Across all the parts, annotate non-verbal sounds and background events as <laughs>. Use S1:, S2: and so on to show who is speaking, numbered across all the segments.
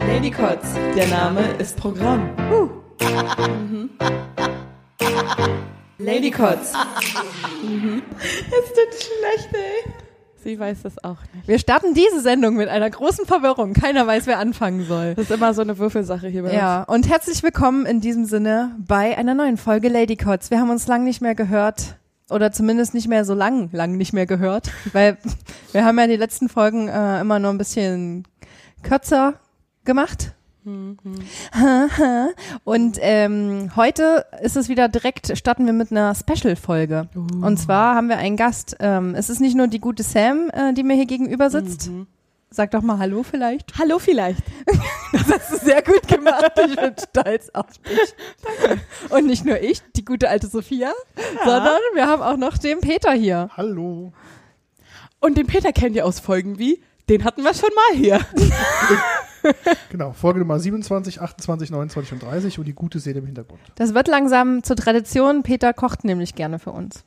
S1: Ladycots, der Name ist Programm. Ladycots.
S2: Es tut schlecht, ey.
S3: Sie weiß das auch nicht.
S2: Wir starten diese Sendung mit einer großen Verwirrung. Keiner weiß, wer anfangen soll.
S3: Das ist immer so eine Würfelsache hier bei
S2: Ja, und herzlich willkommen in diesem Sinne bei einer neuen Folge Ladycots. Wir haben uns lang nicht mehr gehört oder zumindest nicht mehr so lang, lang nicht mehr gehört, <laughs> weil wir haben ja die letzten Folgen äh, immer nur ein bisschen kürzer gemacht. <laughs> Und ähm, heute ist es wieder direkt, starten wir mit einer Special-Folge. Und zwar haben wir einen Gast. Ähm, es ist nicht nur die gute Sam, äh, die mir hier gegenüber sitzt. Sag doch mal Hallo vielleicht.
S3: Hallo vielleicht. <laughs>
S2: Das hast du sehr gut gemacht. Ich bin stolz auf dich. Und nicht nur ich, die gute alte Sophia, sondern wir haben auch noch den Peter hier.
S4: Hallo.
S3: Und den Peter kennt ihr aus Folgen wie? Den hatten wir schon mal hier. <laughs>
S4: Genau, Folge Nummer 27, 28, 29 und 30 und die gute Seele im Hintergrund.
S2: Das wird langsam zur Tradition. Peter kocht nämlich gerne für uns.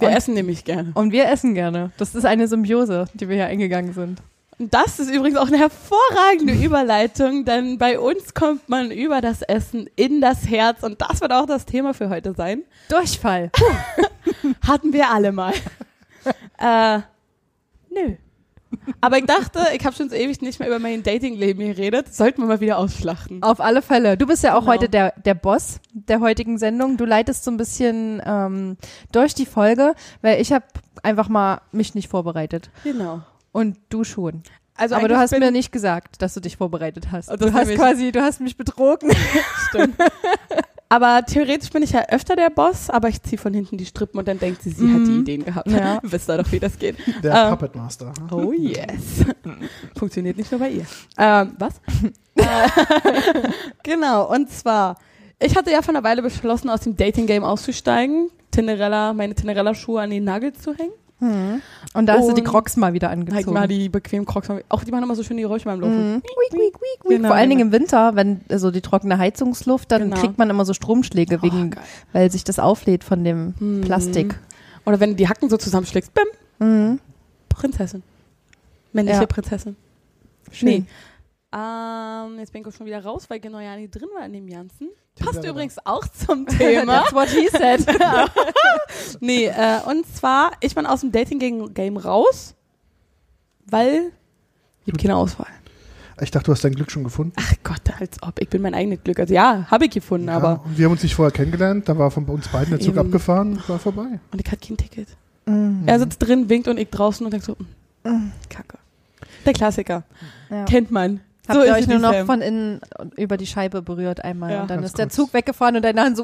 S3: Wir
S2: Und-
S3: essen nämlich gerne.
S2: Und wir essen gerne. Das ist eine Symbiose, die wir hier eingegangen sind.
S3: Und das ist übrigens auch eine hervorragende Überleitung, denn bei uns kommt man über das Essen in das Herz und das wird auch das Thema für heute sein.
S2: Durchfall. <laughs>
S3: Hatten wir alle mal. äh, nö. Aber ich dachte, ich habe schon so ewig nicht mehr über mein Datingleben geredet. Sollten wir mal wieder ausschlachten.
S2: Auf alle Fälle. Du bist ja auch
S3: Genau.
S2: heute der, der Boss der heutigen Sendung. Du leitest so ein bisschen ähm, durch die Folge, weil ich habe einfach mal mich nicht vorbereitet.
S3: Genau.
S2: Und du schon.
S3: Also
S2: Aber du hast mir nicht gesagt, dass du dich vorbereitet hast.
S3: Oh,
S2: Du hast quasi, du hast mich betrogen. <laughs>
S3: Stimmt. <laughs> Aber theoretisch bin ich ja öfter der Boss, aber ich ziehe von hinten die Strippen und dann denkt sie, sie hat die
S2: Mhm.
S3: Ideen gehabt.
S2: Ja. <laughs>
S3: Wisst ihr doch, wie das geht.
S4: Der
S3: Ähm,
S4: Puppet Master.
S3: Oh yes. Funktioniert nicht nur bei ihr. Ähm, was? Äh, genau, und zwar, ich hatte ja vor einer Weile beschlossen, aus dem Dating-Game auszusteigen, Tinderella, meine Tinderella-Schuhe an den Nagel zu hängen.
S2: Und da hast du die Crocs mal wieder
S3: Halt
S2: angezogen.
S3: mal die bequemen Crocs. Auch die machen immer so schöne Geräusche beim Laufen.
S2: Mhm.
S3: Genau,
S2: Vor allen Dingen
S3: genau.
S2: im Winter, wenn so die trockene Heizungsluft, dann
S3: Genau.
S2: kriegt man immer so Stromschläge,
S3: Oh,
S2: wegen,
S3: geil.
S2: weil sich das auflädt von dem
S3: Mhm.
S2: Plastik.
S3: Oder wenn du die Hacken so zusammenschlägst, bim,
S2: Mhm.
S3: Prinzessin. Männliche
S2: Ja.
S3: Prinzessin.
S2: Schön.
S3: Nee. Ähm, jetzt bin ich auch schon wieder raus, weil ich genau ja nicht drin war in dem Ganzen. Passt übrigens auch zum Thema. <laughs>
S2: That's what he said. <laughs>
S3: nee, äh, und zwar, ich bin aus dem Dating-Game raus, weil ich keine Auswahl.
S4: Ich dachte, du hast dein Glück schon gefunden.
S3: Ach Gott, als ob. Ich bin mein eigenes Glück. Also ja, habe ich gefunden,
S4: Ja,
S3: aber.
S4: wir haben uns nicht vorher kennengelernt, da war von uns beiden der Zug
S3: Eben.
S4: abgefahren war vorbei.
S3: Und ich hatte kein Ticket.
S2: Mhm.
S3: Er sitzt drin, winkt und ich draußen und denkt so, mm, Kacke. Der Klassiker.
S2: Ja.
S3: Kennt man.
S2: Habt
S3: so
S2: ihr euch nur noch
S3: Sam.
S2: von innen über die Scheibe berührt einmal
S3: Ja.
S2: und dann ist der. Zug weggefahren und deine Hand so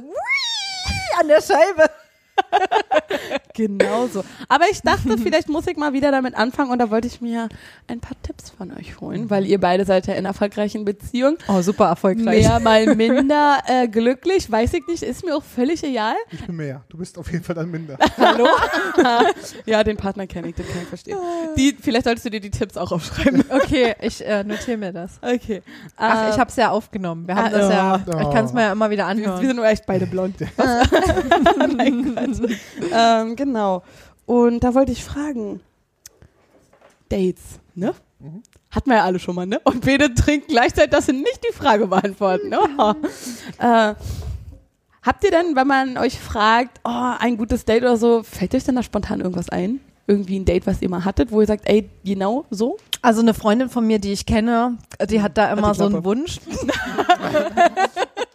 S2: an der Scheibe. <laughs>
S3: Genau so. Aber ich dachte, <laughs> vielleicht muss ich mal wieder damit anfangen und da wollte ich mir ein paar Tipps von euch holen, weil ihr beide seid ja in erfolgreichen Beziehung.
S2: Oh, super erfolgreich.
S3: Mehr mal minder äh, glücklich, weiß ich nicht, ist mir auch völlig egal.
S4: Ich bin mehr. Du bist auf jeden Fall dann minder. <laughs>
S3: Hallo? ja, den Partner kenne ich, den kann ich verstehen. Die, vielleicht solltest du dir die Tipps auch aufschreiben.
S2: Okay, ich äh, notiere mir das.
S3: Okay.
S2: Ach,
S3: Äh,
S2: ich habe es ja aufgenommen. Wir haben
S3: ah,
S2: das ja,
S4: ja.
S2: ich kann es mir ja immer wieder
S3: wir, wir
S2: anhören.
S3: sind nur echt beide blond. Nein, Quatsch. <laughs> ähm, genau. Und da wollte ich fragen. Dates, ne?
S4: Mhm.
S3: Hatten wir ja alle schon mal, ne? Und beide trinken gleichzeitig, dass sie nicht die Frage beantworten. Oh. äh, habt ihr denn, wenn man euch fragt, oh, ein gutes Date oder so, fällt euch denn da spontan irgendwas ein? Irgendwie ein Date, was ihr mal hattet, wo ihr sagt, ey, genau so?
S2: Also eine Freundin von mir, die ich kenne, die hat da immer so einen. Wunsch. <laughs>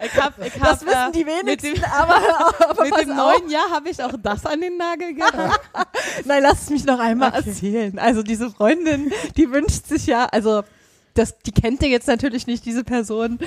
S3: Ich hab, ich
S2: Das wissen die
S3: Mit dem,
S2: aber, <laughs> aber
S3: mit dem neuen Jahr habe ich auch das an den Nagel gehabt. <laughs>
S2: Nein, lass es mich noch einmal
S3: Okay.
S2: erzählen. Also diese Freundin, die wünscht sich ja, also das, die kennt ihr jetzt natürlich nicht, diese Person,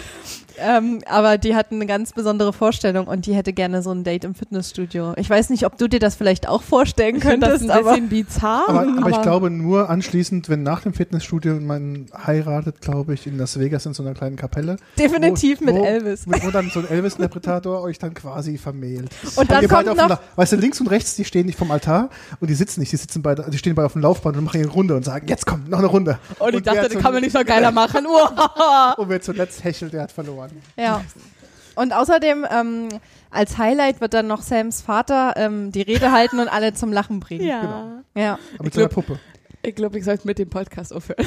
S2: ähm, aber die hat eine ganz besondere Vorstellung und die hätte gerne so ein Date im Fitnessstudio. Ich weiß nicht, ob du dir das vielleicht auch vorstellen
S3: Ich finde das
S2: könntest,
S3: ein
S2: aber
S3: bisschen bizarr.
S4: Aber, aber ich glaube nur anschließend, wenn nach dem Fitnessstudio man heiratet, glaube ich, in Las Vegas in so einer kleinen Kapelle.
S2: definitiv
S4: wo,
S2: mit
S4: wo,
S2: Elvis.
S4: Wo dann so ein Elvis-Interpretator euch dann quasi vermählt.
S2: Und dann kommt noch,
S4: La- weißt du, links und rechts, die stehen nicht vom Altar und die sitzen nicht, die sitzen beide, die stehen beide auf dem Laufband und machen eine Runde und sagen, jetzt komm, noch eine Runde.
S3: und ich
S4: wer
S3: dachte, das kann man nicht noch geiler machen.
S4: Und wer zuletzt hechelt, der hat verloren.
S2: ja. Und außerdem, ähm, als Highlight wird dann noch Sams Vater ähm, die Rede halten und alle zum Lachen bringen.
S3: Ja.
S4: Genau.
S2: Ja.
S4: Aber
S3: Ich
S4: mit so einer
S3: glaub-
S4: Puppe.
S3: Ich glaube, ich sollte mit dem Podcast aufhören,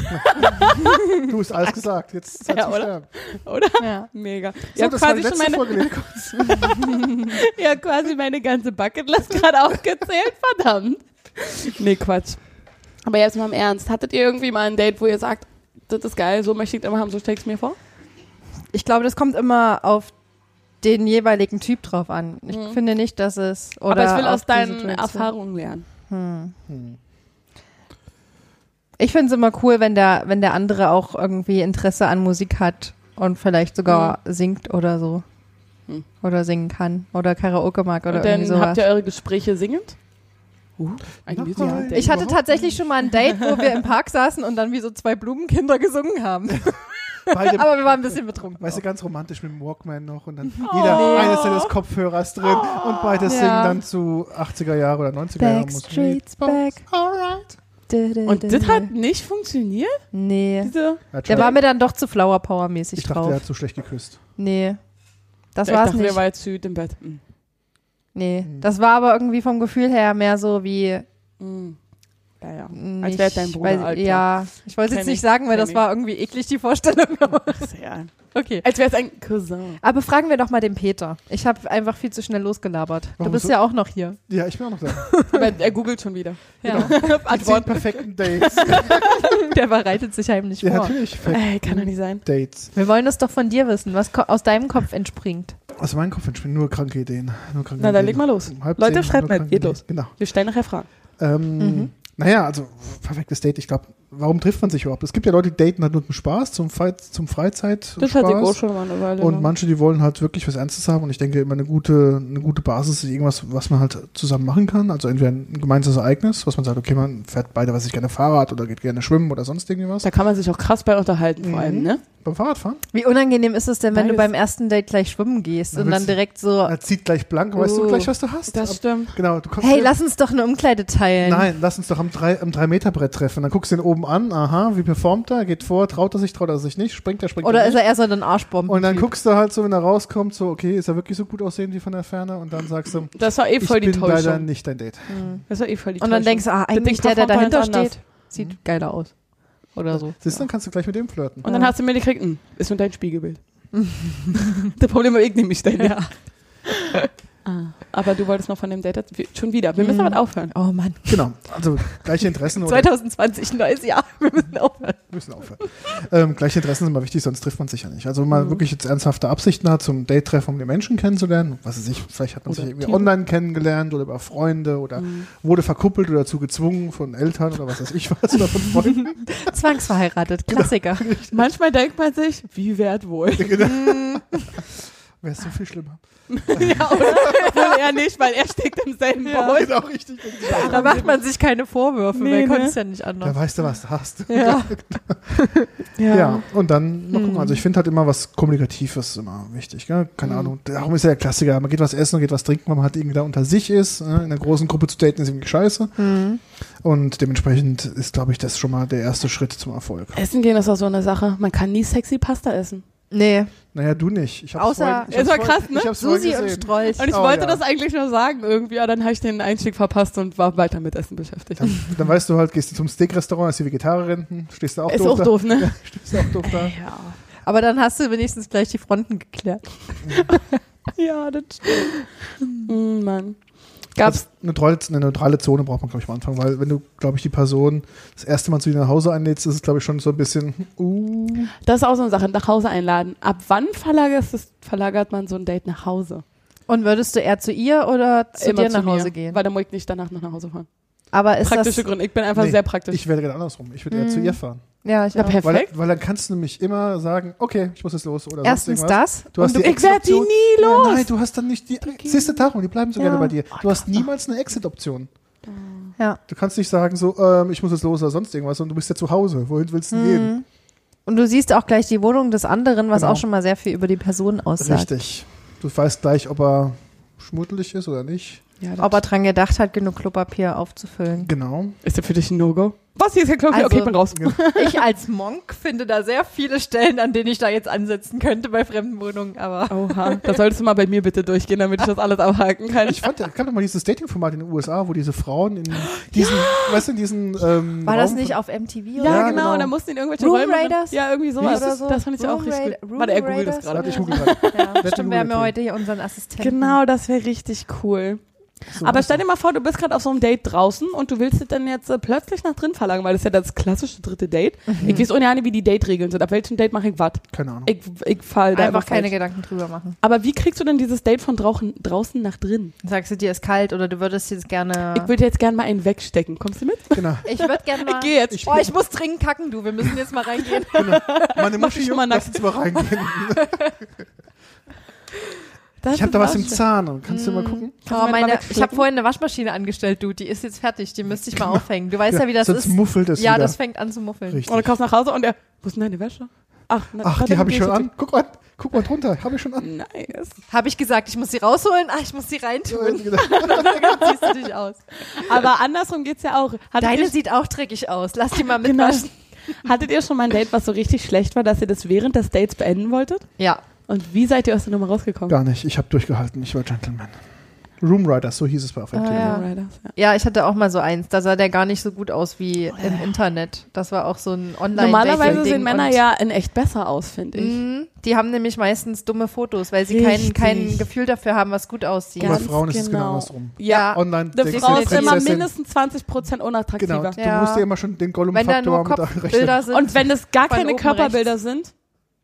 S4: Du hast alles gesagt. Jetzt Zeit
S3: Ja,
S4: zu
S3: oder?
S4: sterben.
S3: oder?
S2: ja.
S3: Mega.
S4: So,
S3: Ich habe
S4: das war die
S3: quasi,
S4: letzte
S3: meine- <laughs> ja, quasi meine ganze Bucketlist gerade aufgezählt. Verdammt. Nee, Quatsch. Aber jetzt mal im Ernst. Hattet ihr irgendwie mal ein Date, wo ihr sagt, das ist geil, so möchte ich immer haben, so stell ich mir vor?
S2: Ich glaube, das kommt immer auf den jeweiligen Typ drauf an. Ich
S3: Mhm.
S2: finde nicht, dass es oder
S3: Aber ich will aus deinen. Erfahrungen lernen.
S2: Hm.
S4: Hm.
S2: Ich finde es immer cool, wenn der, wenn der andere auch irgendwie Interesse an Musik hat und vielleicht sogar singt oder so.
S3: Hm.
S2: Oder singen kann. Oder Karaoke mag oder
S3: Und dann
S2: irgendwie sowas.
S3: habt ihr eure Gespräche singend? Uh. Musical-Date.
S2: ich hatte tatsächlich schon mal ein Date, wo wir im Park saßen und dann wie so zwei Blumenkinder gesungen haben. <laughs>
S4: Beide,
S2: Aber wir waren ein bisschen betrunken.
S4: weißt du, ganz romantisch mit dem Walkman noch und dann
S3: Oh.
S4: jeder
S2: Nee.
S4: eines seines Kopfhörers drin und beide
S2: Ja.
S4: singen dann zu 80er Jahre oder 90er Jahre
S2: Backstreet's back.
S4: Alright.
S3: Und das hat nicht funktioniert?
S2: Nee.
S3: Diese
S2: Der war mir dann doch zu Flower Power mäßig
S4: ich dachte,
S2: drauf.
S4: er hat so schlecht geküsst.
S2: Nee. Das
S3: ich
S2: war's
S3: dachte,
S2: nicht.
S3: der war jetzt süd im Bett. Mm.
S2: Nee. Das war aber irgendwie vom Gefühl her mehr so wie
S3: Mm. Ja, ja.
S2: nicht,
S3: Als wäre dein Bruder
S2: weil. Ja, ich wollte jetzt nicht
S3: ich,
S2: sagen, weil das
S3: ich.
S2: war irgendwie eklig, die Vorstellung.
S3: Ja.
S2: okay.
S3: Als wäre es ein Cousin.
S2: Aber fragen wir doch mal den Peter. Ich habe einfach viel zu schnell losgelabert. Du
S4: Warum
S2: bist
S4: so?
S2: ja auch noch hier.
S4: Ja, ich bin auch noch da. <laughs>
S3: Aber er googelt schon wieder.
S2: Ja. <laughs>
S4: Die zehn perfekten <laughs> Dates.
S2: Der bereitet sich heimlich
S4: ja,
S2: vor.
S4: natürlich. Perfekte
S3: Ey, kann doch nicht sein.
S4: Dates.
S2: Wir wollen es doch von dir wissen, was aus deinem Kopf entspringt.
S4: Aus meinem Kopf entspringen nur kranke Ideen. Nur kranke
S3: Na, dann leg mal los.
S4: Um halb
S3: Leute, schreibt mal. Geht los.
S4: Genau.
S3: Wir stellen nachher Fragen.
S4: Ähm,
S2: Mhm.
S4: Naja, also perfektes Date. Ich glaube, warum trifft man sich überhaupt? Es gibt ja Leute, die daten halt nur zum Spaß, zum, Fre zum Freizeit.
S3: Das
S4: Spaß.
S3: hatte ich auch schon mal eine Weile.
S4: Und
S3: ne?
S4: manche, die wollen halt wirklich was Ernstes haben. Und ich denke, immer eine gute, eine gute Basis ist irgendwas, was man halt zusammen machen kann. Also entweder ein gemeinsames Ereignis, was man sagt, okay, man fährt beide, was ich gerne Fahrrad oder geht gerne schwimmen oder sonst irgendwas.
S3: Da kann man sich auch krass bei unterhalten, vor
S4: Mhm.
S3: allem, ne?
S4: Beim Fahrradfahren.
S2: Wie unangenehm ist es denn, wenn du
S3: Beides.
S2: beim ersten Date gleich schwimmen gehst
S4: Na,
S2: und dann
S4: du-
S2: direkt so,
S4: Er zieht gleich blank, weißt du
S3: Oh.
S4: gleich, was du hast.
S3: Das stimmt.
S4: Genau, du kommst
S2: hey, lass uns doch eine Umkleide teilen.
S4: Nein, lass uns doch am 3 am drei Meter Brett treffen. Dann guckst du ihn oben an, aha, wie performt er, geht vor, traut er sich, traut er sich nicht, springt er, springt
S2: Oder
S4: er
S2: ist
S4: nicht.
S2: er eher so ein Arschbomben?
S4: Und dann guckst du halt so, wenn er rauskommt, so, okay, ist er wirklich so gut aussehend wie von der Ferne? Und dann sagst du,
S3: Das war eh
S4: ich
S3: voll die
S4: bin leider
S3: Täuschung.
S4: nicht dein Date.
S3: Das war eh voll die
S2: Und dann
S3: Täuschung.
S2: denkst du, ah, eigentlich der, der dahinter steht, sieht geiler aus. Oder so.
S4: Siehst du, dann kannst du gleich mit dem flirten.
S3: Und dann hast du mir gekriegt, hm, ist nur dein Spiegelbild. <laughs> <laughs> das Problem habe ich nämlich stellen. Ja. Ah, aber du wolltest noch von dem Date schon wieder. Wir müssen
S2: Mhm.
S3: damit aufhören.
S2: Oh Mann.
S4: Genau, also gleiche Interessen oder
S2: 2020, neues Jahr. <laughs> Wir müssen aufhören.
S4: wir müssen aufhören. ähm, gleiche Interessen sind immer wichtig, sonst trifft man sich ja nicht. Also wenn man wirklich jetzt ernsthafte Absichten hat, zum Date-Treffen, um die Menschen kennenzulernen, was weiß ich, vielleicht hat man
S3: Oder
S4: sich irgendwie
S3: Tiere.
S4: online kennengelernt oder über Freunde oder
S3: Mhm.
S4: wurde verkuppelt oder dazu gezwungen von Eltern oder was weiß ich was oder von Freunden. <laughs>
S2: Zwangsverheiratet. Klassiker.
S3: Manchmal denkt man sich, wie wert wohl. <laughs>
S4: Wäre es so viel schlimmer. <laughs>
S3: ja, oder? Wohl eher nicht, weil er steckt im selben
S2: Ja.
S3: Boot.
S4: Genau, richtig.
S2: Da macht man sich keine Vorwürfe,
S3: Nee,
S2: weil
S3: ne?
S2: es ja nicht
S4: Da
S2: anders.
S4: weißt du, was du hast. <laughs>
S2: Ja.
S4: Ja, und dann mal gucken.
S2: Hm.
S4: Also ich finde halt immer was Kommunikatives immer wichtig. Gell? Keine
S3: Mhm.
S4: Ahnung. Darum ist ja der Klassiker. Man geht was essen und geht was trinken, weil man halt irgendwie da unter sich ist. Ne? In einer großen Gruppe zu daten ist irgendwie scheiße.
S2: Hm.
S4: Und dementsprechend ist, glaube ich, das schon mal der erste Schritt zum Erfolg.
S3: Essen gehen ist auch so eine Sache. Man kann nie sexy Pasta essen.
S2: Nee.
S4: Naja, du nicht. Ich hab's
S2: Außer-
S4: vorhin, ich
S3: Es war
S4: vorhin-
S3: krass, ne?
S4: Ich hab's vorhin
S2: Susi und. Strolch.
S3: Und ich
S4: Oh,
S3: wollte
S4: ja.
S3: das eigentlich nur sagen irgendwie, aber dann habe ich den Einstieg verpasst und war weiter mit Essen beschäftigt.
S4: Dann, dann weißt du halt, gehst du zum Steak-Restaurant, ist die Vegetarierin, hm, stehst du auch
S3: ist
S4: doof
S3: auch
S4: da.
S3: doof, ne?
S4: Stehst du auch doof da.
S3: Ja.
S2: Aber dann hast du wenigstens gleich die Fronten geklärt.
S3: Ja, <laughs> das stimmt. Mm, Mann. Gab's.
S4: Also eine, neutrale, eine neutrale Zone braucht man, glaube ich, am Anfang, weil wenn du, glaube ich, die Person das erste Mal zu dir nach Hause einlädst, ist es, glaube ich, schon so ein bisschen, uh,
S3: Das ist auch so eine Sache, nach Hause einladen. Ab wann verlagert, es, verlagert man so ein Date nach Hause?
S2: Und würdest du eher zu ihr oder zu dir nach
S3: mir,
S2: Hause gehen?
S3: Weil dann muss ich nicht danach noch nach Hause fahren.
S2: Aber ist
S3: Praktische
S2: das...
S3: Gründe. Ich bin einfach
S4: Nee,
S3: sehr praktisch.
S4: ich wäre gerade andersrum. Ich würde eher
S2: Mhm.
S4: zu ihr fahren.
S2: Ja, ich
S3: Ja,
S2: auch.
S3: perfekt.
S4: Weil, weil dann kannst du nämlich immer sagen, okay, ich muss jetzt los oder sonst
S2: Erstens das.
S4: Du hast
S2: und
S4: die
S3: ich werde die nie los.
S4: Ja, nein, du hast dann nicht die. Siehste Tacho, die bleiben so
S3: Ja.
S4: gerne bei dir.
S3: Oh,
S4: Du hast
S3: krass.
S4: niemals eine Exit-Option.
S2: Ja.
S4: Du kannst nicht sagen, so, ähm, ich muss jetzt los oder sonst irgendwas und du bist ja zu Hause. Wohin willst du denn gehen?
S2: Mhm. Und du siehst auch gleich die Wohnung des anderen, was
S4: Genau.
S2: auch schon mal sehr viel über die Person aussagt.
S4: Richtig. Du weißt gleich, ob er schmuddelig ist oder nicht.
S3: Ja,
S2: Ob er dran gedacht hat, genug Klopapier aufzufüllen.
S4: Genau.
S3: ist das für dich ein No-Go? Was hier ist Herr Klopfi?
S2: Also-
S3: okay, ich bin raus. <laughs>
S2: Ich als Monk finde da sehr viele Stellen, an denen ich da jetzt ansetzen könnte bei Fremdenwohnungen, aber
S3: Oha, da solltest du mal bei mir bitte durchgehen, damit ich das alles abhaken kann.
S4: Ich fand, es gab doch mal dieses Dating-Format in den USA, wo diese Frauen in diesen, weißt du, in diesen ähm,
S2: war das
S4: Raum-
S2: nicht auf MTV
S3: ja,
S2: oder?
S4: Ja,
S3: genau,
S4: genau.
S3: da mussten ihn irgendwelche
S2: Room
S3: Räume.
S2: Raiders?
S3: Ja, irgendwie
S4: Wie
S3: sowas. Das,
S2: so?
S3: das fand ich auch
S2: Room
S3: richtig
S2: Raid-
S3: gut.
S2: Room
S3: Warte, er googelt das
S2: Raiders?
S3: gerade.
S4: Warte, ich google gerade.
S2: Ja, stimmt, wir haben ja heute hier unseren Assistenten.
S3: Genau, das wäre richtig cool.
S4: So,
S3: Aber stell dir mal vor, du bist gerade auf so einem Date draußen und du willst es dann jetzt äh, plötzlich nach drin verlangen, weil das ist ja das klassische dritte Date.
S2: Mhm.
S3: Ich weiß ohne Ahnung, wie die Date-Regeln sind. Ab welchem Date mache ich was?
S4: Keine Ahnung.
S3: Ich, ich fall da
S2: Einfach keine
S3: falsch.
S2: Gedanken drüber machen.
S3: Aber wie kriegst du denn dieses Date von draußen, draußen nach drin?
S2: Sagst du, dir ist kalt oder du würdest jetzt gerne.
S3: Ich würde jetzt gerne mal einen wegstecken. Kommst du mit?
S4: Genau. <laughs>
S2: Ich würde gerne mal.
S3: Ich gehe jetzt.
S2: Oh, ich muss dringend kacken, du. Wir müssen jetzt mal reingehen. <laughs> <laughs>
S4: Meine
S3: Mach
S4: Muschi juckt, lass uns mal reingehen.
S3: Das
S4: Ich habe da was im. Zahn. Kannst du mal gucken?
S3: Kannst du
S2: Oh,
S3: mir mal
S2: meine, ich habe vorhin eine Waschmaschine angestellt, du. Die ist jetzt fertig. Die müsste ich mal aufhängen. Du weißt ja, wie das
S4: Sonst
S2: ist.
S4: muffelt es
S2: Ja,
S4: wieder.
S2: das fängt an zu muffeln.
S4: Richtig.
S3: Und dann kommst du nach Hause und er, wo ist denn deine Wäsche? Ach, na,
S4: Ach, die habe ich schon an. Guck mal, guck mal drunter. Habe ich schon an.
S3: Nice.
S2: Habe ich gesagt, ich muss sie rausholen? Ah, ich muss sie reintun.
S4: Genau. <laughs>
S2: Dann ziehst du dich aus.
S3: Aber andersrum geht's ja auch. Hattet,
S2: Deine sieht auch dreckig aus. Lass die mal
S3: Genau.
S2: mitwaschen.
S3: hattet ihr schon mal ein Date, was so richtig schlecht war, dass ihr das während des Dates beenden wolltet?
S2: Ja.
S3: Und wie seid ihr aus der Nummer rausgekommen?
S4: Gar nicht. Ich habe durchgehalten. Ich war Gentleman. Room Riders, so hieß es bei FMTV.
S2: Ah, ja.
S3: Riders, ja.
S2: Ja, ich hatte auch mal so eins. Da sah der gar nicht so gut aus wie im Internet. Das war auch so ein online
S3: Normalerweise sehen Männer <laughs> ja in echt besser aus, finde ich.
S2: Mhm. Die haben nämlich meistens dumme Fotos, weil sie kein, kein Gefühl dafür haben, was gut aussieht.
S4: Und bei
S3: Ganz
S4: Frauen ist es genau
S3: genau.
S4: andersrum.
S3: Ja.
S4: Online
S3: Eine
S4: denkst
S3: Frau
S4: du,
S3: ist immer mindestens 20 Prozent unattraktiver.
S4: Genau, du
S2: Ja.
S4: musst dir immer schon den Gollum-Faktor mit
S2: sind.
S3: Und wenn es gar keine Körperbilder
S2: rechts.
S3: sind,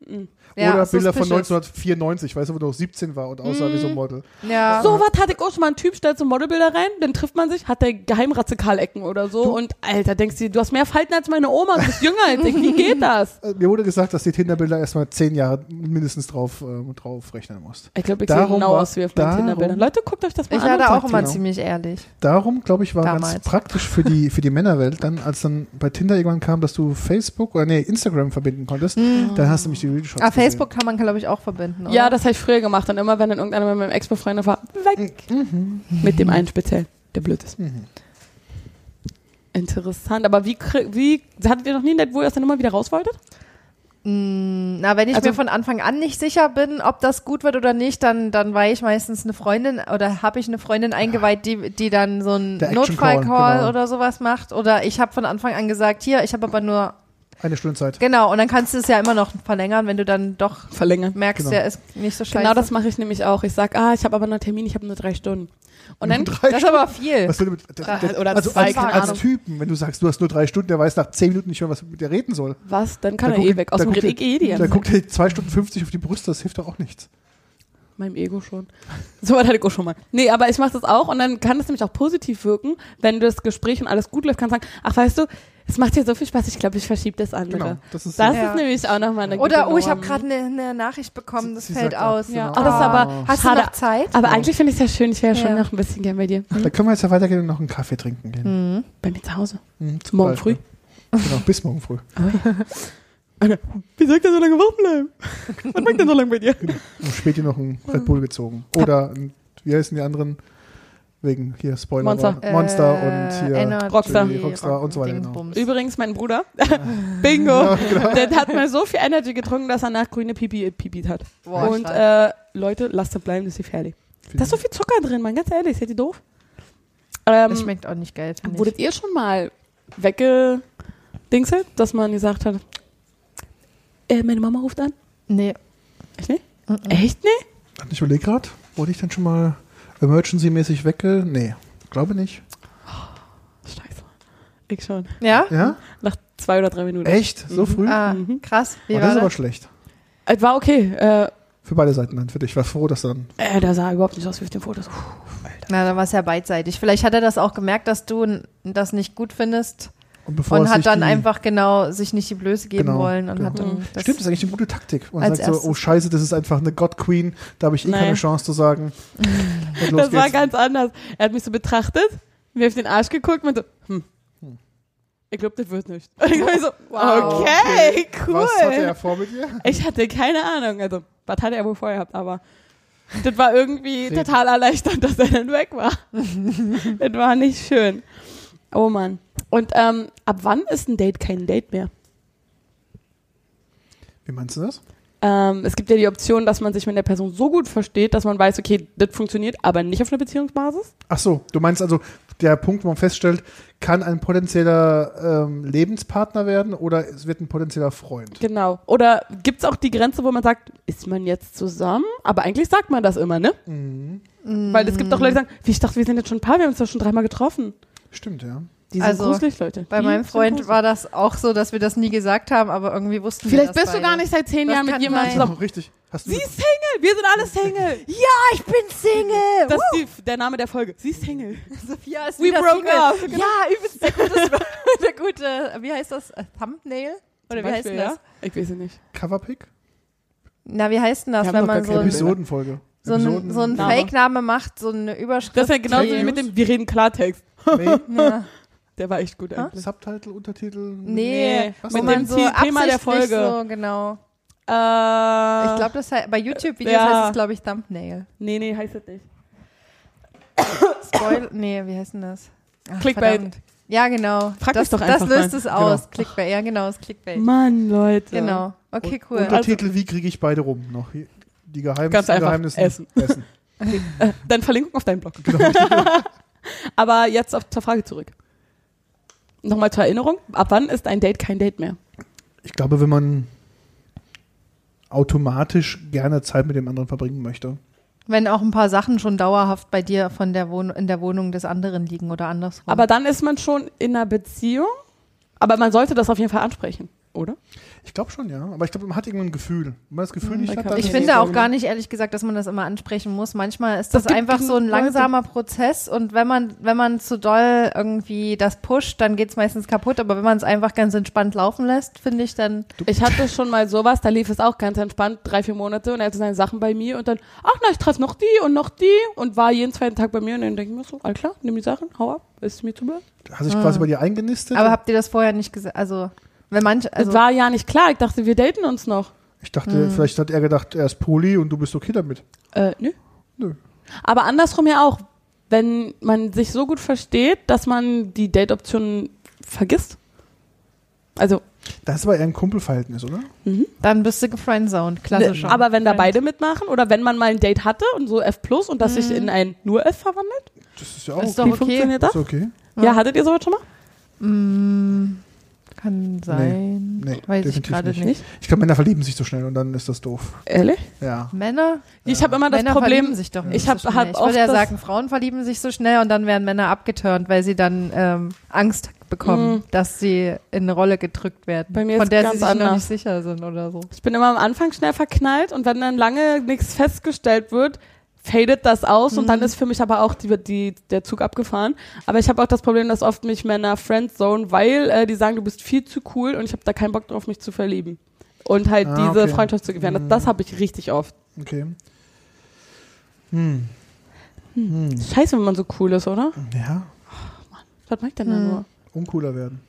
S3: mm.
S2: Ja,
S4: Oder Bilder von
S2: suspicious.
S4: 1994, weißt du, wo du noch 17 war und aussah wie so ein Model.
S2: Ja.
S3: So was hatte ich auch schon mal. Ein Typ stellt so Modelbilder rein, dann trifft man sich, hat der Geheimratzekalecken oder so. Und Alter, denkst du, du hast mehr Falten als meine Oma, du bist jünger als ich. Wie geht das? <laughs>
S4: Äh, Mir wurde gesagt, dass die Tinder-Bilder erstmal 10 Jahre mindestens drauf, äh, drauf rechnen musst.
S3: Ich glaube, ich sehe
S4: Darum
S3: genau
S4: war-
S3: aus wie auf meinen
S4: darum-
S3: Tinderbildern. Leute, guckt euch das mal
S2: Ich
S3: an.
S2: war
S3: und
S2: da auch immer
S4: genau.
S2: ziemlich ehrlich.
S4: Darum, glaube ich, war
S2: Damals.
S4: ganz praktisch für die, für die Männerwelt dann, als dann bei Tinder irgendwann kam, dass du Facebook oder nee, Instagram verbinden konntest, dann hast du mich die Videoshots
S2: Ah. Facebook kann man, glaube ich, auch verbinden. Oder?
S3: Ja, das habe ich früher gemacht. Und immer, wenn dann irgendeiner mit meinem Ex befreundet war, weg. Mit dem einen speziell, der blöd ist.
S4: Mhm.
S3: Interessant. Aber wie, wie hattet ihr noch nie ein Date, wo ihr aus der Nummer wieder raus wolltet?
S2: Mm, Na, wenn ich
S3: Also-
S2: mir von Anfang an nicht sicher bin, ob das gut wird oder nicht, dann, dann war ich meistens eine Freundin oder habe ich eine Freundin eingeweiht, die, die dann so einen Notfallcall
S4: Call, genau.
S2: oder sowas macht. Oder ich habe von Anfang an gesagt, hier, ich habe aber nur,
S4: Eine Stunde Zeit.
S2: genau, und dann kannst du es ja immer noch verlängern, wenn du dann doch
S3: Verlängern.
S2: merkst,
S4: Genau.
S2: der ist nicht so scheiße.
S3: Genau das mache ich nämlich auch. Ich sag, ah, ich habe aber noch einen Termin, ich habe nur drei Stunden. Und dann,
S4: Drei
S2: das ist aber viel.
S4: Was will mit, das,
S3: oder
S4: also
S3: zwei,
S4: als, als. Typen, wenn du sagst, du hast nur drei Stunden, der weiß nach zehn Minuten nicht mehr, was er mit dir reden soll.
S3: was? Dann kann
S4: Da
S3: er eh weg. Aus
S4: da
S3: dem Red eh die
S4: Da guckt er zwei Stunden 50 auf die Brüste, das hilft doch auch nichts.
S3: Meinem Ego schon. So weit hatte ich auch schon mal. Nee, aber ich mache das auch und dann kann das nämlich auch positiv wirken, wenn das Gespräch und alles gut läuft, kannst du sagen, ach weißt du, es macht dir so viel Spaß, ich glaube, ich verschiebe das andere.
S4: Genau. Das ist
S3: Das
S2: Ja.
S3: ist nämlich auch nochmal eine
S2: Oder,
S3: gute
S2: oh, ich habe gerade eine ne Nachricht bekommen, das
S4: Sie
S2: fällt aus.
S3: Ja,
S4: Genau.
S3: oh, das ist aber
S2: Hast
S3: schade.
S2: du noch Zeit?
S3: Aber eigentlich finde ich es ja schön, ich wäre schon
S2: Ja.
S3: noch ein bisschen gern bei dir.
S4: Da können wir jetzt ja weitergehen und noch einen Kaffee trinken gehen.
S2: Mhm.
S3: Bei mir zu Hause.
S4: Mhm, zum
S3: Morgen
S4: Beispiel. Genau, bis morgen früh. <laughs>
S3: Wie soll ich denn so lange wach bleiben? Was macht denn so lange bei dir?
S4: Und später noch ein Red Bull gezogen. Oder, ein, wie heißen die anderen? Wegen hier Spoiler.
S3: Monster.
S4: war- Monster
S2: Äh,
S4: und hier
S2: Energy,
S3: Rockstar.
S4: Rockstar und so weiter, genau.
S3: Übrigens, mein Bruder, <laughs> Bingo, der hat mal so viel Energy getrunken, dass er nach grüne Pipi pipit hat.
S2: Boah,
S3: und äh, Leute, lasst es bleiben, das ist gefährlich. Da ist so viel Zucker drin, man, ganz ehrlich, seid ihr doof? Ähm,
S2: das schmeckt auch nicht geil,
S3: wurdet ihr schon mal weggedingselt, dass man gesagt hat, äh, meine Mama ruft an?
S2: Nee.
S3: Echt nicht?
S2: Mhm.
S3: Echt nicht?
S4: Ich überlege gerade, wurde ich dann schon mal emergency-mäßig wegge... Nee, glaube nicht.
S3: Scheiße. Ich schon.
S2: Ja?
S4: Ja?
S3: Nach zwei oder drei Minuten.
S4: Echt? So früh?
S2: Ah,
S3: Mhm.
S2: krass. Wie
S4: oh,
S2: war
S4: das ist aber schlecht.
S3: Es war okay. Äh,
S4: Für beide Seiten dann. Für dich. Ich war froh, dass dann...
S3: äh, der sah überhaupt nicht aus wie auf den Fotos. Puh.
S2: Na, dann war es ja beidseitig. Vielleicht hat er das auch gemerkt, dass du das nicht gut findest
S4: Und, bevor
S2: und hat dann
S4: die,
S2: einfach genau sich nicht die Blöße geben
S4: Genau,
S2: wollen und
S4: ja.
S2: hat dann das
S4: Stimmt, das ist eigentlich eine gute Taktik. Man
S2: Als
S4: sagt so,
S2: erstes.
S4: oh scheiße, das ist einfach eine God Queen, da habe ich eh
S3: Nein.
S4: keine Chance zu sagen. <laughs> Und los
S3: Das war
S4: geht's.
S3: ganz anders. Er hat mich so betrachtet, mir auf den Arsch geguckt und so, hm. Ich glaube, das wird nicht. <laughs> Und ich war so, <laughs>
S2: Wow.
S3: okay, cool.
S4: Was hatte er vor mit dir?
S3: Ich hatte keine Ahnung. Also, was hatte er wohl vorher gehabt, aber das war irgendwie total erleichternd, dass er dann weg war. das war nicht schön. Oh Mann. Und ähm, ab wann ist ein Date kein Date mehr?
S4: Wie meinst du das?
S3: Ähm, es gibt ja die Option, dass man sich mit der Person so gut versteht, dass man weiß, okay, das funktioniert, aber nicht auf einer Beziehungsbasis.
S4: Ach so, du meinst also der Punkt, wo man feststellt, kann ein potenzieller ähm, Lebenspartner werden oder es wird ein potenzieller Freund?
S3: Genau. Oder gibt es auch die Grenze, wo man sagt, ist man jetzt zusammen? Aber eigentlich sagt man das immer, ne?
S4: Mhm.
S3: Weil es gibt auch Leute, die sagen, wie ich dachte, wir sind jetzt schon ein Paar, wir haben uns doch schon dreimal getroffen.
S4: Stimmt, ja.
S3: Die sind
S2: Also,
S3: gruselig, Leute.
S2: Bei
S3: Die
S2: meinem Freund war das auch so, dass wir das nie gesagt haben, aber irgendwie wussten
S3: Vielleicht
S2: wir das
S3: bist du
S2: beide.
S3: gar nicht seit zehn
S2: Das
S3: Jahren mit jemandem zusammen.
S4: Oh, richtig. Hast du
S3: Sie ist Single, wir sind alle Single. <laughs>
S2: Ja, ich bin Single!
S3: Das ist die, der Name der Folge. Sie ist Single. <laughs>
S2: Sophia ist
S3: We
S2: wieder
S3: broke
S2: Single.
S3: up. Genau.
S2: Ja, übelst der gute, <laughs> der gute, wie heißt das? Äh, Thumbnail? Oder wie heißt denn das?
S3: Ich weiß es nicht.
S4: Coverpick?
S2: Na, wie heißt denn das, wenn man so, ein,
S3: Bilder.
S4: Episodenfolge.
S2: so, ein, so
S3: Name.
S2: Fake-Name macht, so eine Überschrift?
S3: Das ist ja genauso wie mit dem, wir reden Klartext.
S4: Nee,
S2: Ja.
S3: Der war echt gut eigentlich.
S4: Subtitle, Untertitel?
S2: Nee,
S4: Was
S2: wo
S3: mit
S2: man
S3: dem
S2: so
S3: Thema der Folge.
S2: So, genau.
S3: Äh,
S2: Ich glaube, das heißt, bei YouTube-Videos
S3: Ja.
S2: heißt es, glaube ich, Thumbnail.
S3: Nee, nee, heißt das nicht. <coughs>
S2: Spoil, nee, wie heißt denn das? Ach,
S3: Clickbait.
S2: verdammt. Ja, genau.
S3: Frag
S2: das,
S3: mich doch
S2: das
S3: einfach
S2: löst
S3: mal.
S2: es aus.
S4: Genau.
S2: Clickbait, ja genau, das Clickbait.
S3: Mann, Leute.
S2: Genau. Okay, cool.
S4: Untertitel, wie kriege ich beide rum? Noch die Geheimnisse.
S3: Ganz einfach,
S4: Geheimnisse.
S3: essen.
S4: Essen. <laughs>
S3: Äh, dann Verlinkung auf deinen Blog.
S4: Genau. <laughs>
S3: Aber jetzt auf, zur Frage zurück. Nochmal zur Erinnerung. Ab wann ist ein Date kein Date mehr?
S4: Ich glaube, wenn man automatisch gerne Zeit mit dem anderen verbringen möchte.
S2: Wenn auch ein paar Sachen schon dauerhaft bei dir von der Wohn in der Wohnung des anderen liegen oder andersrum.
S3: Aber dann ist man schon in einer Beziehung. Aber man sollte das auf jeden Fall ansprechen, oder?
S4: Ich glaube schon, ja. Aber ich glaube, man hat irgendwann ein Gefühl. Wenn man das Gefühl
S3: Hm,
S4: nicht hat, dann
S2: ich finde auch gar nicht, ehrlich gesagt, dass man das immer ansprechen muss. Manchmal ist
S3: Das
S2: das, einfach so ein
S3: genug Leute.
S2: langsamer Prozess und wenn man, wenn man zu doll irgendwie das pusht, dann geht es meistens kaputt. Aber wenn man es einfach ganz entspannt laufen lässt, finde ich dann,
S3: Ich hatte schon mal sowas, da lief es auch ganz entspannt, drei, vier Monate und er hatte seine Sachen bei mir und dann, ach na, ich treffe noch die und noch die und war jeden zweiten Tag bei mir und dann denke ich mir so, all klar, nimm die Sachen, hau ab, ist mir zu blöd.
S4: hat sich quasi bei dir eingenistet.
S2: aber habt ihr das vorher nicht gesagt? Also, wenn manche, also,
S3: das war ja nicht klar, ich dachte, wir daten uns noch.
S4: ich dachte, vielleicht hat er gedacht, er ist Poli und du bist okay damit.
S3: Äh, nö.
S4: Nö.
S3: Aber andersrum ja auch, wenn man sich so gut versteht, dass man die Date-Optionen vergisst. Also,
S4: Das ist aber eher ein Kumpelverhältnis, oder?
S2: dann bist du gefriendzoned, klasse
S3: ne, aber wenn da beide mitmachen oder wenn man mal ein Date hatte und so F plus und das sich in ein nur F verwandelt,
S4: Das ist ja auch
S2: Ist
S4: okay.
S2: doch okay.
S3: funktioniert das?
S4: Ist okay.
S3: Ja, hattet ihr sowas schon mal?
S2: Mm, kann sein.
S4: Nee,
S2: Weiß ich
S4: definitiv
S2: gerade
S4: nicht.
S2: nicht.
S4: Ich glaube, Männer verlieben sich so schnell und dann ist das doof.
S3: Ehrlich?
S4: Ja.
S2: Männer?
S3: Ich habe immer das
S2: Männer
S3: Problem,
S2: verlieben sich doch nicht
S3: ich hab-
S2: so
S3: hab
S2: ich
S3: oft
S2: würde ja sagen, Frauen verlieben sich so schnell und dann werden Männer abgeturnt, weil sie dann ähm, Angst bekommen,
S3: Mhm.
S2: dass sie in eine Rolle gedrückt werden,
S3: Bei mir
S2: von der sie sich noch nicht sicher sind oder so.
S3: ich bin immer am Anfang schnell verknallt und wenn dann lange nichts festgestellt wird, fadet das aus und dann ist für mich aber auch die, die, der Zug abgefahren. Aber ich habe auch das Problem, dass oft mich Männer friendzone, weil äh, die sagen, du bist viel zu cool und ich habe da keinen Bock drauf, mich zu verlieben. Und halt
S4: Ah,
S3: diese
S4: okay.
S3: Freundschaft zu gewähren. Das,
S4: Mhm.
S3: das habe ich richtig oft.
S4: Okay. Hm. Hm.
S3: Scheiße, wenn man so cool ist, oder?
S4: Ja,
S3: Was mag ich denn da
S2: Hm.
S3: nur?
S4: uncooler werden.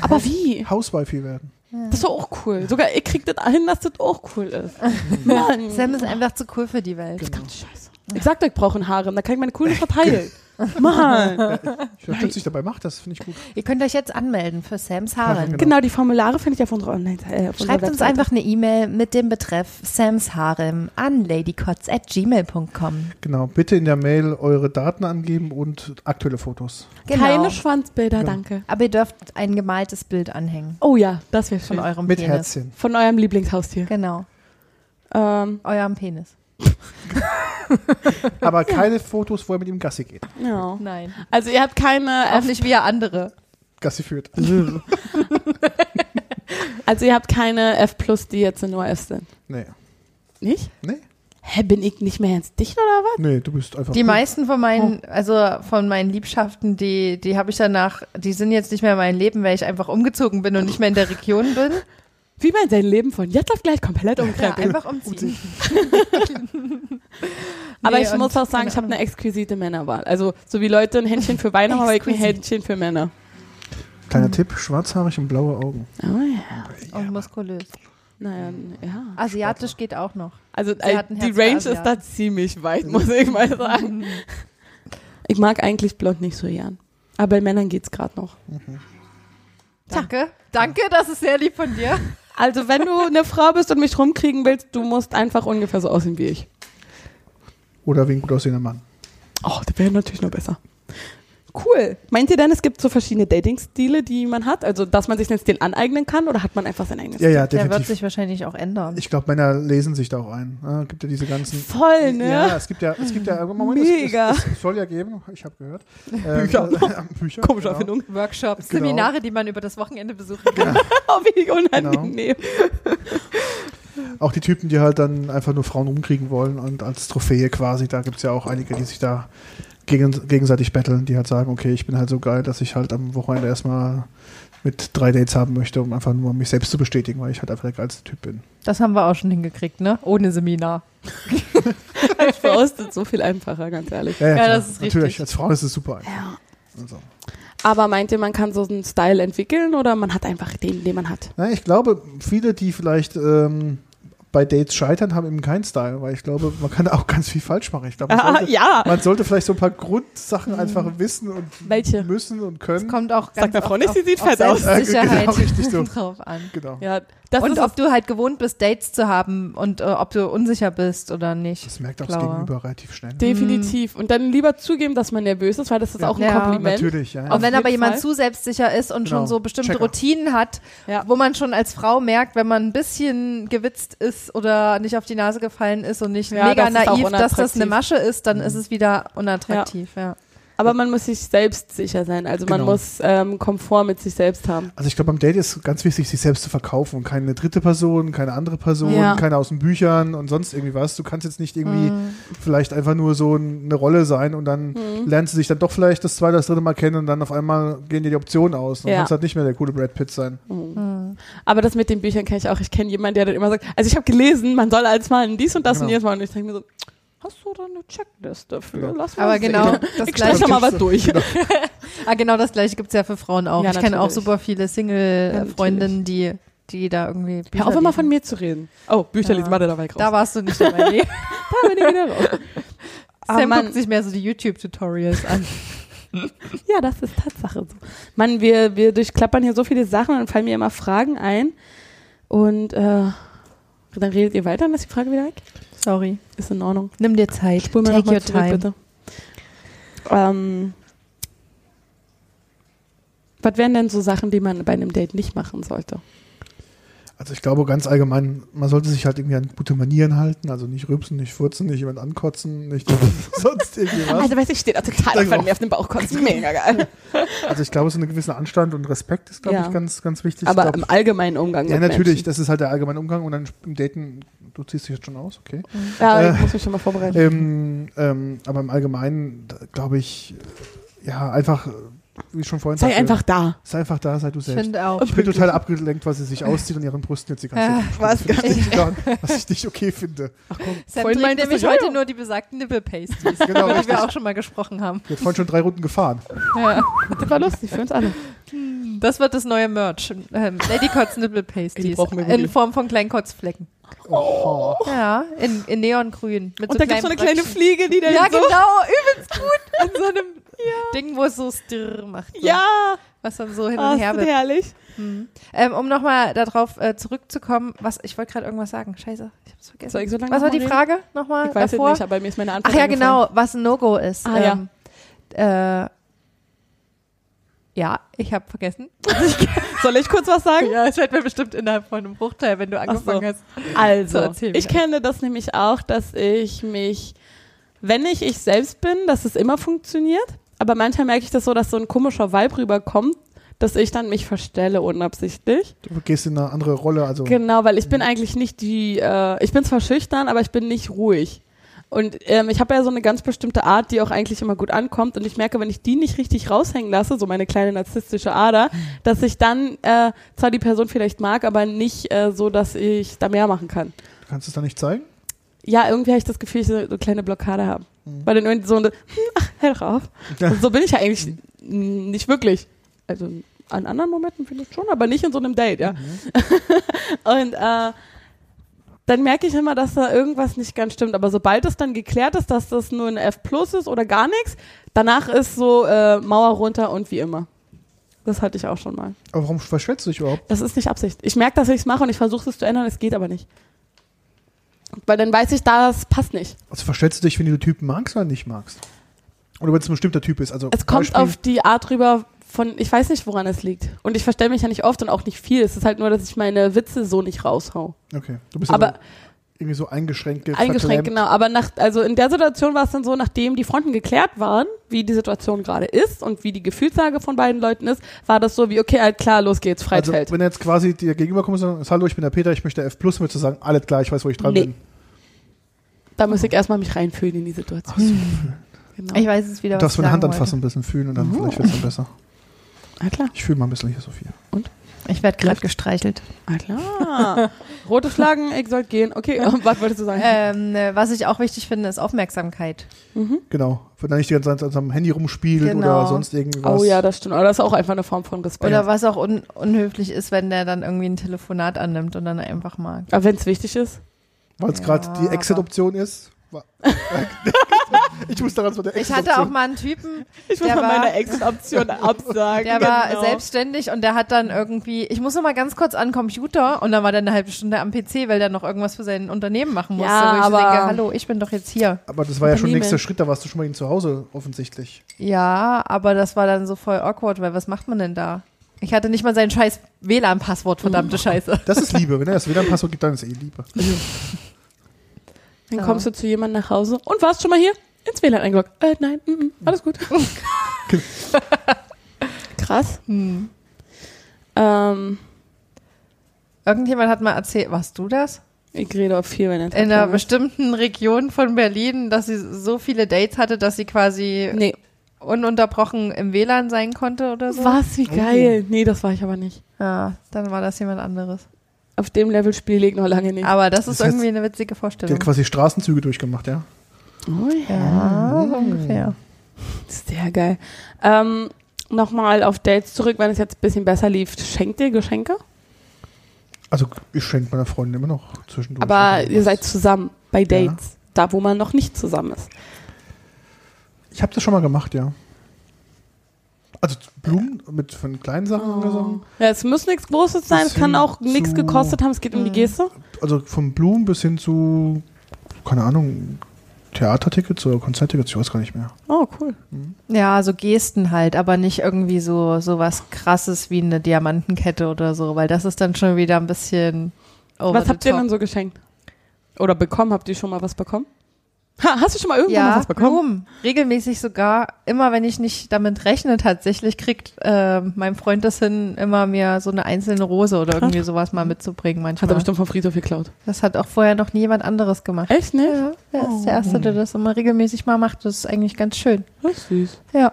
S3: Aber wie?
S4: Hauswifey werden.
S3: Das ist doch auch cool. Sogar ich krieg das hin, dass das auch cool ist. <laughs> Mann.
S2: Sam ist einfach zu cool für die Welt.
S4: Genau.
S3: Scheiße. Ich sagte, ich brauche einen Harem, da kann ich meine Coolness <laughs> verteilen. <laughs> Mann.
S4: Ich unterstütze dich dabei, mach das, finde ich gut.
S2: Ihr könnt euch jetzt anmelden für Sams Haaren.
S4: Genau.
S3: Genau, die Formulare finde ich auf unserer online äh, auf unserer
S2: Schreibt uns
S3: Webseite.
S2: einfach eine E-Mail mit dem Betreff Sams Harem an ladycots@gmail.com.
S4: Genau, bitte in der Mail eure Daten angeben und aktuelle Fotos.
S2: Genau.
S3: Keine Schwanzbilder,
S4: Genau.
S3: danke.
S2: Aber ihr dürft ein gemaltes Bild anhängen
S3: Oh ja, das wäre
S2: von
S3: schön.
S2: eurem
S4: Mit
S2: Penis.
S4: Herzchen.
S3: Von eurem Lieblingshaustier.
S2: Genau,
S3: Ähm,
S2: eurem Penis. <laughs>
S4: Aber keine Fotos, wo er mit ihm Gassi geht.
S3: ja.
S2: Nein.
S3: Also ihr habt keine,
S2: Auch nicht wie andere.
S4: Gassi führt. <laughs>
S3: also ihr habt keine F Plus, die jetzt nur F sind.
S4: Nee.
S3: Nicht?
S4: Nee?
S3: Hä, bin ich nicht mehr ins Dicht oder was?
S4: Nee, du bist einfach.
S2: Die
S4: cool.
S2: meisten von meinen, also von meinen Liebschaften, die, die habe ich danach, die sind jetzt nicht mehr in meinem Leben, weil ich einfach umgezogen bin und nicht mehr in der Region bin. <laughs>
S3: Wie man sein Leben von jetzt auf gleich komplett
S2: Ja,
S3: umkrempelt.
S2: einfach umziehen. <laughs>
S3: Aber
S2: Nee,
S3: ich muss auch sagen, ich habe eine exquisite Männerwahl. Also so wie Leute ein Händchen für Weine haben, habe ich ein. Händchen für Männer.
S4: Kleiner Tipp: schwarzhaarig und blaue Augen.
S3: Oh ja.
S2: Und muskulös.
S3: Naja, ja.
S2: Asiatisch geht auch noch.
S3: Also äh, die Range ist da ziemlich weit, muss ich mal sagen. <laughs> Ich mag eigentlich blond nicht so gern. Aber bei Männern geht's gerade noch.
S2: Danke. Danke, das ist sehr lieb von dir.
S3: Also wenn du eine Frau bist und mich rumkriegen willst, du musst einfach ungefähr so aussehen wie ich.
S4: Oder wie ein gut aussehender Mann.
S3: Oh, das wäre natürlich noch besser. Cool. Meint ihr denn, es gibt so verschiedene Dating-Stile, die man hat? Also, dass man sich den Stil aneignen kann oder hat man einfach sein eigenes
S4: Ja, ja,
S2: Der wird
S4: definitiv.
S2: sich wahrscheinlich auch ändern.
S4: Ich glaube, Männer lesen sich da auch ein. Ja, gibt ja diese ganzen.
S3: Voll, ne?
S4: Ja, es gibt ja, es gibt ja, Moment, es-
S3: Mega.
S4: Es, es soll ja geben, ich habe gehört. <laughs> Ähm,
S3: Bücher.
S4: äh, <laughs> Bücher.
S3: Komische
S4: genau.
S3: Erfindung.
S2: Workshops,
S4: Genau.
S2: Seminare, die man über das Wochenende besuchen <laughs> kann.
S3: Oh, wie unangenehm.
S4: Auch die Typen, die halt dann einfach nur Frauen umkriegen wollen und als Trophäe quasi, da gibt es ja auch einige, die sich da gegen, gegenseitig betteln, die halt sagen, okay, ich bin halt so geil, dass ich halt am Wochenende erstmal mit drei Dates haben möchte, um einfach nur mich selbst zu bestätigen, weil ich halt einfach der geilste Typ bin.
S2: Das haben wir auch schon hingekriegt, ne? Ohne Seminar. <laughs>
S3: Als Frau ist das so viel einfacher, ganz ehrlich.
S4: Ja, ja,
S2: Ja, das ist
S4: Natürlich,
S2: richtig.
S4: als Frau ist es super einfach.
S3: Ja.
S4: Also.
S3: Aber meint ihr, man kann so einen Style entwickeln oder man hat einfach den, den man hat?
S4: Na, ich glaube, viele, die vielleicht ähm, bei Dates scheitern, haben eben keinen Style, weil ich glaube, man kann da auch ganz viel falsch machen. Ich glaube, man,
S3: Ah,
S4: sollte,
S3: ja.
S4: man sollte vielleicht so ein paar Grundsachen einfach wissen und
S3: Welche?
S4: müssen und
S2: Es
S4: können.
S2: kommt auch
S3: Sag
S2: ganz
S3: der Frau nicht,
S2: auf,
S3: sie sieht fett aus.
S2: Selbstsicherheit <laughs>
S4: Genau, richtig so. <laughs>
S2: drauf an.
S4: Genau.
S3: Ja, das
S2: und
S3: ist
S2: ob du halt gewohnt bist, Dates zu haben und äh, ob du unsicher bist oder nicht.
S4: Das merkt auch das. Gegenüber relativ schnell.
S3: definitiv. Und dann lieber zugeben, dass man nervös ist, weil das ist
S4: Ja.
S3: auch ein
S2: Ja.
S3: Kompliment.
S4: Natürlich, ja. ja.
S2: Und wenn aber jemand
S3: Fall.
S2: zu selbstsicher ist und
S4: Genau.
S2: schon so bestimmte
S4: Checker.
S2: Routinen hat,
S3: Ja.
S2: wo man schon als Frau merkt, wenn man ein bisschen gewitzt ist oder nicht auf die Nase gefallen ist und nicht
S3: Ja,
S2: mega
S3: das
S2: naiv, dass das eine. Masche ist,
S4: Mhm.
S2: dann ist es wieder unattraktiv. Ja.
S3: Aber man muss sich selbst sicher sein. Also man
S4: Genau.
S3: muss ähm, Komfort mit sich selbst haben.
S4: Also ich glaube, beim Date ist ganz wichtig, sich selbst zu verkaufen und keine dritte Person, keine andere Person,
S3: Ja.
S4: keine aus den Büchern und sonst irgendwie was. Du kannst jetzt nicht irgendwie
S2: Mhm.
S4: vielleicht einfach nur so ein- eine Rolle sein und dann
S3: Mhm.
S4: lernst du dich dann doch vielleicht das zweite, das dritte Mal kennen und dann auf einmal gehen dir die Optionen aus. Dann
S3: Ja.
S4: kannst du halt nicht mehr der coole Brad Pitt sein.
S2: Mhm.
S3: Aber das mit den Büchern kenne ich auch. Ich kenne jemanden, der dann immer sagt, also ich habe gelesen, man soll als Mann dies und das und
S4: Genau.
S3: jedes Mal. Und ich denke mir so, hast du da eine Checkliste für?
S4: Ja.
S3: Lass mal
S2: Aber
S3: sehen.
S2: genau, <laughs> das
S3: ich
S2: gleiche,
S3: mal was durch. <laughs>
S2: ah, genau das gleiche gibt's ja für Frauen auch.
S3: Ja,
S2: ich kenne auch super viele
S3: Ja,
S2: Single-Freundinnen, die, die da irgendwie Bücher
S3: Hör auf immer von mir zu reden. Oh, Bücher
S2: Ja.
S3: lesen, warte, da war ich raus.
S2: Da warst du nicht dabei. Nee. <laughs>
S3: Da bin ich wieder raus. Aber
S2: Sam
S3: man-
S2: guckt sich mehr so die YouTube-Tutorials an.
S3: Ja, das ist Tatsache so. Mann, wir, wir durchklappern hier so viele Sachen und dann fallen mir immer Fragen ein. Und äh, dann redet ihr weiter und ist die Frage wieder weg?
S2: Sorry.
S3: Ist in Ordnung.
S2: Nimm dir Zeit.
S3: Spul mir
S2: Take your
S3: zurück,
S2: time.
S3: bitte. Ähm, was wären denn so Sachen, die man bei einem Date nicht machen sollte?
S4: Also ich glaube ganz allgemein, man sollte sich halt irgendwie an gute Manieren halten, also nicht rübsen, nicht furzen, nicht jemand ankotzen, nicht <laughs> sonst irgendwie was.
S3: Also, weiß ich, steht da total auf, wenn
S4: auch.
S3: mir auf den Bauch kotzt. Mega geil. <laughs>
S4: Also ich glaube, so eine gewisse Anstand und Respekt ist, glaube
S3: Ja.
S4: ich, ganz, ganz wichtig.
S3: Aber
S4: glaub,
S3: im allgemeinen Umgang
S4: ja,
S3: mit
S4: natürlich,
S3: Menschen.
S4: das ist halt der allgemeine Umgang und dann im Daten, du ziehst dich jetzt schon aus, okay.
S3: Ja,
S4: Äh,
S3: ich muss mich schon mal vorbereiten.
S4: Ähm, ähm, aber im Allgemeinen, glaube ich, ja, einfach, wie ich schon vorhin
S3: Sei
S4: sagte,
S3: einfach da.
S4: sei einfach da, sei du selbst.
S2: finde auch.
S4: Ich bin total abgelenkt, weil sie sich auszieht und ihren Brüsten jetzt die ganze
S2: Ja,
S4: Zeit.
S3: was?
S4: Das liegt daran, was ich nicht okay finde.
S3: Ach komm,
S2: Sam
S3: vorhin
S2: trinkt nämlich
S3: ja,
S2: heute
S3: ja.
S2: nur die besagten Nipple-Pasties,
S4: Genau,
S2: über die
S4: richtig.
S2: wir auch schon mal gesprochen haben.
S4: Ich habe vorhin schon drei Runden gefahren.
S2: Ja.
S3: Das war lustig für uns alle.
S2: Das wird das neue Merch. Ähm, Lady Kotz Nipple Pasties.
S3: wir
S2: In. Form von kleinen Kotzflecken.
S4: Oh.
S2: Ja, in, in Neongrün. Mit
S3: Und da gibt es so eine kleine
S2: Brötchen.
S3: Fliege, die dann
S2: Ja,
S3: so...
S2: genau, übelst gut. <laughs> In so einem Ding, wo es so stirr macht. So,
S3: Ja,
S2: Was dann so hin
S3: oh,
S2: und her
S3: das
S2: wird.
S3: herrlich.
S2: Mhm. Ähm, um nochmal darauf äh, zurückzukommen, was ich wollte gerade irgendwas sagen. Scheiße, ich hab's vergessen.
S3: Soll ich so lange
S2: was war die Frage nochmal
S3: Ich weiß es
S2: davor?
S3: nicht, aber mir ist meine Antwort
S2: Ach ja, genau, was ein No-Go ist.
S3: Ah, ja.
S2: ähm, ja. Äh, ja, ich habe vergessen. <laughs>
S3: Soll ich kurz was sagen?
S2: Ja, es fällt mir bestimmt innerhalb von einem Bruchteil, wenn du angefangen
S3: so.
S2: hast.
S3: Also,
S2: So, erzähl
S3: ich
S2: mir.
S3: kenne das nämlich auch, dass ich mich, wenn ich ich selbst bin, dass es immer funktioniert. Aber manchmal merke ich das so, dass so ein komischer Vibe rüberkommt, dass ich dann mich verstelle unabsichtlich.
S4: Du gehst in eine andere Rolle, also
S3: Genau, weil ich bin eigentlich nicht die, äh, ich bin zwar schüchtern, aber ich bin nicht ruhig. Und ähm, ich habe ja so eine ganz bestimmte Art, die auch eigentlich immer gut ankommt. Und ich merke, wenn ich die nicht richtig raushängen lasse, so meine kleine narzisstische Ader, dass ich dann äh, zwar die Person vielleicht mag, aber nicht äh, so, dass ich da mehr machen kann.
S4: du kannst es dann nicht zeigen.
S3: Ja, irgendwie habe ich das Gefühl, ich so eine kleine Blockade habe. Weil dann irgendwie so eine, hm, ach, hör doch auf. Und so bin ich ja eigentlich n- nicht wirklich. Also an anderen Momenten vielleicht schon, aber nicht in so einem Date, ja. <laughs> Und äh, dann merke ich immer, dass da irgendwas nicht ganz stimmt. Aber sobald es dann geklärt ist, dass das nur ein F plus ist oder gar nichts, Danach ist so äh, Mauer runter und wie immer. Das hatte ich auch schon mal.
S4: Aber warum verschwätzt du dich überhaupt?
S3: Das ist nicht Absicht. Ich merke, dass ich es mache und ich versuche es zu ändern, es geht aber nicht. Weil dann weiß ich, das passt nicht.
S4: Also verschwätzt du dich, wenn du Typen magst oder nicht magst? Oder wenn es ein bestimmter Typ ist? Also
S3: Es kommt
S4: Beispiel-
S3: auf die Art rüber von, ich weiß nicht, woran es liegt. Und ich verstelle mich ja nicht oft und auch nicht viel. Es ist halt nur, dass ich meine Witze so nicht raushau.
S4: Okay, du bist
S3: Aber
S4: aber irgendwie so eingeschränkt.
S3: eingeschränkt,
S4: verklemmt.
S3: genau. Aber nach, also in der Situation war es dann so, nachdem die Fronten geklärt waren, wie die Situation gerade ist und wie die Gefühlslage von beiden Leuten ist, war das so wie, okay, halt klar, los geht's,
S4: Also,
S3: Freifeld.
S4: wenn jetzt quasi dir gegenüberkommt und sagt, hallo, ich bin der Peter, ich möchte F+, würdest du sagen, alles klar, ich weiß, wo ich dran
S3: Nee.
S4: bin.
S3: da muss ich erstmal mich reinfühlen in die Situation. Genau.
S2: Ich weiß es wieder,
S4: Du darfst meine Hand anfassen, ein bisschen fühlen und dann vielleicht wird es dann besser.
S3: Ah, klar.
S4: Ich fühle mal ein bisschen hier, Sophia.
S2: wollte. Ich werde gerade gestreichelt.
S3: Ah, klar. <laughs> Rote Flaggen, ich soll gehen. Okay, <laughs> was wolltest du sagen?
S2: Ähm, äh, was ich auch wichtig finde, ist Aufmerksamkeit.
S3: Mhm.
S4: Genau. Wenn er nicht die ganze Zeit an seinem Handy rumspielt
S2: Genau.
S4: oder sonst irgendwas.
S3: Oh ja, das stimmt. Aber das ist auch einfach eine Form von Respekt.
S2: Oder was auch un unhöflich ist, wenn der dann irgendwie ein Telefonat annimmt und dann einfach mag.
S3: Aber wenn es wichtig ist.
S4: Weil es
S2: Ja,
S4: gerade die Exit-Option ist. <laughs> Ich muss daran so der
S2: Ich hatte auch mal einen Typen, <laughs>
S3: Ich muss
S2: Der
S3: mal
S2: war-
S3: meine Exit-Option <laughs> absagen.
S2: der war
S3: Genau.
S2: selbstständig und der hat dann irgendwie, ich muss noch mal ganz kurz an den Computer und dann war der eine halbe Stunde am PC, weil der noch irgendwas für sein Unternehmen machen musste.
S3: Ja,
S2: wo ich so
S3: aber-
S2: denke, hallo, ich bin doch jetzt hier.
S4: Aber das war ja schon
S3: Unternehmen.
S4: nächster Schritt, da warst du schon mal ihn zu Hause, offensichtlich.
S2: Ja, aber das war dann so voll awkward, weil was macht man denn da? Ich hatte nicht mal sein scheiß WLAN-Passwort, verdammte Scheiße. <laughs>
S4: Das ist Liebe. Wenn er das WLAN-Passwort gibt, dann ist eh Liebe.
S3: Dann kommst du zu jemandem nach Hause und warst schon mal hier? Ins WLAN eingeloggt. Äh, nein, mm, mm, alles gut. <laughs> Krass.
S2: Hm.
S3: Ähm,
S2: Irgendjemand hat mal erzählt, warst du das?
S3: ich rede auch viel, wenn er
S2: In einer bestimmten Region von Berlin, dass sie so viele Dates hatte, dass sie quasi
S3: Nee.
S2: ununterbrochen im WLAN sein konnte oder so.
S3: Was, wie geil. Nee, das war ich aber nicht.
S2: Ja, dann war das jemand anderes.
S3: Auf dem Level spiele ich noch lange nicht.
S2: Aber das ist
S4: Das heißt,
S2: irgendwie eine witzige
S4: Der
S2: Vorstellung.
S4: hat quasi Straßenzüge durchgemacht, ja?
S3: Oh ja.
S2: Ja, ungefähr.
S3: Sehr geil. Ähm, Nochmal auf Dates zurück, wenn es jetzt ein bisschen besser lief. Schenkt ihr Geschenke?
S4: Also ich schenke meiner Freundin immer noch zwischendurch.
S3: Aber ihr seid zusammen bei Dates. Da, wo man noch nicht zusammen ist.
S4: Ich habe das schon mal gemacht, ja. Also Blumen mit von kleinen Sachen oder so.
S3: Ja, es muss nichts Großes sein, es kann auch nichts gekostet haben, es geht um die Geste.
S4: Also von Blumen bis hin zu, keine Ahnung, Theatertickets oder Konzerttickets, ich weiß gar nicht mehr.
S3: Oh, cool.
S2: Ja, so Gesten halt, aber nicht irgendwie so, so was krasses wie eine Diamantenkette oder so, weil das ist dann schon wieder ein bisschen over
S3: was
S2: the
S3: habt ihr
S2: top.
S3: denn so geschenkt? Oder bekommen? Habt ihr schon mal was bekommen? Ha, hast du schon mal irgendwann
S2: Ja,
S3: was bekommen?
S2: Blumen. Regelmäßig sogar. Immer wenn ich nicht damit rechne, tatsächlich kriegt äh, mein Freund das hin, immer mir so eine einzelne Rose oder irgendwie sowas mal mitzubringen
S3: Hat er
S2: manchmal.
S3: bestimmt vom Friedhof geklaut.
S2: Das hat auch vorher noch nie jemand anderes gemacht.
S3: Echt, ne?
S2: Ja, er ist der Erste, der das immer regelmäßig mal macht. Das ist eigentlich ganz schön.
S3: Das ist süß.
S2: Ja,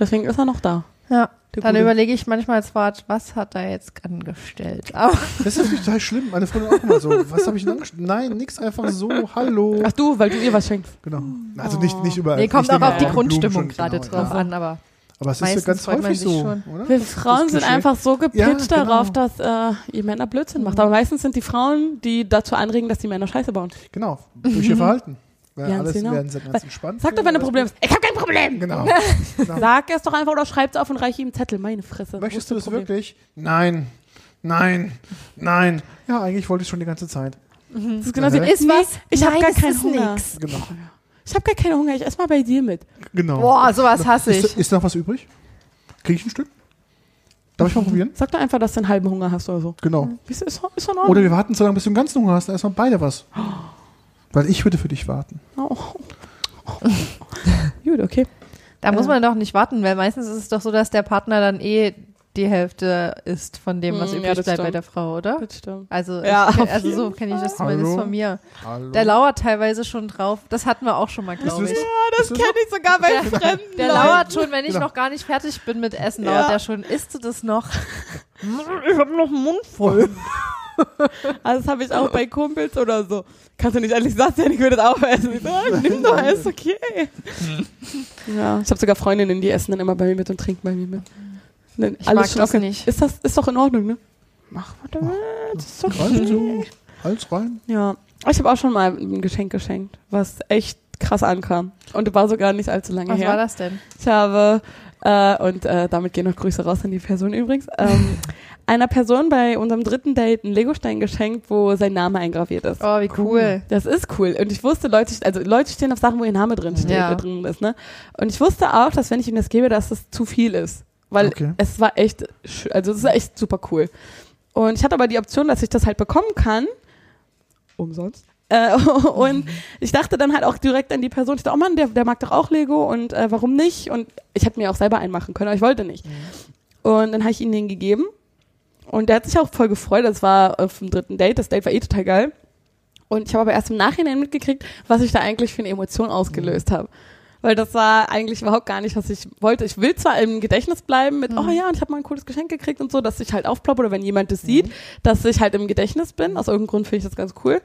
S3: Deswegen ist er noch da.
S2: Ja.
S3: Der
S2: Dann
S3: Gute.
S2: überlege ich manchmal als Wart, was hat er jetzt angestellt? Aber
S4: Das ist nicht total schlimm. Meine Freundin auch immer so. Was habe ich denn angestellt? Nein, nix, einfach so. Hallo.
S3: Ach du, weil du ihr was schenkst.
S4: Genau. Also nicht, nicht über.
S2: nee, kommt auch auf die Grundstimmung gerade
S4: genau,
S2: drauf
S4: ja.
S2: an, aber
S4: Aber es ist ja ganz häufig
S2: sich
S4: so,
S2: schon.
S4: oder?
S3: Wir Frauen sind einfach so gepitcht
S4: Ja, genau.
S3: darauf, dass äh, ihr Männer Blödsinn macht. Aber meistens sind die Frauen, die dazu anregen, dass die Männer Scheiße bauen.
S4: Genau. Durch ihr Verhalten.
S3: Ja,
S4: alles,
S3: genau.
S4: werden sie ganz entspannt.
S3: Sag doch, wenn du ein Problem hast. Ich hab kein Problem.
S4: Genau. <laughs> genau.
S3: Sag es doch einfach oder schreib's auf und reiche ihm einen Zettel. Meine Fresse.
S4: Möchtest
S3: ist
S4: du
S3: Problem?
S4: wirklich? Nein. Nein. Nein. Ja, eigentlich wollte ich schon die ganze Zeit.
S3: Das ist genau so.
S2: Ist was?
S3: Ich hab
S2: Nein,
S3: gar
S2: es
S3: keinen
S2: ist
S3: Hunger.
S2: nix.
S4: Genau.
S3: Ich hab gar keinen Hunger. Ich ess mal bei dir mit.
S4: genau.
S2: boah, sowas hasse
S4: ist,
S2: ich.
S4: ist noch was übrig? Krieg ich ein Stück? Darf ich mal probieren?
S3: Sag doch einfach, dass du einen halben Hunger hast oder so.
S4: Genau.
S3: Ist, ist, ist.
S4: Oder wir warten so lange, bis du einen ganzen Hunger hast, dann erstmal beide was. <gasps> Weil ich würde für dich warten.
S3: Oh. <laughs> Gut, okay.
S2: Da muss
S3: Ja.
S2: man doch nicht warten, weil meistens ist es doch so, dass der Partner dann eh die Hälfte ist von dem, was
S3: ja,
S2: übrig
S3: das
S2: bleibt bei der Frau, oder?
S3: Das stimmt.
S2: Also,
S3: Ja,
S2: ich,
S3: auf <laughs>
S2: also so kenne ich das zumindest
S4: Hallo?
S2: von mir.
S4: Hallo.
S2: Der lauert teilweise schon drauf. Das hatten wir auch schon mal, glaube ich.
S3: das kenne ich sogar bei
S2: Der-
S3: Fremden.
S2: Der
S3: Leuten.
S2: lauert schon, wenn ich
S4: Genau.
S2: noch gar nicht fertig bin mit Essen,
S3: Ja.
S2: lauert der schon. Isst du das noch? Ich habe noch einen Mund voll. <laughs> <laughs>
S3: Also das habe ich auch bei Kumpels oder so. Kannst du nicht endlich satt sein, ich würde das aufessen. Ich so, ah, nimm doch, ist okay. <laughs> Ja, ich habe sogar Freundinnen, die essen dann immer bei mir mit und trinken bei mir mit. Dann
S2: Ich mag
S3: schon
S2: das nicht.
S3: Ist das ist doch in Ordnung, ne? Mach, was du willst. Ist
S4: Rein
S3: okay.
S4: so. Hals rein.
S3: Ja, ich habe auch schon mal ein Geschenk geschenkt, was echt krass ankam. Und war sogar nicht allzu lange
S2: Was
S3: her.
S2: war das denn?
S3: Ich habe, äh, und äh, damit gehen noch Grüße raus an die Person übrigens, ähm, <laughs> einer Person bei unserem dritten Date einen Legostein geschenkt, wo sein Name eingraviert ist.
S2: Oh, wie cool.
S3: Das ist cool. Und ich wusste, Leute, also Leute stehen auf Sachen, wo ihr Name drin steht,
S2: Ja.
S3: äh, drin ist, ne? Und ich wusste auch, dass wenn ich ihm das gebe, dass das zu viel ist. Weil
S4: Okay.
S3: es war echt, also es ist echt super cool. Und ich hatte aber die Option, dass ich das halt bekommen kann. Umsonst. Äh, <laughs> und ich dachte dann halt auch direkt an die Person, ich dachte, oh Mann, der, der mag doch auch Lego und äh, warum nicht? Und ich hätte mir auch selber einen machen können, aber ich wollte nicht. Und dann habe ich ihm den gegeben. Und der hat sich auch voll gefreut. Das war auf dem dritten Date. Das Date war eh total geil. Und ich habe aber erst im Nachhinein mitgekriegt, was ich da eigentlich für eine Emotion ausgelöst habe. Weil das war eigentlich überhaupt gar nicht, was ich wollte. Ich will zwar im Gedächtnis bleiben mit, oh ja, und ich habe mal ein cooles Geschenk gekriegt und so, dass ich halt aufploppe oder wenn jemand das sieht, dass ich halt im Gedächtnis bin. Aus irgendeinem Grund finde ich das ganz cool.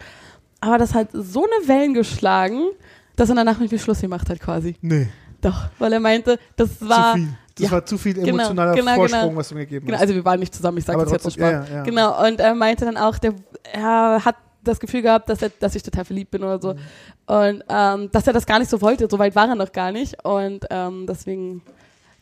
S3: Aber das hat so eine Wellen geschlagen, dass er danach mit mir Schluss gemacht hat quasi.
S4: Nee,
S3: Doch, weil er meinte, das war...
S4: Das
S3: ja.
S4: war zu viel
S3: Genau,
S4: emotionaler
S3: genau,
S4: Vorsprung,
S3: genau.
S4: was du mir gegeben
S3: Genau,
S4: hast.
S3: also wir waren nicht zusammen, ich sage das jetzt
S4: ja,
S3: Spaß.
S4: ja, ja.
S3: Genau, und er meinte dann auch, der, er hat das Gefühl gehabt, dass, er, dass ich total verliebt bin oder so.
S4: Mhm.
S3: Und ähm, dass er das gar nicht so wollte, so weit war er noch gar nicht. Und ähm, deswegen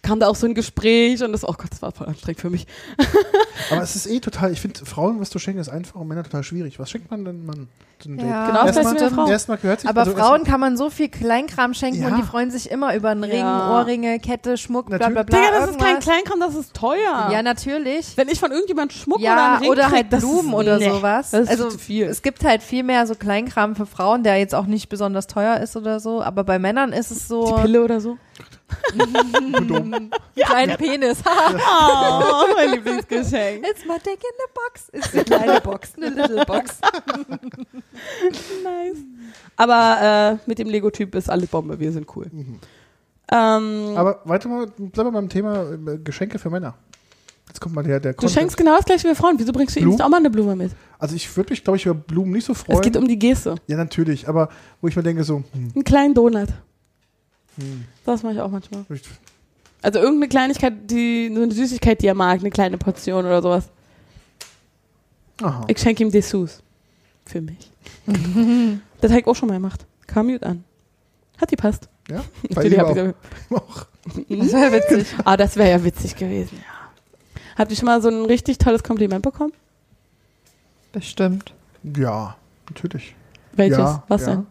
S3: kam da auch so ein Gespräch und das, oh Gott, das war voll anstrengend für mich. <laughs>
S4: Aber es ist eh total, ich finde, Frauen was zu schenken ist einfach und Männer total schwierig. Was schenkt man denn Mann
S2: Ja.
S3: Genau, das
S4: erstmal,
S3: gleiche mit der Frau.
S4: erstmal gehört sich
S2: Aber
S4: also
S2: Frauen kann man so viel Kleinkram schenken
S4: Ja.
S2: und die freuen sich immer über einen Ring,
S3: Ja.
S2: Ohrringe, Kette, Schmuck, bla bla
S4: Natürlich.
S2: bla.
S3: Digga, das ist kein
S2: irgendwas.
S3: Kleinkram, das ist teuer.
S2: Ja, natürlich.
S3: Wenn ich von irgendjemand Schmuck oder
S2: Ja,
S3: einen Ring
S2: oder
S3: krieg,
S2: halt
S3: das
S2: Blumen
S3: ist,
S2: oder
S3: nee,
S2: sowas.
S3: Das ist
S2: also
S3: zu viel.
S2: es gibt halt viel mehr so Kleinkram für Frauen, der jetzt auch nicht besonders teuer ist oder so. Aber bei Männern ist es so
S3: Die Pille oder so. <laughs>
S2: kleinen Penis. <laughs>
S3: Oh, mein Lieblingsgeschenk.
S2: It's my dick in the box. Ist eine kleine Box, eine little box. <laughs>
S3: nice. Aber äh, mit dem Lego-Typ ist alles Bombe, wir sind cool. Ähm,
S4: Aber weiter mal, bleiben wir beim Thema äh, Geschenke für Männer. Jetzt kommt mal der, der
S3: du schenkst genau das gleiche wie Frauen. Wieso bringst du ihm auch mal eine Blume mit?
S4: Also ich würde mich, glaube ich, über Blumen nicht so freuen.
S3: Es geht um die Geste.
S4: ja, natürlich, aber wo ich mir denke, so, hm,
S3: Einen kleinen Donut.
S4: Hm,
S3: Das mache ich auch manchmal.
S4: ich-
S3: Also irgendeine Kleinigkeit, die, so eine Süßigkeit, die er mag, eine kleine Portion oder sowas.
S4: aha.
S3: Ich schenke ihm Dessous. Für mich. <laughs> das habe ich auch schon mal gemacht. Kam gut an. Hat die passt.
S4: Ja, <laughs> bei
S3: Natürlich
S4: ihm
S3: hab
S4: auch.
S3: ich
S4: auch.
S2: Das wäre witzig.
S3: Ah, das wäre ja witzig gewesen, ja. Habt ihr schon mal so ein richtig tolles Kompliment bekommen?
S2: Bestimmt.
S4: Ja, natürlich.
S3: Welches?
S4: Ja,
S3: Was
S4: ja.
S3: denn?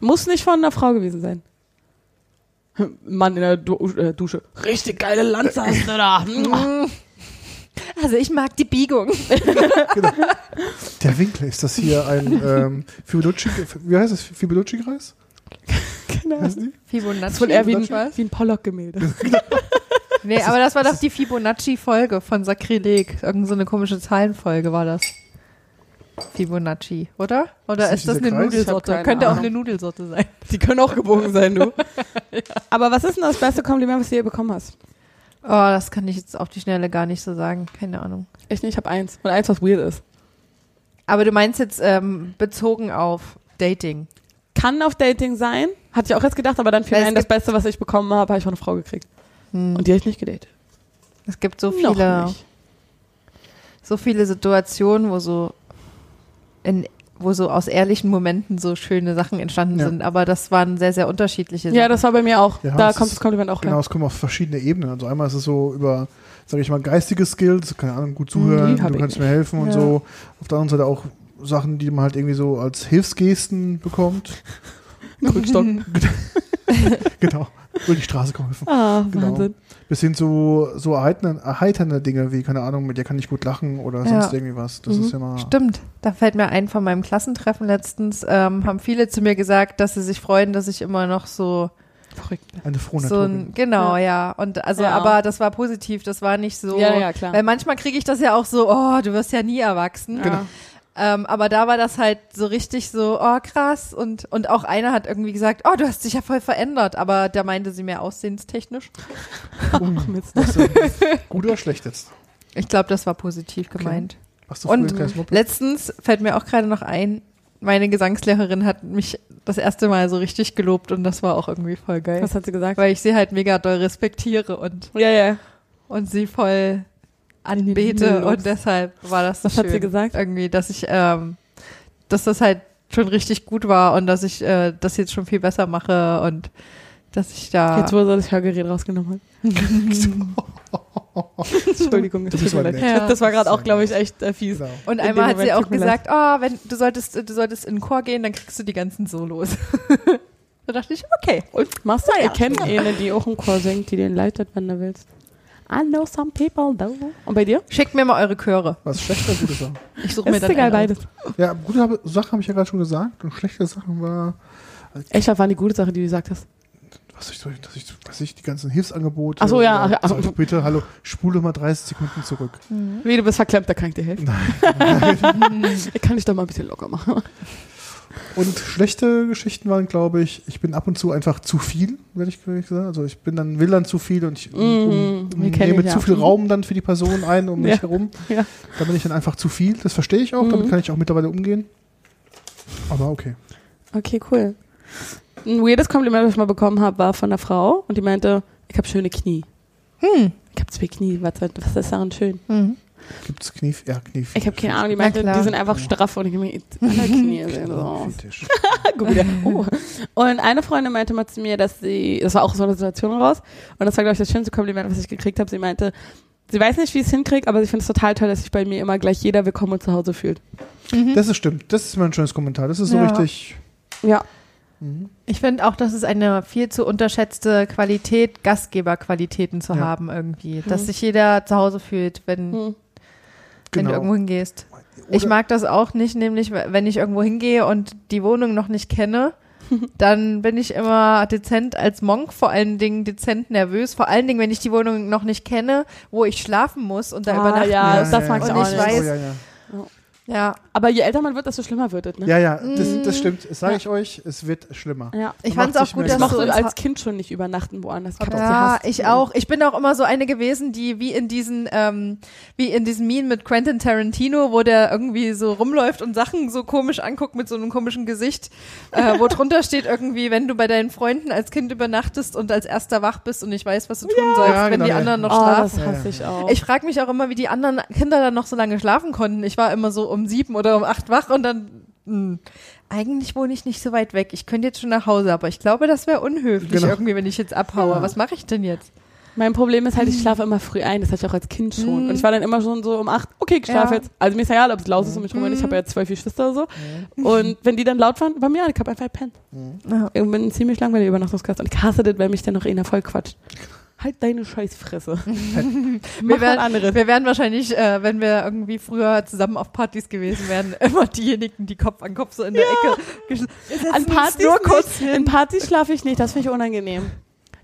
S3: Muss nicht von einer Frau gewesen sein. Mann in der du äh, Dusche. Richtig geile Lanze hast du da.
S2: Also ich mag die Biegung. <laughs>
S4: Der Winkel, ist das hier ein ähm, Fibonacci, wie heißt das? Fibonacci-Kreis?
S3: genau.
S2: Fibonacci.
S3: Das ist wohl eher wie ein, wie ein Pollock-Gemälde. <laughs>
S2: Nee, aber das war doch die Fibonacci-Folge von Sakrileg. Irgend so eine komische Zahlenfolge war das. Fibonacci, oder? Oder
S4: Ist
S2: ist das eine
S4: Kreis?
S2: Nudelsorte? Könnte auch
S3: Ahnung.
S2: eine Nudelsorte sein. <laughs>
S3: Die können auch gebogen sein, du. <laughs> Aber was ist denn das beste Kompliment, was du je bekommen hast?
S2: Oh, das kann ich jetzt auf die Schnelle gar nicht so sagen. Keine Ahnung.
S3: Ich nicht, ich habe eins. Und eins, was weird ist.
S2: Aber du meinst jetzt ähm, bezogen auf Dating.
S3: Kann auf Dating sein. Hatte ich auch jetzt gedacht, aber dann fiel mir ein, das Beste, was ich bekommen habe, habe ich von einer Frau gekriegt.
S2: Hm.
S3: Und die habe ich nicht gedatet.
S2: Es gibt so viele, so viele Situationen, wo so in, wo so aus ehrlichen Momenten so schöne Sachen entstanden
S4: Ja.
S2: sind. Aber das waren sehr, sehr unterschiedliche
S3: Ja,
S2: Sachen.
S3: das war bei mir auch.
S4: Ja,
S3: da
S4: es
S3: kommt
S4: ist-
S3: das Kompliment auch
S4: Genau,
S3: her.
S4: es kommt auf verschiedene Ebenen. Also einmal ist es so über, sage ich mal, geistige Skills, keine Ahnung, gut zuhören,
S3: hab
S4: du kannst mir helfen und
S3: Ja.
S4: so. Auf der anderen Seite auch Sachen, die man halt irgendwie so als Hilfsgesten bekommt. <laughs>
S3: Krückstock. <laughs>
S4: genau. Über die Straße geholfen.
S3: Ah,
S4: Genau.
S3: Wahnsinn.
S4: Bis hin zu so erheiternde, erheiternde Dinge wie, keine Ahnung, mit dir kann ich gut lachen oder
S2: Ja.
S4: sonst irgendwie was. Das
S3: Mhm.
S4: ist immer.
S2: Stimmt. Da fällt mir ein von meinem Klassentreffen letztens, ähm, haben viele zu mir gesagt, dass sie sich freuen, dass ich immer noch so,
S3: Verrückt.
S4: Eine frohe
S2: so ein,
S4: bin.
S2: genau, ja. Und also,
S3: Ja.
S2: aber das war positiv, das war nicht so.
S3: Ja, ja, klar.
S2: Weil manchmal kriege ich das ja auch so, oh, du wirst ja nie erwachsen.
S3: Ja.
S2: Ähm, aber da war das halt so richtig so, oh krass. Und, und auch einer hat irgendwie gesagt, oh, du hast dich ja voll verändert. Aber da meinte sie mehr aussehenstechnisch.
S4: Denn? <laughs> Gut oder schlecht jetzt?
S2: Ich glaube, das war positiv gemeint.
S4: Du
S2: Und? Letztens fällt mir auch gerade noch ein, meine Gesangslehrerin hat mich das erste Mal so richtig gelobt und das war auch irgendwie voll geil.
S3: Was hat sie gesagt?
S2: Weil ich sie halt mega doll respektiere und,
S3: Ja, ja.
S2: und sie voll anbete und deshalb war das so
S3: Was hat
S2: schön.
S3: sie gesagt?
S2: Irgendwie, dass ich, ähm, dass das halt schon richtig gut war und dass ich äh, das jetzt schon viel besser mache und dass ich da.
S3: Jetzt, wo er das Hörgerät rausgenommen hat. <laughs> <laughs> Entschuldigung, das, leid.
S2: nett.
S3: Ja. das war gerade auch, glaube ich, echt äh, fies.
S4: Genau.
S2: und
S3: in
S2: einmal hat sie auch gesagt, oh, wenn du solltest, du solltest in den Chor gehen, dann kriegst du die ganzen Solos. <laughs> da dachte ich, okay.
S3: Und machst du, ihr kennt eine, die auch im Chor singt, die den leitet, wenn du willst. I know some people though. Und bei dir?
S2: Schickt mir mal eure Chöre.
S4: Was schlechte oder gute Sachen?
S2: Ich suche mir
S3: Ist
S2: dann
S3: egal,
S2: aus.
S3: beides.
S4: Ja, gute Sachen habe ich ja gerade schon gesagt und schlechte Sachen war,
S3: Echt, das war eine gute Sache, die du gesagt hast.
S4: was ich, dass ich, was ich die ganzen Hilfsangebote.
S3: Ach so, ja,
S4: oder-
S3: ach, ach.
S4: also bitte, hallo, spule mal 30 Sekunden zurück.
S3: Wie, du bist verklemmt, da kann ich dir helfen. <laughs> ich kann dich doch mal ein bisschen locker machen.
S4: Und schlechte Geschichten waren, glaube ich, ich bin ab und zu einfach zu viel, werde ich sagen. Also ich bin dann, will dann zu viel und ich um, um,
S3: Mhm, kennen
S4: nehme zu viel Raum dann für die Person ein um mich
S3: Ja.
S4: herum.
S3: Ja.
S4: Da bin ich dann einfach zu viel. Das verstehe ich auch, damit
S3: Mhm.
S4: kann ich auch mittlerweile umgehen. Aber okay.
S3: Okay, cool. Ein weirdes Kompliment, das ich mal bekommen habe, war von einer Frau und die meinte, ich habe schöne Knie.
S2: Hm.
S3: Ich habe zwei Knie, was, was ist daran schön?
S2: Mhm.
S4: Gibt es Knie? Ja, Knie.
S3: Ich habe keine Ahnung, die meinte, die sind einfach straff und ich habe mir meine Knie sehen so. <laughs> Wieder. Oh. Und eine Freundin meinte mal zu mir, dass sie, das war auch so eine Situation raus, und das war, glaube ich, das schönste Kompliment, was ich gekriegt habe. Sie meinte, sie weiß nicht, wie ich es hinkriege, aber sie findet es total toll, dass sich bei mir immer gleich jeder willkommen und zu Hause fühlt.
S4: Das ist stimmt. Das ist mal ein schönes Kommentar. Das ist so
S2: Ja.
S4: richtig.
S3: Ja.
S4: Mhm.
S2: Ich finde auch, das ist eine viel zu unterschätzte Qualität, Gastgeberqualitäten zu
S4: Ja.
S2: haben irgendwie. Dass
S3: Hm.
S2: sich jeder zu Hause fühlt, wenn,
S3: Hm.
S2: Wenn
S4: Genau.
S2: du irgendwo hingehst. Ich
S4: Oder-
S2: mag das auch nicht, nämlich wenn ich irgendwo hingehe und die Wohnung noch nicht kenne, <laughs> dann bin ich immer dezent als Monk vor allen Dingen dezent nervös. Vor allen Dingen, wenn ich die Wohnung noch nicht kenne, wo ich schlafen muss und da
S3: Ah,
S2: übernachten
S3: ja,
S2: muss.
S3: das mag ich
S2: Und
S3: auch
S2: ich
S3: nicht.
S2: weiß-
S4: Oh, ja, ja.
S2: Ja,
S3: Aber je älter man wird, desto schlimmer wird es, ne?
S4: ja, ja, das,
S2: Mhm.
S4: das stimmt. Das sage ich euch. Es wird schlimmer.
S3: Ja.
S2: ich fand es auch gut, dass
S3: Ich
S2: du
S3: mochte
S2: ins
S3: als Kind schon nicht übernachten woanders. Ich hab
S2: Ja, ich auch. Ich bin auch immer so eine gewesen, die wie in diesen, ähm, wie in diesem Meme mit Quentin Tarantino, wo der irgendwie so rumläuft und Sachen so komisch anguckt mit so einem komischen Gesicht, äh, wo drunter steht irgendwie, wenn du bei deinen Freunden als Kind übernachtest und als erster wach bist und nicht weißt, was du tun sollst,
S4: Ja,
S2: wenn
S4: genau,
S2: die
S4: ja.
S2: anderen noch
S3: Oh,
S2: schlafen.
S3: das hasse ich auch.
S2: Ich frage mich auch immer, wie die anderen Kinder dann noch so lange schlafen konnten. Ich war immer so um sieben oder um acht wach und dann, mh, eigentlich wohne ich nicht so weit weg. Ich könnte jetzt schon nach Hause, aber ich glaube, das wäre unhöflich
S4: Genau.
S2: irgendwie, wenn ich jetzt abhaue. Was mache ich denn jetzt?
S3: Mein Problem ist halt, ich schlafe immer früh ein. Das hatte ich auch als Kind schon.
S2: Mhm.
S3: Und ich war dann immer schon so um acht, okay, ich schlafe
S2: Ja.
S3: jetzt. Also mir ist egal, ob es laut ist um mich rum.
S2: Mhm.
S3: Ich habe ja jetzt zwölf Geschwister oder so. Und wenn die dann laut waren, war mir egal, ich habe einfach gepennt.
S2: Ja.
S3: Ich bin ziemlich langweiliger Übernachtungsgast. Und ich hasse das, weil mich dann noch einer voll quatscht. Halt deine Scheißfresse. <laughs>
S2: Wir werden,
S3: anderes.
S2: wir werden wahrscheinlich, äh, wenn wir irgendwie früher zusammen auf Partys gewesen wären, <laughs> immer diejenigen, die Kopf an Kopf so in der Ecke Wir setzen
S3: An Partys,
S2: nur kurz
S3: nicht. In
S2: hin.
S3: Partys schlafe ich nicht, das finde ich unangenehm.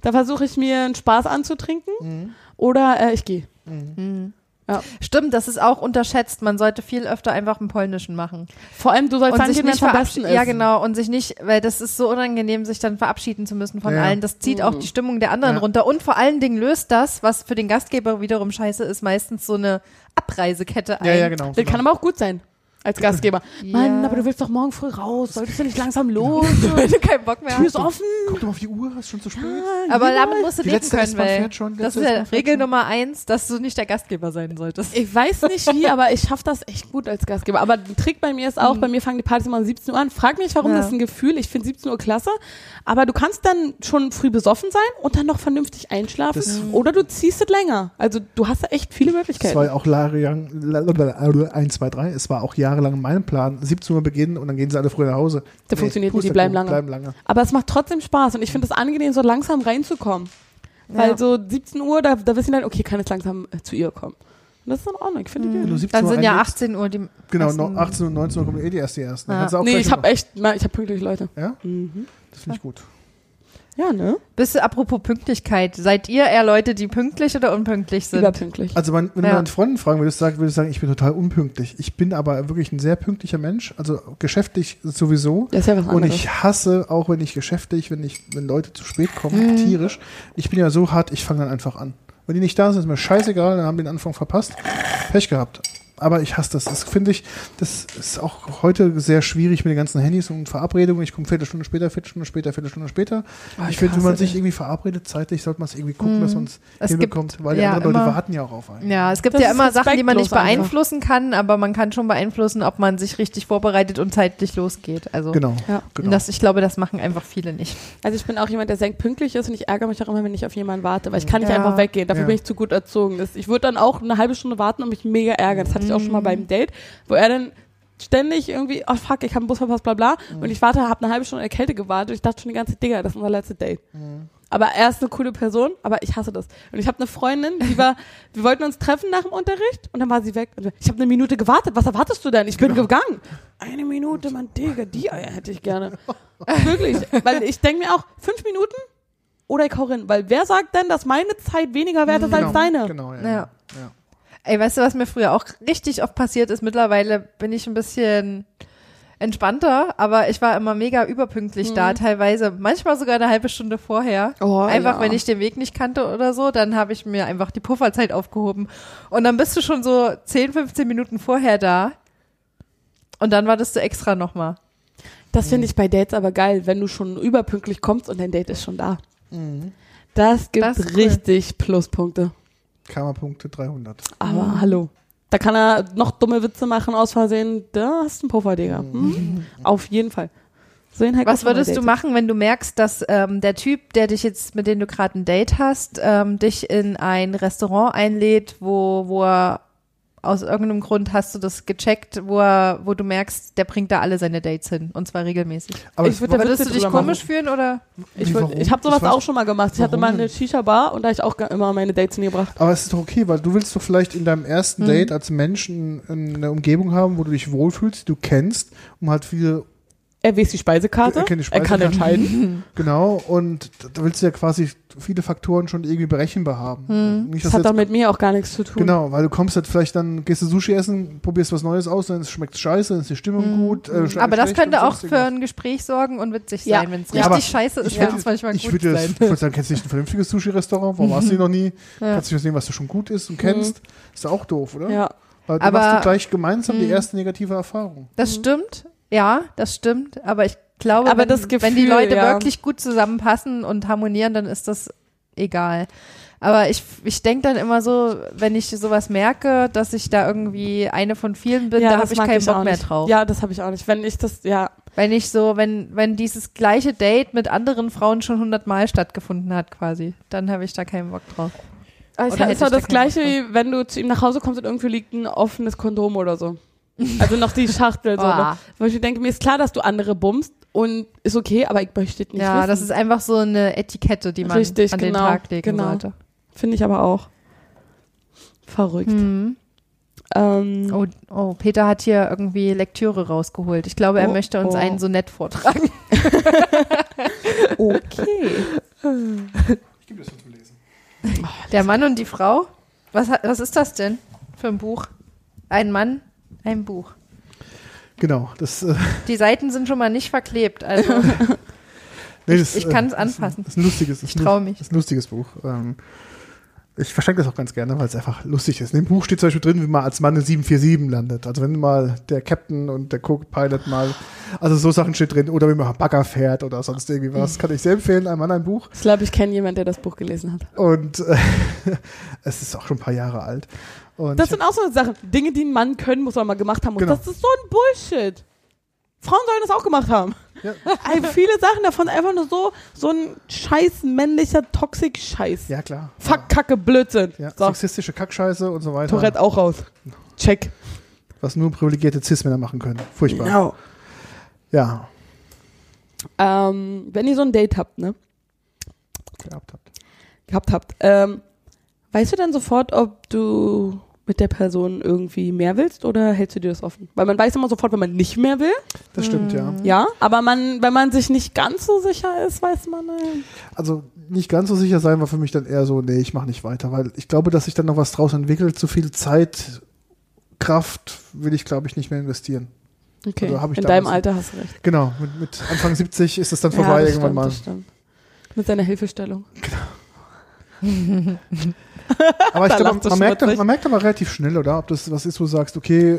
S3: Da versuche ich mir einen Spaß anzutrinken oder äh, ich gehe.
S2: Mhm.
S3: Ja.
S2: Stimmt, das ist auch unterschätzt. Man sollte viel öfter einfach einen polnischen machen.
S3: Vor allem, du sollst
S2: Und sich nicht verabschieden. Ja, genau. Und sich nicht, weil das ist so unangenehm, sich dann verabschieden zu müssen von
S4: Ja.
S2: allen. Das zieht auch
S3: Mhm.
S2: die Stimmung der anderen
S4: Ja.
S2: runter. Und vor allen Dingen löst das, was für den Gastgeber wiederum scheiße ist, meistens so eine Abreisekette ein.
S4: Ja, ja, genau.
S3: Das kann aber auch gut sein. Als Gastgeber. <laughs>
S2: Ja.
S3: Mann, aber du willst doch morgen früh raus. Solltest du nicht langsam los?
S2: Wenn du keinen Bock mehr
S3: Tür ist offen.
S4: Guck doch mal auf die Uhr, hast schon zu spät.
S2: Aber damit musst du
S4: Die
S2: leben können, weil
S4: fährt schon,
S2: das ist ja Regel
S4: schon.
S2: Nummer eins, dass du nicht der Gastgeber sein solltest.
S3: Ich weiß nicht wie, aber ich schaffe das echt gut als Gastgeber. Aber ein Trick bei mir ist auch, bei mir fangen die Partys immer um 17 Uhr an. Frag mich, warum
S2: Ja.
S3: das ist ein Gefühl. Ich finde 17 Uhr klasse. Aber du kannst dann schon früh besoffen sein und dann noch vernünftig einschlafen.
S4: Das-
S3: oder du ziehst es länger. Also du hast da echt viele
S4: Es
S3: Möglichkeiten.
S4: war ja auch jahrelang, 1, 2, 3, es war auch jahrelang mein Plan, 17 Uhr beginnen und dann gehen sie alle früher nach Hause.
S3: Der funktioniert nicht, die bleiben lange.
S4: Bleiben lange.
S3: Aber es macht trotzdem Spaß und ich finde es angenehm, so langsam reinzukommen. Weil
S2: Ja.
S3: so 17 Uhr, da, da wissen die dann, okay, kann jetzt langsam äh, zu ihr kommen. Und das ist in Ordnung, ich finde die
S4: Wenn
S3: gut.
S4: du 17
S2: Dann sind ja
S4: einlegst,
S2: 18 Uhr die
S4: Genau,
S2: ersten-
S4: noch 18 und 19 Uhr kommen eh die erste ersten.
S2: Ja.
S3: Nee, ich habe echt, ich habe pünktliche Leute.
S4: Ja,
S3: Mhm.
S4: das finde ich gut.
S3: Ja, ne?
S2: Bist du, apropos Pünktlichkeit, seid ihr eher Leute, die pünktlich oder unpünktlich sind?
S3: Überpünktlich.
S4: Also mein, wenn du
S2: Ja.
S4: meinen Freunden fragen würdest, sag, würde ich sagen, ich bin total unpünktlich. Ich bin aber wirklich ein sehr pünktlicher Mensch, also geschäftlich sowieso.
S3: Das ist ja was
S4: Und
S3: anderes.
S4: ich hasse, auch wenn ich geschäftlich, wenn ich, wenn Leute zu spät kommen,
S3: Mhm.
S4: tierisch. Ich bin ja so hart, ich fange dann einfach an. Wenn die nicht da sind, ist mir scheißegal, dann haben die den Anfang verpasst. Pech gehabt. Aber ich hasse das. Das finde ich, das ist auch heute sehr schwierig mit den ganzen Handys und Verabredungen. Ich komme Viertelstunde später, Viertelstunde später, Viertelstunde später.
S2: Oh,
S4: ich finde, wenn man sich irgendwie verabredet, zeitlich sollte man es irgendwie gucken, dass man es hinbekommt, weil die
S2: ja,
S4: anderen Leute warten ja auch auf einen.
S2: Ja, es gibt
S3: Das
S2: ja immer Sachen, die man nicht
S3: respektlos einfach.
S2: beeinflussen kann, aber man kann schon beeinflussen, ob man sich richtig vorbereitet und zeitlich losgeht. Also
S4: Genau.
S3: Ja.
S4: genau.
S2: das, ich glaube, das machen einfach viele nicht.
S3: Also ich bin auch jemand, der sehr pünktlich ist und ich ärgere mich auch immer, wenn ich auf jemanden warte, weil ich kann nicht
S2: Ja.
S3: einfach weggehen. Dafür
S4: Ja.
S3: bin ich zu gut erzogen. Das, ich würde dann auch eine halbe Stunde warten und mich mega ärgern. Das hatte ich auch schon mal
S2: Mhm.
S3: beim Date, wo er dann ständig irgendwie, oh fuck, ich habe einen Bus verpasst, bla bla.
S2: Mhm.
S3: Und ich warte, habe eine halbe Stunde in der Kälte gewartet und ich dachte schon die ganze Digga, das ist unser letztes Date.
S2: Mhm.
S3: Aber er ist eine coole Person, aber ich hasse das. Und ich habe eine Freundin, die war, <laughs> wir wollten uns treffen nach dem Unterricht und dann war sie weg. Und ich habe eine Minute gewartet. Was erwartest du denn? Ich bin gegangen. Eine Minute, Mann, Digga, die Eier <laughs> hätte ich gerne. <laughs> Wirklich. Weil ich denke mir auch, fünf Minuten oder ich hau rein. Weil wer sagt denn, dass meine Zeit weniger wert ist
S4: genau,
S3: als deine?
S4: Genau, ja.
S2: Ja.
S4: ja.
S2: Ey, weißt du, was mir früher auch richtig oft passiert ist? Mittlerweile bin ich ein bisschen entspannter, aber ich war immer mega überpünktlich da, teilweise, manchmal sogar eine halbe Stunde vorher.
S3: Oh,
S2: einfach,
S3: ja.
S2: wenn ich den Weg nicht kannte oder so, dann habe ich mir einfach die Pufferzeit aufgehoben. Und dann bist du schon so 10, 15 Minuten vorher da. Und dann wartest du extra nochmal.
S3: Das finde ich bei Dates aber geil, wenn du schon überpünktlich kommst und dein Date ist schon da.
S4: Mhm.
S3: Das gibt
S2: Das ist cool.
S3: richtig Pluspunkte.
S4: Karma-Punkte 300.
S3: Aber hallo. Da kann er noch dumme Witze machen aus Versehen. Da hast du einen Puffer, Digga. Hm? Auf jeden Fall. So
S2: Was würdest du machen, wenn du merkst, dass ähm, der Typ, der dich jetzt, mit dem du gerade ein Date hast, ähm, dich in ein Restaurant einlädt, wo, wo er aus irgendeinem Grund hast du das gecheckt, wo er, wo du merkst, der bringt da alle seine Dates hin und zwar regelmäßig.
S4: Aber
S3: Ich
S4: es-
S3: würd da
S2: Würdest du dich komisch fühlen oder?
S3: Ich, würd- ich habe sowas auch schon mal gemacht. Ich hatte mal eine Shisha-Bar und da habe ich auch immer meine Dates hingebracht.
S4: Aber es ist doch okay, weil du willst doch vielleicht in deinem ersten
S3: Mhm.
S4: Date als Mensch ein- eine Umgebung haben, wo du dich wohlfühlst, die du kennst, um halt viele,
S3: Er weiß die Speisekarte.
S4: Er kennt die
S3: Er kann
S4: Speisekarte.
S3: entscheiden. <laughs>
S4: genau, und da willst du ja quasi viele Faktoren schon irgendwie berechenbar haben. Nicht,
S3: Das hat doch mit mir auch gar nichts zu tun.
S4: genau, weil du kommst halt vielleicht dann, gehst du Sushi essen, probierst was Neues aus, dann schmeckt es scheiße, dann ist die Stimmung gut. Äh,
S2: Aber das könnte auch für ein Gespräch sorgen und witzig
S3: Ja.
S2: sein. Wenn es
S4: Ja,
S2: richtig scheiße ist,
S4: ich
S2: kann es manchmal
S4: Ich
S2: gut
S4: würde,
S2: sein.
S4: ich würde sagen, kennst du nicht ein vernünftiges Sushi-Restaurant? Warum warst du noch nie?
S2: Ja.
S4: Kannst du nicht sehen, was du schon gut ist und kennst? Ist doch auch doof, oder?
S3: Ja.
S4: Weil du
S2: Aber-
S4: machst du gleich gemeinsam die
S2: Mhm.
S4: erste negative Erfahrung.
S2: Das stimmt, ja, das stimmt. Aber ich glaube,
S3: Aber
S2: wenn,
S3: das
S2: wenn die
S3: Gefühl,
S2: Leute
S3: ja.
S2: wirklich gut zusammenpassen und harmonieren, dann ist das egal. Aber ich, ich denke dann immer so, wenn ich sowas merke, dass ich da irgendwie eine von vielen bin, da
S3: das
S2: habe ich keinen Bock
S3: auch
S2: mehr drauf.
S3: Ja, das habe ich auch nicht. Wenn ich das, ja.
S2: Wenn ich so, wenn, wenn dieses gleiche Date mit anderen Frauen schon hundertmal stattgefunden hat, quasi, dann habe ich da keinen Bock drauf.
S3: Aber es ist doch
S2: ich da
S3: das Gleiche, wie wenn du zu ihm nach Hause kommst und irgendwie liegt ein offenes Kondom oder so. <laughs> Also noch die Schachtel. so, ne? Wo ich denke, mir ist klar, dass du andere bummst und ist okay, aber ich möchte nicht
S2: ja,
S3: wissen.
S2: das ist einfach so eine Etikette, die man
S3: Richtig,
S2: an den
S3: genau,
S2: Tag legen
S3: genau.
S2: sollte.
S3: Finde ich aber auch. Verrückt.
S2: Mhm.
S3: Ähm,
S2: Oh, oh, Peter hat hier irgendwie Lektüre rausgeholt. Ich glaube, er
S3: Oh,
S2: möchte uns
S3: oh.
S2: einen Sonett vortragen. <laughs>
S3: okay.
S4: Ich gebe das mal zu lesen.
S2: Der Mann und die Frau? Was, was ist das denn für ein Buch? Ein Mann, ein Buch.
S4: Genau, das, äh,
S2: Die Seiten sind schon mal nicht verklebt, also <laughs>
S4: nee, das
S2: ich
S4: äh,
S2: kann's
S4: das
S2: anfassen.
S4: Ist ein, ist ein lustiges,
S2: Ich
S4: ein
S2: trau
S4: lu-
S2: mich.
S4: Ist ein lustiges Buch. Ähm, ich verschenke das auch ganz gerne, weil es einfach lustig ist. In dem Buch steht zum Beispiel drin, wie man als Mann eine 747 landet. Also wenn mal der Captain und der Co-Pilot mal, also so Sachen steht drin, oder wie man Bagger fährt oder sonst irgendwie was. Kann ich sehr empfehlen, ein Mann, ein Buch.
S3: Ich glaube, ich kenne jemanden, der das Buch gelesen hat.
S4: Und äh, <laughs> es ist auch schon ein paar Jahre alt. Und
S3: Das sind auch so Sachen. Dinge, die ein Mann können, muss man mal gemacht haben. Und
S4: Genau.
S3: das ist so ein Bullshit. Frauen sollen das auch gemacht haben.
S4: Ja.
S3: Ey, <laughs> viele Sachen davon einfach nur so, so ein scheiß männlicher Toxik-Scheiß.
S4: ja, klar.
S3: Fuck, Kacke, Blödsinn.
S4: Ja,
S3: So,
S4: sexistische Kackscheiße und so weiter.
S3: Tourette auch raus. Check.
S4: Was nur privilegierte Cis-Männer machen können. Furchtbar.
S3: Genau.
S4: Ja,
S3: Ähm, wenn ihr so ein Date habt, ne?
S4: gehabt habt.
S3: Gehabt habt, ähm, weißt du dann sofort, ob du mit der Person irgendwie mehr willst oder hältst du dir das offen? Weil man weiß immer sofort, wenn man nicht mehr will.
S4: Das stimmt, ja.
S3: Ja, aber man, wenn man sich nicht ganz so sicher ist, weiß man. Äh,
S4: Also nicht ganz so sicher sein war für mich dann eher so, nee, ich mache nicht weiter, weil ich glaube, dass sich dann noch was draus entwickelt. Zu viel Zeit, Kraft will ich, glaube ich, nicht mehr investieren.
S3: okay.
S4: Also
S3: In deinem Alter hast du recht.
S4: Genau, mit, mit Anfang <laughs> 70 ist es dann
S3: Ja,
S4: vorbei
S3: das
S4: irgendwann
S3: stimmt,
S4: mal.
S3: Das. Mit seiner Hilfestellung. <laughs>
S4: aber ich glaube, man, merkt, man merkt aber relativ schnell, oder? Ob das was ist, wo du sagst, okay, äh,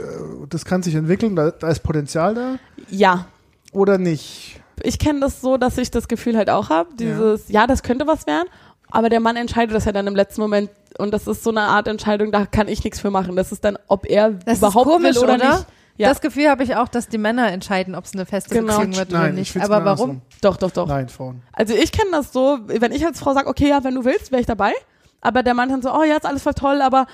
S4: das kann sich entwickeln, da, da ist Potenzial da
S3: Ja.
S4: oder nicht.
S3: Ich kenne das so, dass ich das Gefühl halt auch habe. Dieses, ja. das könnte was werden, aber der Mann entscheidet das ja dann im letzten Moment und das ist so eine Art Entscheidung, da kann ich nichts für machen. Das ist dann, ob er
S2: Das
S3: überhaupt
S2: ist komisch,
S3: will oder,
S2: oder?
S3: nicht. Ja,
S2: Das Gefühl habe ich auch, dass die Männer entscheiden, ob es eine feste
S3: Genau.
S2: Beziehung wird oder
S4: Nein, ich
S2: nicht. Aber warum?
S4: andersrum.
S3: doch, doch, doch.
S4: Nein, Frauen.
S3: Also ich kenne das so, wenn ich als Frau sage, okay, ja, wenn du willst, wäre ich dabei. Aber der Mann dann so, oh ja, ist alles voll toll, aber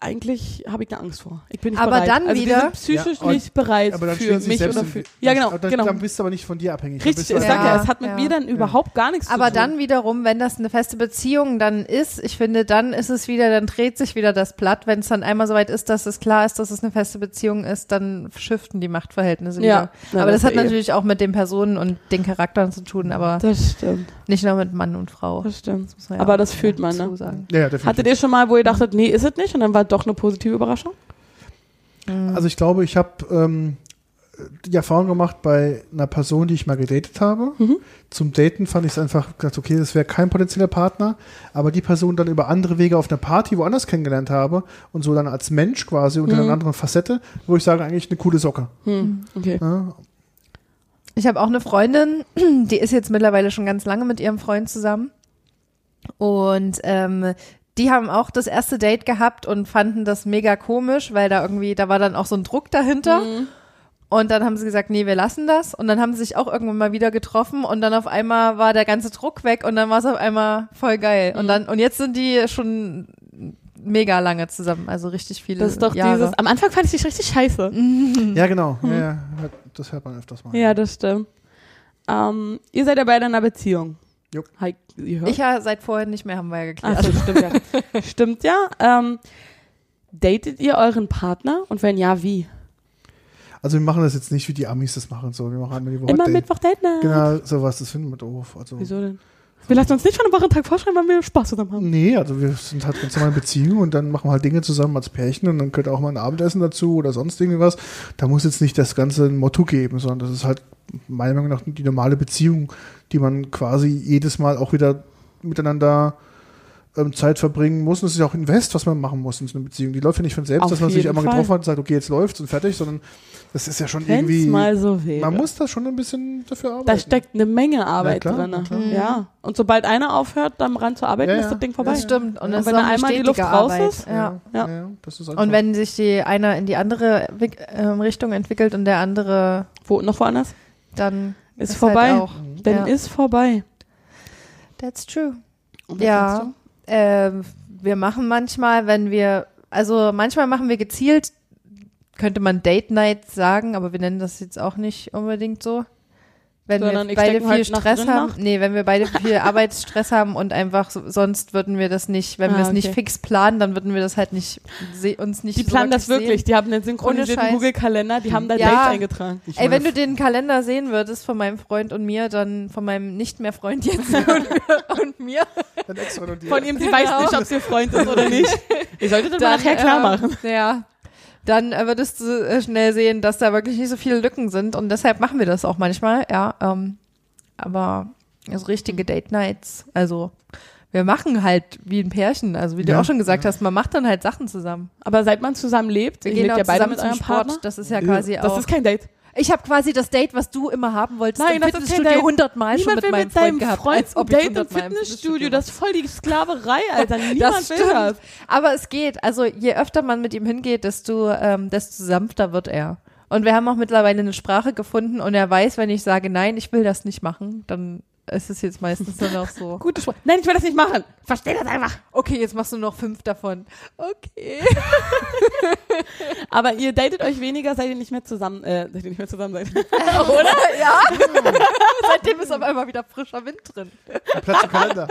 S3: eigentlich habe ich da Angst vor. Ich bin nicht
S2: Aber
S3: bereit.
S2: dann
S3: also
S2: wieder-
S3: wir sind psychisch
S4: Ja,
S3: nicht bereit
S4: Aber dann
S3: für mich oder für. Ja, genau,
S4: dann,
S3: genau.
S4: Dann bist du aber nicht von dir abhängig.
S3: Richtig, ich
S2: Ja,
S3: sag ja, es hat mit
S2: ja.
S3: mir dann überhaupt gar nichts
S2: Aber
S3: zu tun.
S2: dann wiederum, wenn das eine feste Beziehung dann ist, ich finde, dann ist es wieder, dann dreht sich wieder das Blatt. Wenn es dann einmal soweit ist, dass es klar ist, dass es eine feste Beziehung ist, dann shiften die Machtverhältnisse
S3: Ja.
S2: wieder.
S3: Ja,
S2: aber das,
S3: das
S2: hat
S3: eh.
S2: natürlich auch mit den Personen und den Charakteren zu tun, aber
S3: Das stimmt,
S2: nicht nur mit Mann und Frau.
S3: das stimmt.
S2: muss man ja
S3: Aber das fühlt man, ne?
S2: sagen.
S4: Ja, definitiv.
S3: Hattet ihr schon mal, wo ihr dachtet, nee, ist es nicht? Und dann war doch eine positive Überraschung?
S4: Also ich glaube, ich habe ähm, die Erfahrung gemacht bei einer Person, die ich mal gedatet habe.
S3: Mhm.
S4: Zum Daten fand ich es einfach gedacht, okay, das wäre kein potenzieller Partner, aber die Person dann über andere Wege auf einer Party woanders kennengelernt habe und so dann als Mensch quasi unter
S3: Mhm.
S4: einer anderen Facette, wo ich sage, eigentlich eine coole Socke.
S3: Hm, okay.
S4: Ja,
S2: Ich habe auch eine Freundin, <clears throat> die ist jetzt mittlerweile schon ganz lange mit ihrem Freund zusammen. Und ähm, die haben auch das erste Date gehabt und fanden das mega komisch, weil da irgendwie, da war dann auch so ein Druck dahinter.
S3: Mhm.
S2: Und dann haben sie gesagt, nee, wir lassen das. Und dann haben sie sich auch irgendwann mal wieder getroffen und dann auf einmal war der ganze Druck weg und dann war es auf einmal voll geil. Und
S3: Mhm.
S2: dann, und jetzt sind die schon mega lange zusammen, also richtig viele
S3: Das ist doch
S2: Jahre.
S3: dieses, am Anfang fand ich dich richtig scheiße. <laughs>
S4: ja genau. Ja, ja, das hört man öfters mal.
S3: Ja, das stimmt. Ähm, ihr seid ja beide in einer Beziehung.
S4: Jupp.
S3: Hi, ihr hört?
S2: Ich ja seit vorhin nicht mehr, haben wir ja geklärt.
S3: Ach so, stimmt ja. <laughs> stimmt ja. Ähm, datet ihr euren Partner? Und wenn ja, wie?
S4: Also wir machen das jetzt nicht, wie die Amis das machen. So, wir machen einmal die Woche
S3: Immer
S4: Date.
S3: Mittwoch Date Night.
S4: Genau, sowas, das finden wir doof. Also,
S3: Wieso denn? Wir lassen uns nicht schon am Wochentag vorschreiben, wann wir Spaß zusammen haben.
S4: Nee, also wir sind halt ganz normal in Beziehung und dann machen wir halt Dinge zusammen als Pärchen und dann gehört auch mal ein Abendessen dazu oder sonst irgendwas. Da muss jetzt nicht das Ganze ein Motto geben, sondern das ist halt meiner Meinung nach die normale Beziehung, die man quasi jedes Mal auch wieder miteinander ähm, Zeit verbringen muss. Und es ist ja auch Invest, was man machen muss in so einer Beziehung. Die läuft ja nicht von selbst,
S3: Auf
S4: dass man sich einmal
S3: Fall.
S4: getroffen hat und sagt, okay, jetzt läuft's und fertig, sondern das ist ja schon
S3: Wenn's
S4: irgendwie.
S3: mal so wäre.
S4: man muss da schon ein bisschen dafür arbeiten.
S3: da steckt eine Menge Arbeit
S4: klar,
S3: drin.
S4: klar.
S3: Ja. Und sobald einer aufhört, am Rand zu arbeiten,
S4: Ja, ja.
S3: ist das Ding vorbei.
S2: Das stimmt. Und
S3: Und wenn einmal die Luft
S2: stetige
S3: raus
S2: Arbeit.
S3: ist,
S2: ja.
S3: Ja.
S4: ja, das ist.
S2: Und wenn sich die einer in die andere ähm, Richtung entwickelt und der andere
S3: Wo, noch woanders?
S2: dann
S3: Ist,
S2: ist
S3: vorbei.
S2: Halt auch.
S3: Dann
S2: Ja.
S3: ist vorbei.
S2: That's true.
S3: Und was
S2: Ja. Ähm, wir machen manchmal, wenn wir, also manchmal machen wir gezielt, könnte man Date Night sagen, aber wir nennen das jetzt auch nicht unbedingt so. Wenn
S3: Sondern
S2: wir
S3: ich
S2: beide viel
S3: halt
S2: Stress haben,
S3: nach?
S2: nee, wenn wir beide viel <laughs> Arbeitsstress haben und einfach so, sonst würden wir das nicht, wenn
S3: Ah,
S2: wir es nicht
S3: okay.
S2: fix planen, dann würden wir das halt nicht se uns nicht
S3: Die
S2: so
S3: planen das wirklich.
S2: sehen.
S3: Die haben einen synchronisierten
S2: Scheiß.
S3: Google-Kalender, die haben da
S2: Ja.
S3: Dates eingetragen.
S4: Ich
S2: Ey, wenn du den Kalender sehen würdest von meinem Freund und mir, dann von meinem nicht mehr Freund jetzt <laughs> und, und mir,
S4: dann extra
S3: Von ihm, sie weiß nicht, ob sie ihr Freund ist oder nicht. <laughs> Ihr solltet das mal nachher klar machen.
S2: Äh, ja. Dann äh, würdest du äh, schnell sehen, dass da wirklich nicht so viele Lücken sind und deshalb machen wir das auch manchmal, ja. Ähm, aber also richtige Date Nights, also wir machen halt wie ein Pärchen, also wie du
S4: Ja,
S2: auch schon gesagt
S4: ja.
S2: hast, man macht dann halt Sachen zusammen.
S3: Aber seit man zusammen lebt,
S2: Wir
S3: ihr
S2: gehen
S3: lebt
S2: auch
S3: ja beide
S2: zusammen
S3: mit
S2: Sport,
S3: Partner.
S2: das ist ja
S4: Ja,
S2: quasi
S3: Das
S2: auch.
S3: ist kein Date.
S2: Ich habe quasi das Date, was du immer haben wolltest,
S3: Nein,
S2: im
S3: das
S2: Fitnessstudio
S3: Date.
S2: hundertmal schon
S3: Niemand
S2: mit
S3: will
S2: meinem
S3: mit
S2: Freund
S3: deinem
S2: gehabt,
S3: Freund
S2: als ob
S3: Date im Fitnessstudio. Das ist voll die Sklaverei, Alter. Niemand
S2: Das
S3: will das.
S2: Aber es geht. Also je öfter man mit ihm hingeht, desto, ähm, desto sanfter wird er. Und wir haben auch mittlerweile eine Sprache gefunden und er weiß, wenn ich sage, nein, ich will das nicht machen, dann ist es jetzt meistens nur noch so. <laughs>
S3: Gute Sprache. Nein, ich will das nicht machen. Versteh das einfach.
S2: Okay, jetzt machst du noch fünf davon. Okay. <laughs>
S3: Aber ihr datet euch weniger, seid ihr nicht mehr zusammen, äh, seid ihr nicht mehr zusammen seid. <laughs>
S2: Oder? Ja. Seitdem ist auf einmal wieder frischer Wind drin.
S4: Platz im Kalender.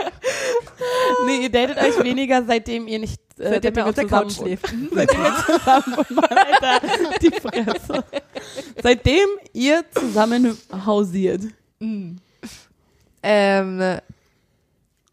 S3: nee, ihr datet euch weniger, seitdem ihr nicht, äh,
S2: Seitdem er
S3: ihr
S2: auf der
S3: zusammen
S2: Couch schläft.
S3: Seitdem ihr zusammen wohnt. Mann, Alter, die Fresse. Seitdem ihr zusammen hausiert.
S2: Ähm,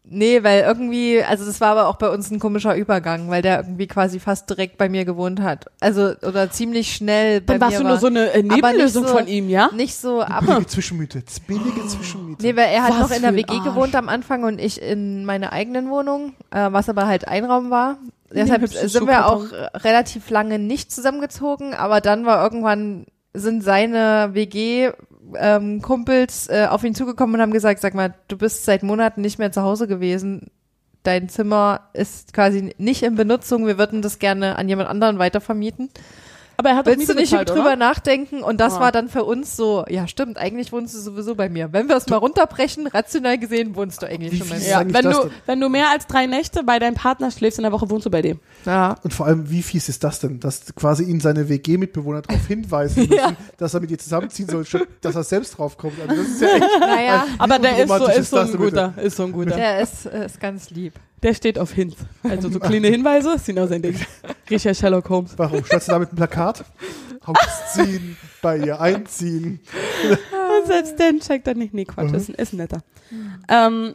S2: Nee, weil irgendwie, also das war aber auch bei uns ein komischer Übergang, weil der irgendwie quasi fast direkt bei mir gewohnt hat. Also, oder ziemlich schnell bei
S3: Dann warst
S2: mir
S3: du
S2: war.
S3: nur so eine äh, Nebenlösung
S2: so-
S3: von ihm, ja?
S2: Nicht so ab.
S4: Billige Zwischenmiete. Billige Zwischenmiete.
S2: Nee, weil er hat
S3: Was
S2: noch in der WG
S3: Arsch.
S2: gewohnt am Anfang und ich in meiner eigenen Wohnung, äh, was aber halt Einraum war. Deshalb sind wir auch relativ lange nicht zusammengezogen, aber dann war irgendwann, sind seine WG-Kumpels äh, auf ihn zugekommen und haben gesagt, sag mal, du bist seit Monaten nicht mehr zu Hause gewesen. Dein Zimmer ist quasi nicht in Benutzung. Wir würden das gerne an jemand anderen weitervermieten.
S3: Aber er hat doch
S2: Willst du nicht
S3: bezahlt,
S2: drüber
S3: oder?
S2: nachdenken? Und das
S3: Ah.
S2: war dann für uns so, ja stimmt, eigentlich wohnst du sowieso bei mir. Wenn wir es mal runterbrechen, rational gesehen, wohnst du eigentlich
S4: Wie
S2: schon bei mir.
S3: Ja, wenn du,
S4: denn?
S3: wenn du mehr als drei Nächte bei deinem Partner schläfst in der Woche, wohnst du bei dem.
S2: Ja.
S4: Und vor allem, wie fies ist das denn, dass quasi ihn seine WG-Mitbewohner darauf <laughs> hinweisen müssen, dass er mit ihr zusammenziehen soll, statt dass er selbst draufkommt. Also das ist ja <laughs> echt.
S2: Naja,
S3: Aber der ist so, ist so ein
S4: bitte?
S3: guter, ist so ein guter.
S2: der ist, ist ganz lieb.
S3: Der steht auf Hints. Also so <laughs> kleine Hinweise, ist genau sein Ding. Richard Sherlock Holmes.
S4: Warum? Statt du da mit einem Plakat? Ausziehen, <laughs> bei ihr einziehen.
S3: Und selbst den checkt er nicht. Nee, Quatsch,
S4: Mhm.
S3: ist, ist netter. Ähm,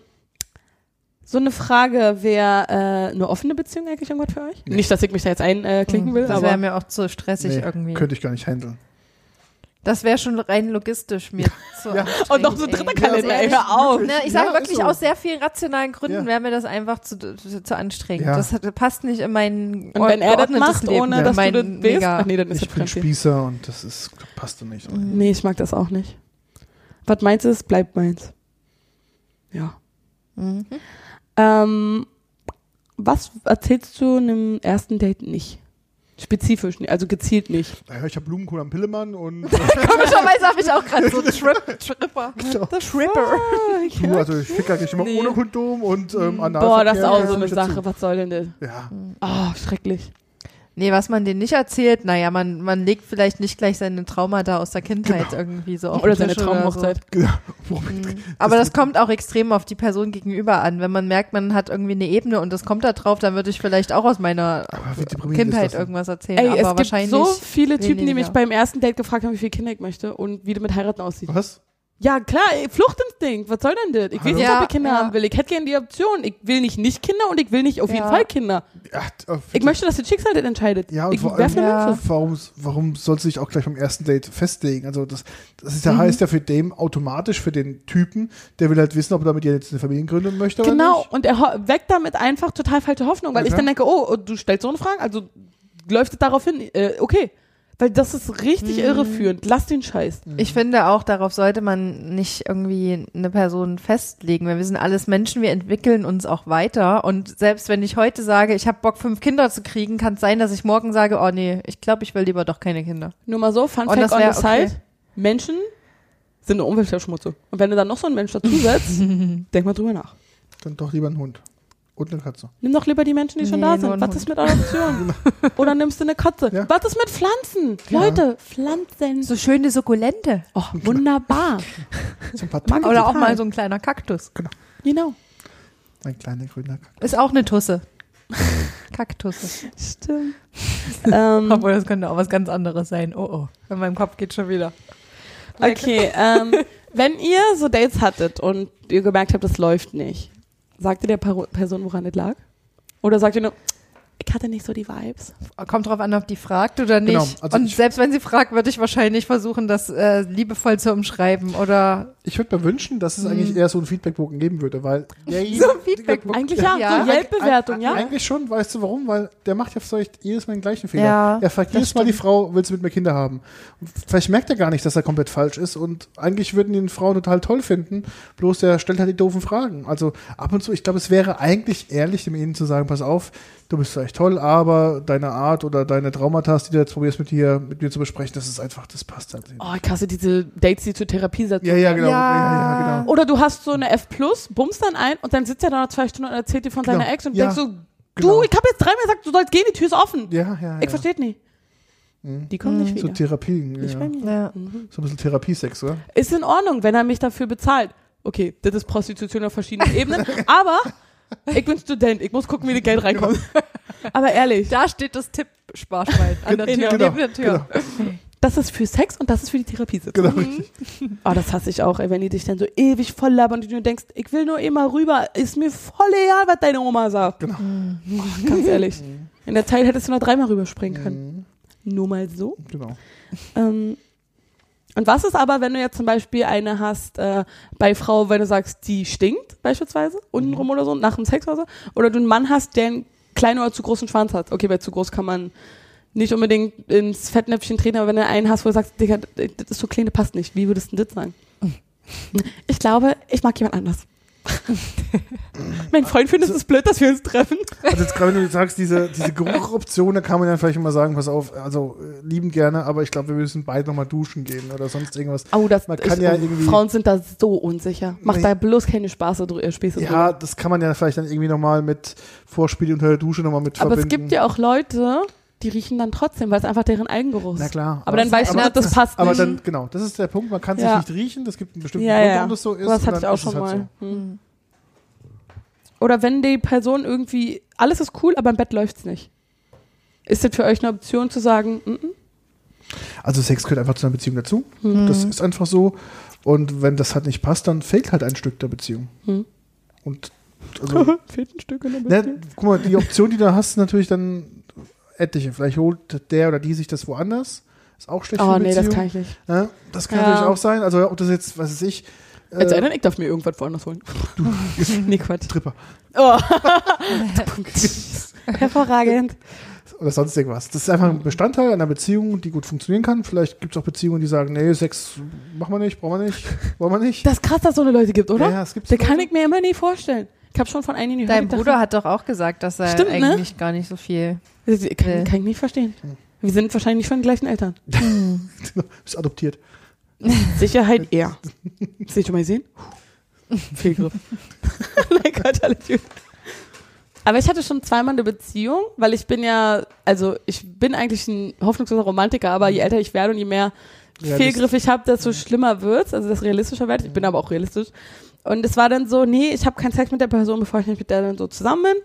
S3: so eine Frage, wäre äh, eine offene Beziehung eigentlich irgendwas für euch?
S4: Nee.
S3: Nicht, dass ich mich da jetzt einklinken will,
S2: Das
S3: aber
S2: wäre mir auch zu stressig
S4: Nee,
S2: irgendwie.
S4: könnte ich gar nicht handeln.
S2: Das wäre schon rein logistisch mir zu
S4: Ja.
S3: Und noch so ein dritter. Kalender, hör auf.
S2: Ne, ich sage
S4: Ja,
S2: wirklich
S4: so.
S2: aus sehr vielen rationalen Gründen
S4: Ja.
S2: wäre mir das einfach zu, zu, zu anstrengend.
S4: Ja.
S2: Das hat, passt nicht in mein
S3: Und wenn er das macht,
S2: Leben,
S3: ohne
S2: in
S3: dass du das willst,
S2: mega-
S3: ach nee, dann ist
S4: Ich
S3: das
S4: bin
S3: Fremdgehen.
S4: Spießer und das ist, passt doch nicht.
S3: Nee, ich mag das auch nicht. Was meins ist, bleibt meins. Ja.
S2: Mhm.
S3: Ähm, was erzählst du einem ersten Date nicht? Spezifisch, nicht, also gezielt nicht.
S4: Naja, ich habe Blumenkohl am Pillemann und <laughs>
S2: Komischerweise habe ich auch gerade so Trip, Tripper.
S4: Genau.
S2: Tripper.
S4: du, also ich fick eigentlich immer
S3: Nee.
S4: ohne Kondom und ähm,
S3: Boah, das ist auch so eine Sache. Was soll denn das?
S4: Ja,
S3: Oh, schrecklich.
S2: Nee, was man denen nicht erzählt, naja, man, man legt vielleicht nicht gleich seine Traumata aus der Kindheit
S4: Genau.
S2: irgendwie so auf
S3: Oder seine Traumhochzeit. <laughs>
S4: genau.
S2: So. Mhm. Aber das
S4: liegt-
S2: kommt auch extrem auf die Person gegenüber an. Wenn man merkt, man hat irgendwie eine Ebene und das kommt da drauf, dann würde ich vielleicht auch aus meiner Kindheit
S4: das?
S3: Ey,
S2: irgendwas erzählen.
S3: es
S2: aber
S3: gibt
S2: wahrscheinlich.
S3: so viele Typen, die mich
S2: weniger.
S3: beim ersten Date gefragt haben, wie viele Kinder ich möchte und wie das mit heiraten aussieht.
S4: Was?
S3: Ja, klar, Fluchtinstinkt. Was soll denn das? Ich will
S4: Hallo?
S3: nicht,
S2: Ja,
S3: ob ich Kinder
S2: ja.
S3: haben will. Ich hätte gerne die Option. Ich will nicht nicht Kinder und ich will nicht auf jeden. Fall Kinder.
S4: Ja, äh,
S3: Ich möchte, dass das Schicksal das entscheidet.
S4: Ja, und
S3: ich
S4: vor allem,
S2: Ja.
S4: Warum, warum soll sie sich auch gleich beim ersten Date festlegen? Also das, das ist ja,
S3: Mhm.
S4: heißt ja für den automatisch für den Typen, der will halt wissen, ob er mit ihr jetzt eine Familie gründen möchte oder
S3: Genau,
S4: nicht.
S3: und er weckt damit einfach total falsche Hoffnung, weil
S4: Ja,
S3: ich dann denke, oh, du stellst so eine Frage, also läuft es darauf hin, äh, okay. Weil das ist richtig
S2: Mhm.
S3: irreführend. Lass den Scheiß.
S2: Ich finde auch, darauf sollte man nicht irgendwie eine Person festlegen, weil wir sind alles Menschen, wir entwickeln uns auch weiter und selbst wenn ich heute sage, ich habe Bock, fünf Kinder zu kriegen, kann es sein, dass ich morgen sage, oh nee, ich glaube, ich will lieber doch keine Kinder.
S3: Nur mal so, Fun
S2: Und
S3: Fact
S2: das
S3: on
S2: wär
S3: the
S2: okay.
S3: side, Menschen sind eine Umweltverschmutzung. Und wenn du dann noch so einen Mensch dazusetzt, <laughs> denk mal drüber nach.
S4: Dann doch lieber ein Hund. Und eine Katze.
S3: Nimm doch lieber die Menschen, die schon
S2: Nee,
S3: da sind. Was ist mit Adoption? <laughs> Oder nimmst du eine Katze?
S4: Ja.
S3: Was ist mit Pflanzen?
S4: Ja.
S3: Leute, Pflanzen.
S2: So schöne Sukkulente.
S3: Oh, wunderbar.
S4: So ein paar
S3: Mag-
S2: Oder auch mal so ein kleiner Kaktus.
S3: Genau.
S4: Ein kleiner grüner Kaktus.
S2: Ist auch eine Tusse. <laughs> Kaktusse.
S3: Stimmt. <laughs> ähm,
S2: Obwohl, das könnte auch was ganz anderes sein. Oh oh. In meinem Kopf geht schon wieder.
S3: Okay, ähm, wenn ihr so Dates hattet und ihr gemerkt habt, das läuft nicht, sagt ihr der Person, woran es lag? Oder sagt ihr nur, ich hatte nicht so die Vibes?
S2: Kommt drauf an, ob die fragt oder nicht.
S4: Genau, also
S2: und selbst wenn sie fragt, würde ich wahrscheinlich versuchen, das äh, liebevoll zu umschreiben. Oder
S4: Ich würde mir wünschen, dass es eigentlich eher so einen Feedbackbogen geben würde, weil <laughs>
S2: so ein Feedback.
S3: Eigentlich ja,
S2: Ja.
S3: so Yelp-Bewertung, ja?
S4: Eigentlich schon, weißt du warum? Weil der macht ja vielleicht jedes Mal den gleichen Fehler.
S2: Ja,
S4: er fragt jedes Mal die. Frau, willst du mit mir Kinder haben? Und vielleicht merkt er gar nicht, dass er komplett falsch ist und eigentlich würden ihn Frauen total toll finden, bloß der stellt halt die doofen Fragen. Also ab und zu, ich glaube, es wäre eigentlich ehrlich, dem ihnen zu sagen, pass auf, du bist vielleicht toll, aber deine Art oder deine Traumata, die du jetzt probierst mit dir, mit mir zu besprechen, das ist einfach, das passt halt. nicht.
S3: Oh, ich hasse diese Dates, die zur Therapie setzen.
S4: Ja, ja, genau.
S2: Ja.
S4: Ja, ja, genau.
S3: Oder du hast so eine F+, bummst dann ein und dann sitzt er da noch zwei Stunden und erzählt dir von
S4: Genau.
S3: seiner Ex und
S4: Ja,
S3: denkst so,
S4: genau.
S3: du, ich habe jetzt dreimal gesagt, du sollst gehen, die Tür ist offen.
S4: Ja, ja,
S3: Ich
S4: ja.
S3: verstehe nicht.
S4: Mhm.
S3: Die kommen nicht
S4: So
S3: wieder.
S4: Therapie,
S3: Nicht
S4: ja.
S3: mir.
S2: Ja.
S3: Mhm.
S4: so ein bisschen Therapiesex, oder?
S3: Ist in Ordnung, wenn er mich dafür bezahlt. Okay, das ist Prostitution auf verschiedenen Ebenen, <laughs> aber ich bin Student, ich muss gucken, wie das Geld reinkommt. aber ehrlich,
S2: Da steht das Tipp-Sparschwein an der
S3: Genau.
S2: Tür,
S4: Genau,
S2: neben der Tür.
S4: genau.
S3: Das ist für Sex und das ist für die Therapiesitzung.
S4: Genau, richtig. <laughs>
S3: Oh, das hasse ich auch, ey, wenn die dich dann so ewig voll labern und du denkst, ich will nur immer rüber, ist mir voll egal, was deine Oma sagt.
S4: Genau.
S3: Oh, <laughs> ganz ehrlich. In der Zeit hättest du noch dreimal rüberspringen können.
S4: Mhm,
S3: Nur mal so.
S4: Genau.
S3: Ähm, und was ist aber, wenn du jetzt zum Beispiel eine hast äh, bei Frau, wenn du sagst, die stinkt beispielsweise, untenrum oder so, nach dem Sex oder so, oder du einen Mann hast, der einen kleinen oder zu großen Schwanz hat. Okay, bei zu groß kann man nicht unbedingt ins Fettnäpfchen treten, aber wenn du einen hast, wo du sagst, Digga, das ist so klein, das passt nicht, wie würdest du denn das sagen? Ich glaube, ich mag jemand anders. <laughs> mein Freund findet es blöd, dass wir uns treffen.
S4: Also jetzt gerade, wenn du sagst, diese, diese Geruchoption, da kann man ja vielleicht immer sagen, pass auf, also äh, lieben gerne, aber ich glaube, wir müssen beide nochmal duschen gehen oder sonst irgendwas.
S3: Oh, das,
S4: Man kann
S3: ich,
S4: ja irgendwie-
S3: Frauen sind da so unsicher. Mach
S4: Nee.
S3: da bloß keine Spaße, drü- äh, Späße drüber.
S4: Ja, das kann man ja vielleicht dann irgendwie nochmal mit Vorspiel unter der Dusche nochmal mit
S3: Aber es
S4: verbinden.
S3: gibt ja auch Leute, die riechen dann trotzdem, weil es einfach deren Eigengeruch ist.
S4: Na klar.
S3: Aber dann weißt du,
S4: aber,
S3: das passt
S4: aber
S3: nicht.
S4: dann, genau, das ist der Punkt, man kann sich
S3: Ja.
S4: nicht riechen, das gibt einen bestimmten
S3: ja,
S4: Grund,
S3: ja.
S4: warum das so ist.
S3: das
S4: und
S3: hatte ich auch schon
S4: es halt
S3: mal.
S4: so.
S3: Hm. Oder wenn die Person irgendwie, alles ist cool, aber im Bett läuft's nicht. Ist das für euch eine Option zu sagen, mm -mm,
S4: Also Sex gehört einfach zu einer Beziehung dazu.
S3: hm,
S4: Das ist einfach so. Und wenn das halt nicht passt, dann fehlt halt ein Stück der Beziehung.
S3: Hm.
S4: Und also, <laughs>
S3: fehlt ein Stück in der Beziehung?
S4: guck mal, die Option, die du hast, ist natürlich dann etliche. Vielleicht holt der oder die sich das woanders. Ist auch schlecht
S3: Oh
S4: für
S3: nee,
S4: Beziehung.
S3: das kann ich nicht.
S4: Ja, das kann
S3: Ja.
S4: natürlich auch sein. Also ob das jetzt, was weiß ich, äh,
S3: Als sei denn, ich darf mir irgendwas woanders holen. <laughs> nee, Quatsch.
S4: Tripper
S3: Oh. <laughs> <laughs> Hervorragend.
S4: Oder sonst irgendwas. Das ist einfach ein Bestandteil einer Beziehung, die gut funktionieren kann. Vielleicht gibt es auch Beziehungen, die sagen, nee, Sex machen wir nicht, brauchen wir nicht, wollen wir nicht.
S3: Das ist krass, dass es so eine Leute gibt, oder?
S4: Ja, es gibt's
S3: Das kann ich mir immer nie vorstellen. Ich habe schon von einigen gehört.
S2: Dein Bruder hat doch auch gesagt, dass er
S3: Stimmt, ne?
S2: eigentlich gar nicht so viel.
S3: Kann, kann ich nicht verstehen. Wir sind wahrscheinlich nicht von den gleichen Eltern. <laughs> <laughs>
S4: Ist adoptiert.
S3: Sicherheit eher. Seht ihr mal sehen? Fehlgriff. Nein, <laughs> Gott, alles gut. Aber ich hatte schon zweimal eine Beziehung, weil ich bin ja, also ich bin eigentlich ein hoffnungsloser Romantiker, aber je älter ich werde und je mehr. Fehlgriff ich habe, desto schlimmer wird's, also desto realistischer werde ich. Ich bin aber auch realistisch. Und es war dann so, nee, ich habe keinen Sex mit der Person, bevor ich nicht mit der dann so zusammen bin.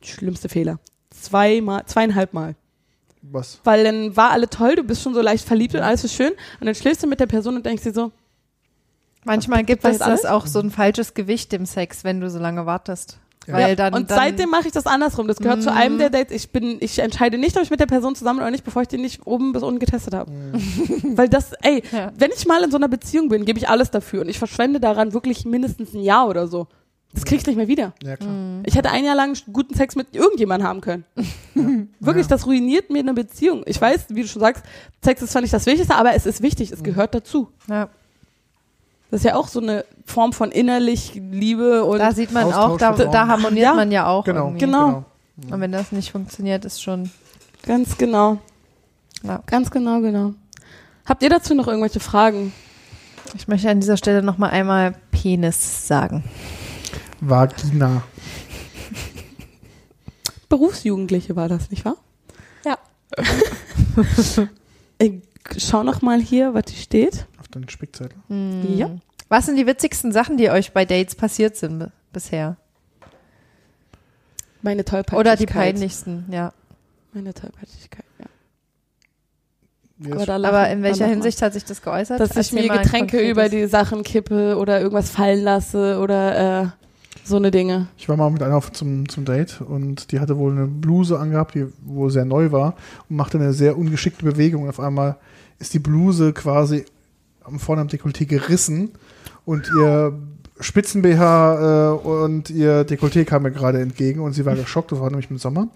S3: Schlimmste Fehler. Zweimal, zweieinhalb Mal.
S4: Was?
S3: Weil dann war alle toll, du bist schon so leicht verliebt und alles ist schön. Und dann schläfst du mit der Person und denkst dir so,
S2: Manchmal gibt
S3: das
S2: es das
S3: alles?
S2: auch so ein falsches Gewicht im Sex, wenn du so lange wartest. Weil
S3: ja,
S2: dann,
S3: und
S2: dann,
S3: seitdem mache ich das andersrum. Das gehört zu
S2: Mhm.
S3: einem der Dates. Ich bin, ich entscheide nicht, ob ich mit der Person zusammen oder nicht, bevor ich den nicht oben bis unten getestet habe. <laughs> Weil das, ey,
S2: Ja.
S3: wenn ich mal in so einer Beziehung bin, gebe ich alles dafür und ich verschwende daran wirklich mindestens ein Jahr oder so. Das krieg ich nicht mehr wieder.
S4: Ja, klar.
S3: Ich hätte ein Jahr lang guten Sex mit irgendjemandem haben können. <laughs> Wirklich,
S4: Ja.
S3: das ruiniert mir eine Beziehung. Ich weiß, wie du schon sagst, Sex ist zwar nicht das Wichtigste, aber es ist wichtig, es gehört dazu.
S2: ja,
S3: Das ist ja auch so eine Form von innerlich Liebe und
S2: da sieht man
S4: Austausch
S2: auch, da, da harmoniert
S3: Ja.
S2: man ja auch.
S4: Genau.
S2: irgendwie.
S3: Genau.
S2: Und wenn das nicht funktioniert, ist schon.
S3: ganz genau.
S2: Ja.
S3: Ganz genau, genau. Habt ihr dazu noch irgendwelche Fragen?
S2: Ich möchte an dieser Stelle nochmal einmal Penis sagen.
S4: Vagina. <laughs>
S3: Berufsjugendliche war das, nicht wahr?
S2: Ja. <laughs>
S3: ich schau noch mal hier, was hier steht.
S4: Auf deinen Spickzettel.
S2: Hm.
S3: Ja.
S2: Was sind die witzigsten Sachen, die euch bei Dates passiert sind bi- bisher?
S3: Meine Tollpatschigkeit.
S2: Oder die peinlichsten, ja.
S3: Meine Tollpatschigkeit, ja.
S4: Mir
S3: Aber, lachen
S2: Aber in welcher. Hinsicht hat sich das geäußert?
S3: Dass ich mir Getränke über die Sachen kippe oder irgendwas fallen lasse oder äh, so eine Dinge.
S4: Ich war mal mit einer auf zum, zum Date und die hatte wohl eine Bluse angehabt, die wohl sehr neu war und machte eine sehr ungeschickte Bewegung. Und auf einmal ist die Bluse quasi am vorne am Dekolleté gerissen und ihr Spitzen-BH äh, und ihr Dekolleté kam mir gerade entgegen und sie war geschockt, das war nämlich im Sommer.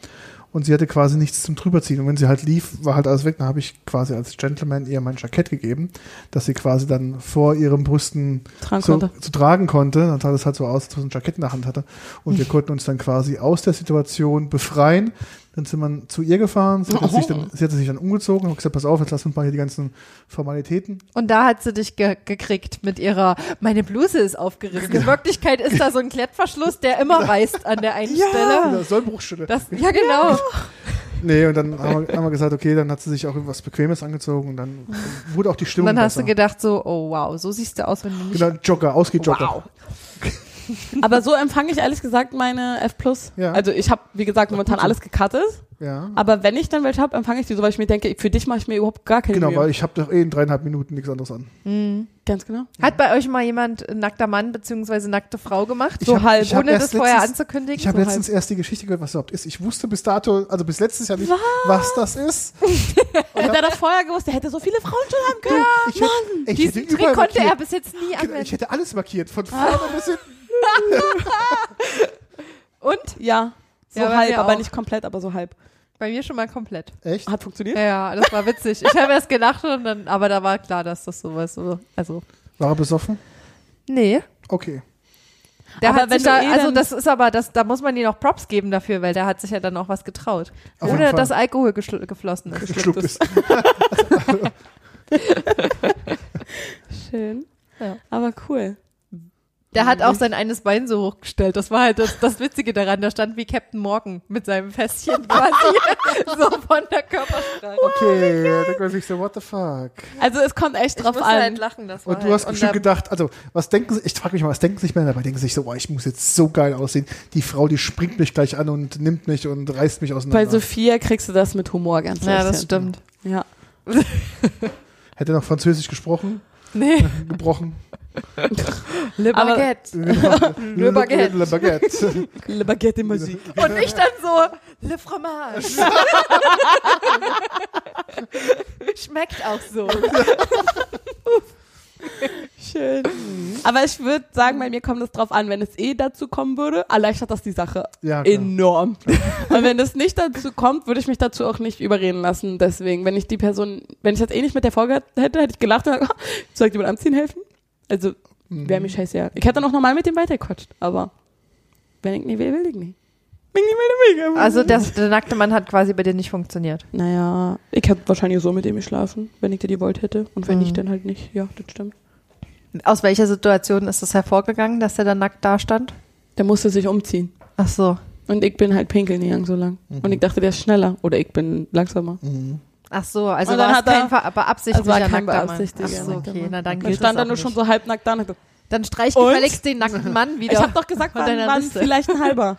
S4: Und sie hatte quasi nichts zum drüberziehen. Und wenn sie halt lief, war halt alles weg. Dann habe ich quasi als Gentleman ihr mein Jackett gegeben, dass sie quasi dann vor ihren Brüsten
S3: Tragen
S4: so, zu tragen konnte. Dann sah das halt so aus, als ob sie ein Jackett in der Hand hatte. Und wir konnten uns dann quasi aus der Situation befreien. Dann sind wir zu ihr gefahren. Sie hat, sich, dann, sie hat sich dann umgezogen und gesagt, pass auf, jetzt lass uns mal hier die ganzen Formalitäten.
S2: Und da hat sie dich ge gekriegt mit ihrer, meine Bluse ist aufgerissen. In Wirklichkeit ist da so ein Klettverschluss, der immer reißt an der einen Stelle.
S4: Ja, Sollbruchstelle.
S2: Das, ja, genau.
S4: Nee, und dann haben wir, haben wir gesagt, okay, dann hat sie sich auch irgendwas Bequemes angezogen und dann wurde auch die
S2: Und
S4: Stimmung
S2: dann hast du
S4: besser.
S2: gedacht so, oh wow, so siehst du aus, wenn du nicht...
S4: Genau, Jogger, Ausgeh-Jogger.
S2: Wow. <laughs>
S3: Aber so empfange ich ehrlich gesagt meine F+.
S4: Ja.
S3: Also ich habe, wie gesagt, momentan alles gecuttet.
S4: Ja.
S3: Aber wenn ich dann welche habe, empfange ich die so, weil ich mir denke, für dich mache ich mir überhaupt gar keine
S4: Genau,
S3: Mühe.
S4: weil ich habe doch eh in dreieinhalb Minuten nichts anderes an.
S2: Mhm.
S3: Ganz genau.
S2: Hat bei euch mal jemand äh, nackter Mann bzw. nackte Frau gemacht?
S4: Ich
S2: so
S4: hab-
S2: halb, ohne das vorher anzukündigen?
S4: Ich habe
S2: so
S4: letztens erst die Geschichte gehört, was das überhaupt ist. Ich wusste bis dato, also bis letztes Jahr nicht, was das ist. <laughs>
S3: Hätte er das vorher gewusst, der hätte so viele Frauen schon haben können.
S4: Ich hätte, ich
S2: Diesen
S4: hätte
S2: Trick
S4: überall
S2: konnte er bis jetzt nie
S4: Genau,
S2: anwenden.
S4: Ich hätte alles markiert, von vorne bis hinten. <laughs>
S3: Und? Ja. So
S2: Ja,
S3: halb, aber
S2: auch.
S3: nicht komplett, aber so halb.
S2: Bei mir schon mal komplett.
S4: Echt?
S3: Hat funktioniert?
S2: Ja, das war witzig. Ich habe erst gelacht und dann, aber da war klar, dass das sowas so, also.
S4: War er besoffen?
S2: Nee.
S4: Okay.
S2: Der
S3: Aber
S2: hat
S3: wenn
S2: sich da,
S3: eh
S2: also das ist aber, das, da muss man ihm noch Props geben dafür, weil der hat sich ja dann auch was getraut.
S4: Auf
S2: Ohne dass Alkohol geflossen ist.
S4: Geschluckt ist. <laughs> <laughs>
S3: Schön.
S2: Ja.
S3: Aber cool.
S2: Der hat auch sein eines Bein so hochgestellt. Das war halt das, das Witzige daran. Da stand wie Captain Morgan mit seinem Fässchen <laughs> quasi <laughs> so von der Körpersprache.
S4: Okay, da denkt man sich so, what the fuck?
S3: Also es kommt echt
S2: Ich
S3: drauf an.
S2: halt lachen. Das war
S4: Und du hast
S2: halt,
S4: bestimmt
S2: und
S4: gedacht, also, was denken sie, ich frage mich mal, was denken sich Männer dabei? Denken sich so, oh, ich muss jetzt so geil aussehen. Die Frau, die springt mich gleich an und nimmt mich und reißt mich
S3: Bei
S4: auseinander.
S3: Sophia kriegst du das mit Humor ganz
S2: Ja,
S3: leicht
S2: das
S3: hin.
S2: stimmt.
S3: Ja. <laughs>
S4: Hätte er noch Französisch gesprochen,
S2: Nee,
S4: gebrochen.
S2: Le
S3: Aber- <laughs>
S2: Baguette.
S4: Le
S2: Baguette.
S4: Le Baguette.
S3: Le Baguette Musik.
S2: Und ich dann so, Le Fromage. <laughs> Schmeckt auch so.
S3: Schön. Aber ich würde sagen, bei mir kommt es drauf an, wenn es eh dazu kommen würde, erleichtert das die Sache
S4: Ja,
S3: enorm. Und wenn es nicht dazu kommt, würde ich mich dazu auch nicht überreden lassen. Deswegen, wenn ich die Person, wenn ich das eh nicht mit der Folge hätte, hätte ich gelacht und gesagt, <laughs> soll ich dir beim Anziehen helfen? Also, wäre mir scheiße. Ich hätte dann auch normal mit dem weitergequatscht, aber wenn ich nicht will, will ich nicht.
S2: Also das, der nackte Mann hat quasi bei dir nicht funktioniert.
S3: Naja, ich hätte wahrscheinlich so mit dem geschlafen, wenn ich dir die wollt hätte. Und wenn
S2: Mhm.
S3: nicht, dann halt nicht. Ja, das stimmt.
S2: Aus welcher Situation ist das hervorgegangen, dass er dann nackt da stand?
S3: Der musste sich umziehen.
S2: Ach so.
S3: Und ich bin halt pinkeln gegangen so lang. Und ich dachte, der ist schneller. Oder ich bin langsamer.
S4: Mhm.
S2: Ach so, also
S3: Und dann
S2: war es
S3: hat er-
S2: kein beabsichtlicher
S3: Es war kein
S2: nackter
S3: beabsichtiger
S2: Mann. Ach so,
S3: nackter
S2: okay,
S3: Mann.
S2: na dann gilt
S3: stand er nur schon so halbnackt da.
S2: Dann streich gefälligst den nackten Mann wieder.
S3: Ich habe doch gesagt, <laughs> wann
S2: Liste.
S3: vielleicht ein halber.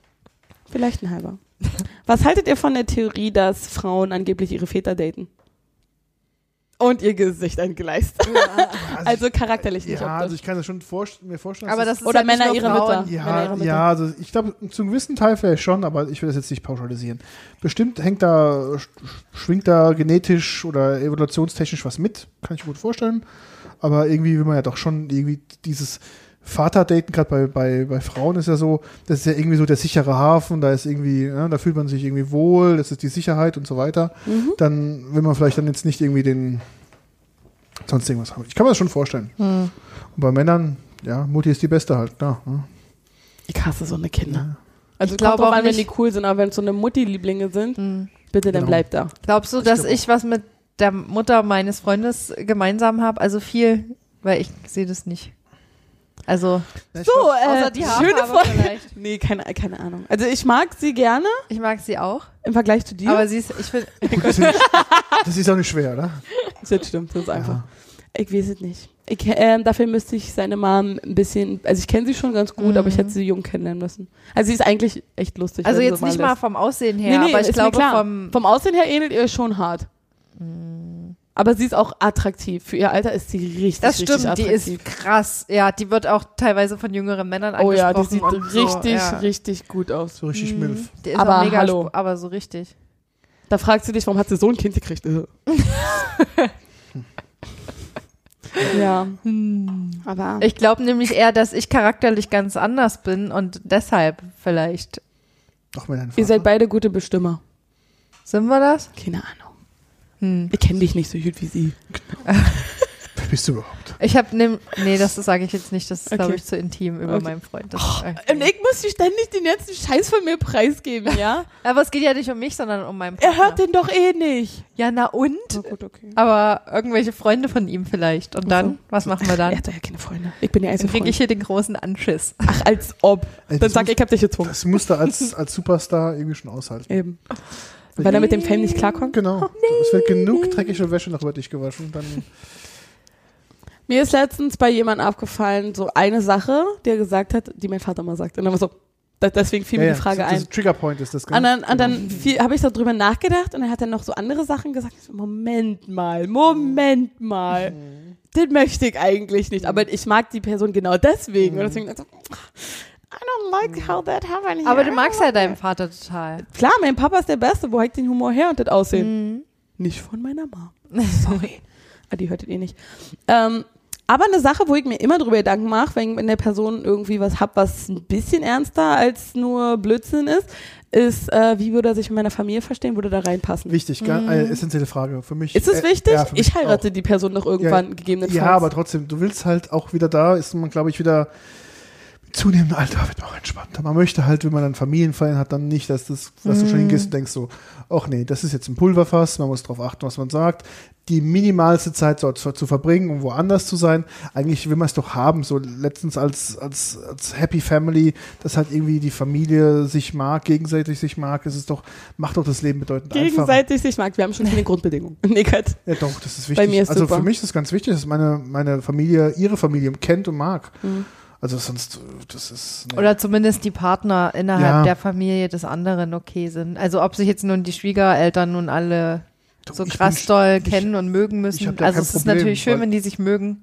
S3: <laughs> vielleicht ein halber. Was haltet ihr von der Theorie, dass Frauen angeblich ihre Väter daten? Und ihr Gesicht entgleist. <laughs> Also charakterlich nicht
S4: Ja, also ich kann das schon vorst mir vorstellen.
S2: Aber
S4: dass
S2: das ist
S3: Oder
S2: ja nicht
S3: Männer ihre. Mütter.
S4: Ja,
S3: Männer ihre Mütter.
S4: ja, also ich glaube, zu einem gewissen Teil vielleicht schon, aber ich will das jetzt nicht pauschalisieren. Bestimmt hängt da, sch- schwingt da genetisch oder evolutionstechnisch was mit, kann ich mir gut vorstellen. Aber irgendwie will man ja doch schon irgendwie dieses Vaterdaten, gerade bei, bei, bei Frauen ist ja so, das ist ja irgendwie so der sichere Hafen, da ist irgendwie, ja, da fühlt man sich irgendwie wohl, das ist die Sicherheit und so weiter.
S3: Mhm.
S4: Dann will man vielleicht dann jetzt nicht irgendwie den sonst irgendwas haben. Ich kann mir das schon vorstellen.
S2: Hm.
S4: Und bei Männern, ja, Mutti ist die Beste halt, klar. Ne?
S3: Ich hasse so eine Kinder. Also
S2: Ich
S3: glaube auch an, wenn die
S2: nicht-
S3: cool sind, aber wenn es so eine Mutti-Lieblinge sind,
S2: Hm.
S3: bitte dann
S4: Genau.
S3: bleibt da.
S2: Glaubst du, dass ich was mit der Mutter meines Freundes gemeinsam habe? Also viel, weil ich sehe das nicht. Also,
S3: So,
S4: glaub-
S3: äh,
S2: außer die
S3: schöne
S2: Haarfarbe
S3: Folge.
S2: vielleicht.
S3: Nee, keine, keine Ahnung. Also ich mag sie gerne
S2: Ich mag sie auch.
S3: im Vergleich zu dir.
S2: Aber sie ist, ich finde, <laughs>
S4: Gut, das, ist nicht, das ist auch nicht schwer, oder?
S3: das stimmt, das ist einfach. Ich weiß es nicht. Ich, ähm, dafür müsste ich seine Mom ein bisschen, also ich kenne sie schon ganz gut,
S2: Mhm.
S3: aber ich hätte sie jung kennenlernen müssen. Also sie ist eigentlich echt lustig.
S2: also
S3: wenn
S2: jetzt
S3: so
S2: nicht mal vom Aussehen her,
S3: Nee, nee,
S2: aber ich
S3: ist mir
S2: glaube
S3: klar.
S2: vom,
S3: Vom Aussehen her ähnelt ihr schon hart. Aber sie ist auch attraktiv. Für ihr Alter ist sie richtig,
S2: das
S3: richtig
S2: stimmt, die
S3: attraktiv.
S2: ist krass. Ja, die wird auch teilweise von jüngeren Männern
S3: oh ja,
S2: angesprochen.
S3: die sieht
S2: und
S3: richtig,
S2: so, ja.
S3: richtig gut aus.
S4: So richtig
S2: Mhm.
S4: Milf.
S2: Die ist
S3: Aber
S2: auch mega
S3: hallo.
S2: aber so richtig.
S3: Da fragst du dich, warum hat sie so ein Kind gekriegt? Äh. <laughs> ja. Aber
S2: Ich glaube nämlich eher, dass ich charakterlich ganz anders bin und deshalb vielleicht.
S4: Doch,
S3: ihr seid beide gute Bestimmer.
S2: Sind wir das?
S3: Keine Ahnung.
S2: Hm.
S3: Ich kenne dich nicht so gut wie sie. <laughs>
S4: Wer bist du überhaupt?
S2: Ich habe ne, nee, das sage ich jetzt nicht, das ist
S3: Okay.
S2: glaube ich zu intim über
S3: Okay.
S2: meinen Freund. Das,
S3: Und ich muss dir ständig den ganzen Scheiß von mir preisgeben, ja? <laughs>
S2: aber es geht ja nicht um mich, sondern um meinen
S3: er
S2: Partner.
S3: hört den doch eh nicht.
S2: Ja, na und?
S3: Na gut, okay.
S2: Aber irgendwelche Freunde von ihm vielleicht. Und dann,
S3: so.
S2: was machen wir
S3: Er
S2: dann?
S3: hat doch ja keine Freunde. Ich bin ja
S2: Dann
S3: einzige
S2: kriege ich hier den großen Anschiss.
S3: Ach, als ob.
S4: Ey,
S3: Dann sag
S4: muss-
S3: ich, ich hab dich gezwungen.
S4: Das musst du als, als Superstar irgendwie schon aushalten.
S3: Eben. Weil er mit dem Fame nicht klarkommt.
S4: Genau. Es wird genug dreckige Wäsche noch über dich gewaschen. Dann <laughs>
S3: Mir ist letztens bei jemandem aufgefallen, so eine Sache, der gesagt hat, die mein Vater mal sagt. Und dann war so, deswegen fiel
S4: Ja,
S3: mir die Frage ein.
S4: das Triggerpoint ist das.
S3: Und dann, und
S4: genau.
S3: dann habe ich darüber nachgedacht und er hat dann noch so andere Sachen gesagt. So, Moment mal, Moment mal. Das möchte ich eigentlich nicht. Aber ich mag die Person genau deswegen. Und deswegen ich, I don't like how that happened here.
S2: Aber du magst ja deinen Vater total.
S3: Klar, mein Papa ist der Beste. Wo hat den Humor her und das Aussehen? Nicht von meiner Mom. <laughs> Sorry. ah, die hörtet ihr nicht. Ähm, aber eine Sache, wo ich mir immer drüber Gedanken mache, wenn, wenn der Person irgendwie was hab, was ein bisschen ernster als nur Blödsinn ist, ist, äh, wie würde er sich mit meiner Familie verstehen, würde da reinpassen?
S4: Wichtig, gell? eine essentielle Frage für mich.
S3: Ist es
S4: äh,
S3: wichtig?
S4: ja, für mich
S3: ich heirate
S4: auch.
S3: die Person doch irgendwann gegebenenfalls.
S4: Ja, aber trotzdem, du willst halt auch wieder da, ist man, glaube ich, wieder zunehmendem Alter wird man auch entspannter. Man möchte halt, wenn man dann Familienfeiern hat, dann nicht, dass das, dass du schon hingehst und denkst so, ach nee, das ist jetzt ein Pulverfass, man muss darauf achten, was man sagt. Die minimalste Zeit dort zu, zu verbringen, um woanders zu sein. Eigentlich will man es doch haben, so letztens als, als, als Happy Family, dass halt irgendwie die Familie sich mag, gegenseitig sich mag, ist es doch, macht doch das Leben bedeutend einfacher.
S3: Gegenseitig sich mag. Wir haben schon viele Grundbedingungen. <laughs> Nee, Gott.
S4: Ja, doch, das ist wichtig.
S3: Bei mir ist
S4: also
S3: super.
S4: für mich ist es ganz wichtig, dass meine, meine Familie ihre Familie kennt und mag.
S3: Mhm.
S4: Also sonst, äh, das ist. nee.
S2: Oder zumindest die Partner innerhalb
S4: Ja.
S2: der Familie des anderen okay sind. Also ob sich jetzt nun die Schwiegereltern nun alle
S4: Du,
S2: so
S4: ich
S2: krass
S4: bin,
S2: doll
S4: ich-
S2: kennen und mögen
S4: ich
S2: müssen. Also
S4: kein
S2: es ist
S4: Problem,
S2: natürlich schön,
S4: weil-
S2: wenn die sich mögen.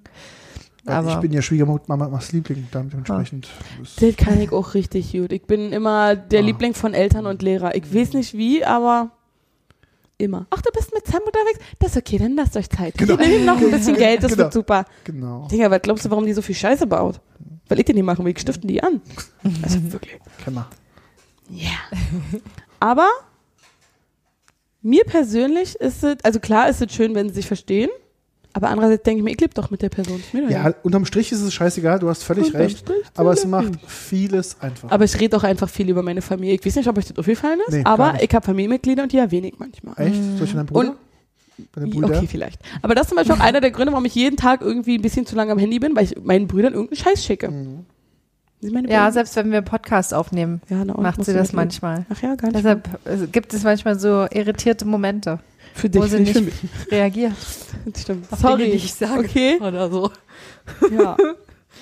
S2: Aber
S4: ich bin ja Schwiegermamas Liebling, damit dementsprechend. ist-
S3: Das kann ich auch richtig gut. Ich bin immer der
S4: Ah.
S3: Liebling von Eltern und Lehrer. Ich weiß nicht wie, aber immer. Ach, du bist mit Sam unterwegs? Das ist okay, dann lasst euch Zeit.
S4: Genau.
S3: Gib ihm noch ein bisschen <laughs> Geld, das
S4: Genau.
S3: wird super.
S4: Genau.
S3: Digga, was glaubst du, warum die so viel Scheiße baut? Weil ich den nicht machen will, ich stiften die an. <laughs> Also wirklich.
S4: Kenner.
S3: Ja. Aber mir persönlich ist es, also klar ist es schön, wenn sie sich verstehen, aber andererseits denke ich mir, ich lebe doch mit der Person.
S4: Ja, unterm Strich ist es scheißegal, du hast völlig
S3: Unterm
S4: recht.
S3: Strich
S4: Aber es macht vieles einfach.
S3: Aber ich rede auch einfach viel über meine Familie. Ich weiß nicht, ob euch das aufgefallen ist,
S4: Nee,
S3: aber ich habe Familienmitglieder und die erwähne ich manchmal.
S4: Echt? Soll ich deinen Bruder?
S3: Und-
S4: Bei deinem Bruder?
S3: Okay, vielleicht. Aber das ist zum Beispiel auch einer der Gründe, warum ich jeden Tag irgendwie ein bisschen zu lange am Handy bin, weil ich meinen Brüdern irgendeinen Scheiß schicke.
S4: Mhm.
S3: Meine
S2: ja,
S3: Brüder?
S2: selbst wenn wir Podcast aufnehmen,
S3: ja na,
S2: macht sie das manchmal.
S3: Ach ja, gar nicht.
S2: Deshalb äh, gibt es manchmal so irritierte Momente,
S3: für dich,
S2: wo sie
S3: nicht für
S2: nicht
S3: mich. <laughs>
S2: reagiert.
S3: Das stimmt. Sorry.
S2: Dinge, die ich sage.
S3: Okay.
S2: Oder so.
S3: Ja.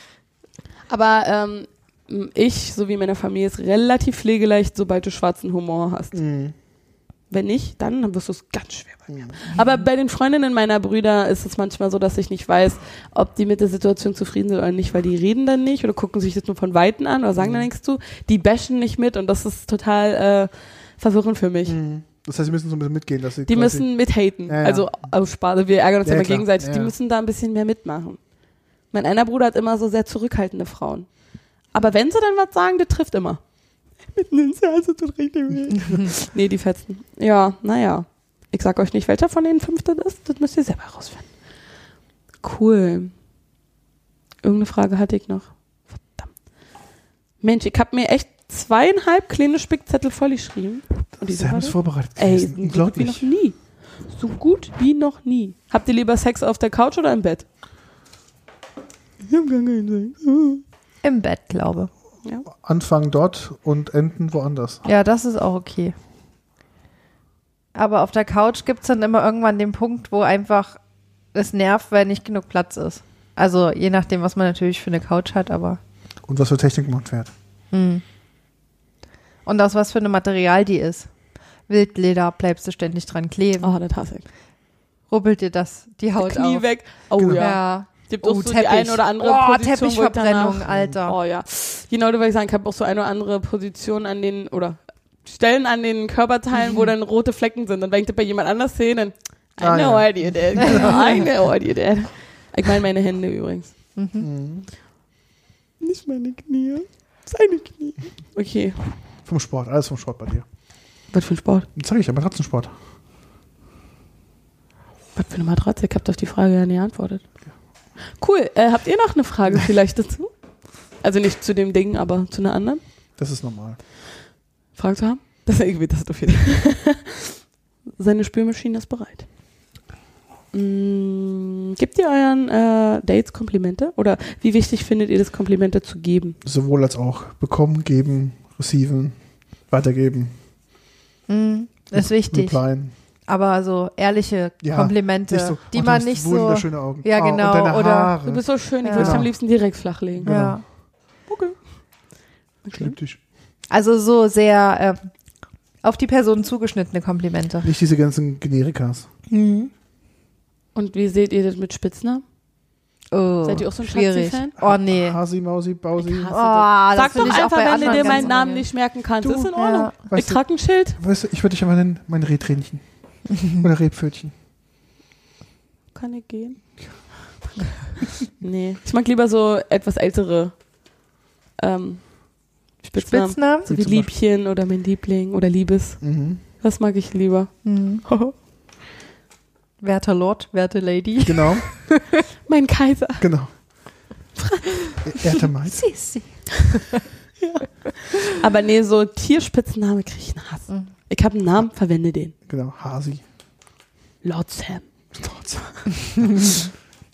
S3: <laughs> Aber ähm, ich, so wie meine Familie, ist relativ pflegeleicht, sobald du schwarzen Humor hast.
S4: Mhm.
S3: Wenn nicht, dann wirst du es ganz schwer bei mir.
S4: Mhm.
S3: Aber bei den Freundinnen meiner Brüder ist es manchmal so, dass ich nicht weiß, ob die mit der Situation zufrieden sind oder nicht, weil die reden dann nicht oder gucken sich das nur von Weitem an oder sagen
S4: Mhm.
S3: dann nichts zu. Die bashen nicht mit und das ist total äh, verwirrend für mich.
S4: Mhm. Das heißt, sie müssen so ein bisschen mitgehen. Dass sie
S3: Die müssen mithaten.
S4: Ja, ja.
S3: Also auf Spaß, wir ärgern uns
S4: Ja,
S3: immer
S4: klar.
S3: gegenseitig. Die müssen da ein bisschen mehr mitmachen. Mein einer Bruder hat immer so sehr zurückhaltende Frauen. Aber wenn sie dann was sagen, das trifft immer. Mitten ins Herz, das tut richtig weh. nee, die fetzen. Ja, naja. Ich sag euch nicht, welcher von den fünf das ist. Das müsst ihr selber rausfinden. Cool. Irgendeine Frage hatte ich noch. Verdammt. Mensch, ich habe mir echt zweieinhalb kleine Spickzettel vollgeschrieben. Und die
S4: Sam ist vorbereitet.
S3: Ey,
S4: gewesen.
S3: so gut wie noch
S4: Unglaublich.
S3: nie. So gut wie noch nie. Habt ihr lieber Sex auf der Couch oder im Bett? Ich hab gar keinen Sex.
S2: Im Bett, glaube.
S4: Anfangen dort und enden woanders.
S2: Ja, das ist auch okay. Aber auf der Couch gibt's dann immer irgendwann den Punkt, wo einfach es nervt, weil nicht genug Platz ist. Also je nachdem, was man natürlich für eine Couch hat, aber.
S4: Und was für Technik man fährt.
S2: Hm. Und aus was für einem Material die ist. Wildleder, bleibst du ständig dran kleben.
S3: Oh, das hasse ich.
S2: Rubbelt dir das die Haut
S3: Knie
S2: auf.
S3: weg. Oh
S4: Genau.
S3: ja. Gibt
S2: Oh,
S3: auch so die
S2: Teppich.
S3: eine oder andere
S2: Oh,
S3: Position,
S2: Teppichverbrennung,
S3: danach,
S2: Alter.
S3: Oh ja. Genau, da würde ich sagen, ich habe auch so eine oder andere Position an den, oder Stellen an den Körperteilen, wo <laughs> dann rote Flecken sind. Und wenn ich das bei jemand anders sehe, dann I
S4: Ah,
S3: know
S4: ja.
S3: what you did. <laughs> I know what you did. Ich meine meine Hände übrigens.
S4: Mhm.
S3: Nicht meine Knie. Seine Knie. Okay.
S4: Vom Sport, alles vom Sport bei dir.
S3: Was für ein Sport?
S4: Das sag ich ja, Matratzensport.
S3: Was für eine Matratze? Ich habe auf die Frage ja nie geantwortet. Cool. Äh, habt ihr noch eine Frage vielleicht dazu? Also nicht zu dem Ding, aber zu einer anderen?
S4: Das ist normal.
S3: Fragen zu haben? Das ist irgendwie das auf jeden Fall. <laughs> Seine Spülmaschine ist bereit. Mm, gebt ihr euren äh, Dates Komplimente? Oder wie wichtig findet ihr das, Komplimente zu geben?
S4: Sowohl als auch bekommen, geben, receiven, weitergeben,
S2: Hm, ist wichtig.
S4: replyen.
S2: Aber so ehrliche
S4: Ja,
S2: Komplimente,
S4: Nicht so,
S2: die
S4: oh,
S2: man nicht so.
S4: Wunderschöne Augen.
S2: Ja,
S4: Oh,
S2: genau,
S4: Und deine
S2: oder-.
S3: Du bist so schön, ich
S2: Ja.
S3: würde dich am
S4: Genau.
S3: liebsten direkt flachlegen.
S2: Ja.
S3: Okay.
S4: Schnipptisch.
S2: Also so sehr äh, auf die Person zugeschnittene Komplimente.
S4: Nicht diese ganzen Generikas.
S3: Und wie seht ihr das mit Spitznamen?
S2: Oh,
S3: Seid ihr auch so ein
S2: schwierig.
S3: Schatzi-Fan?
S2: Oh nee.
S4: Hasi, Mausi, Bausi.
S3: Ich
S2: Oh,
S3: Sag doch
S2: ich
S3: einfach, wenn du dir meinen Namen nicht merken kannst.
S4: Du,
S3: ist in Ordnung.
S2: ja.
S3: Ich
S4: Weißt du-
S3: trage ein Schild.
S4: Weißt du, ich würde dich einfach nennen, mein Rehtränchen. <laughs> Oder Rebpfötchen.
S3: Kann ich gehen? <laughs> nee. Ich mag lieber so etwas ältere ähm, Spitznamen.
S2: Spitznamen?
S3: So wie
S4: Beispiel.
S3: Liebchen oder mein Liebling oder Liebes.
S4: Mhm.
S3: Das mag ich lieber.
S2: Mhm. Werter Lord, werte Lady.
S4: Genau, <laughs>
S3: mein Kaiser.
S4: genau. Erte Maid.
S2: Sissi.
S3: Aber nee, so Tierspitzname kriege ich einen Hass.
S2: Mhm.
S3: Ich habe einen Namen, verwende den.
S4: Genau, Hasi.
S3: Lord Sam.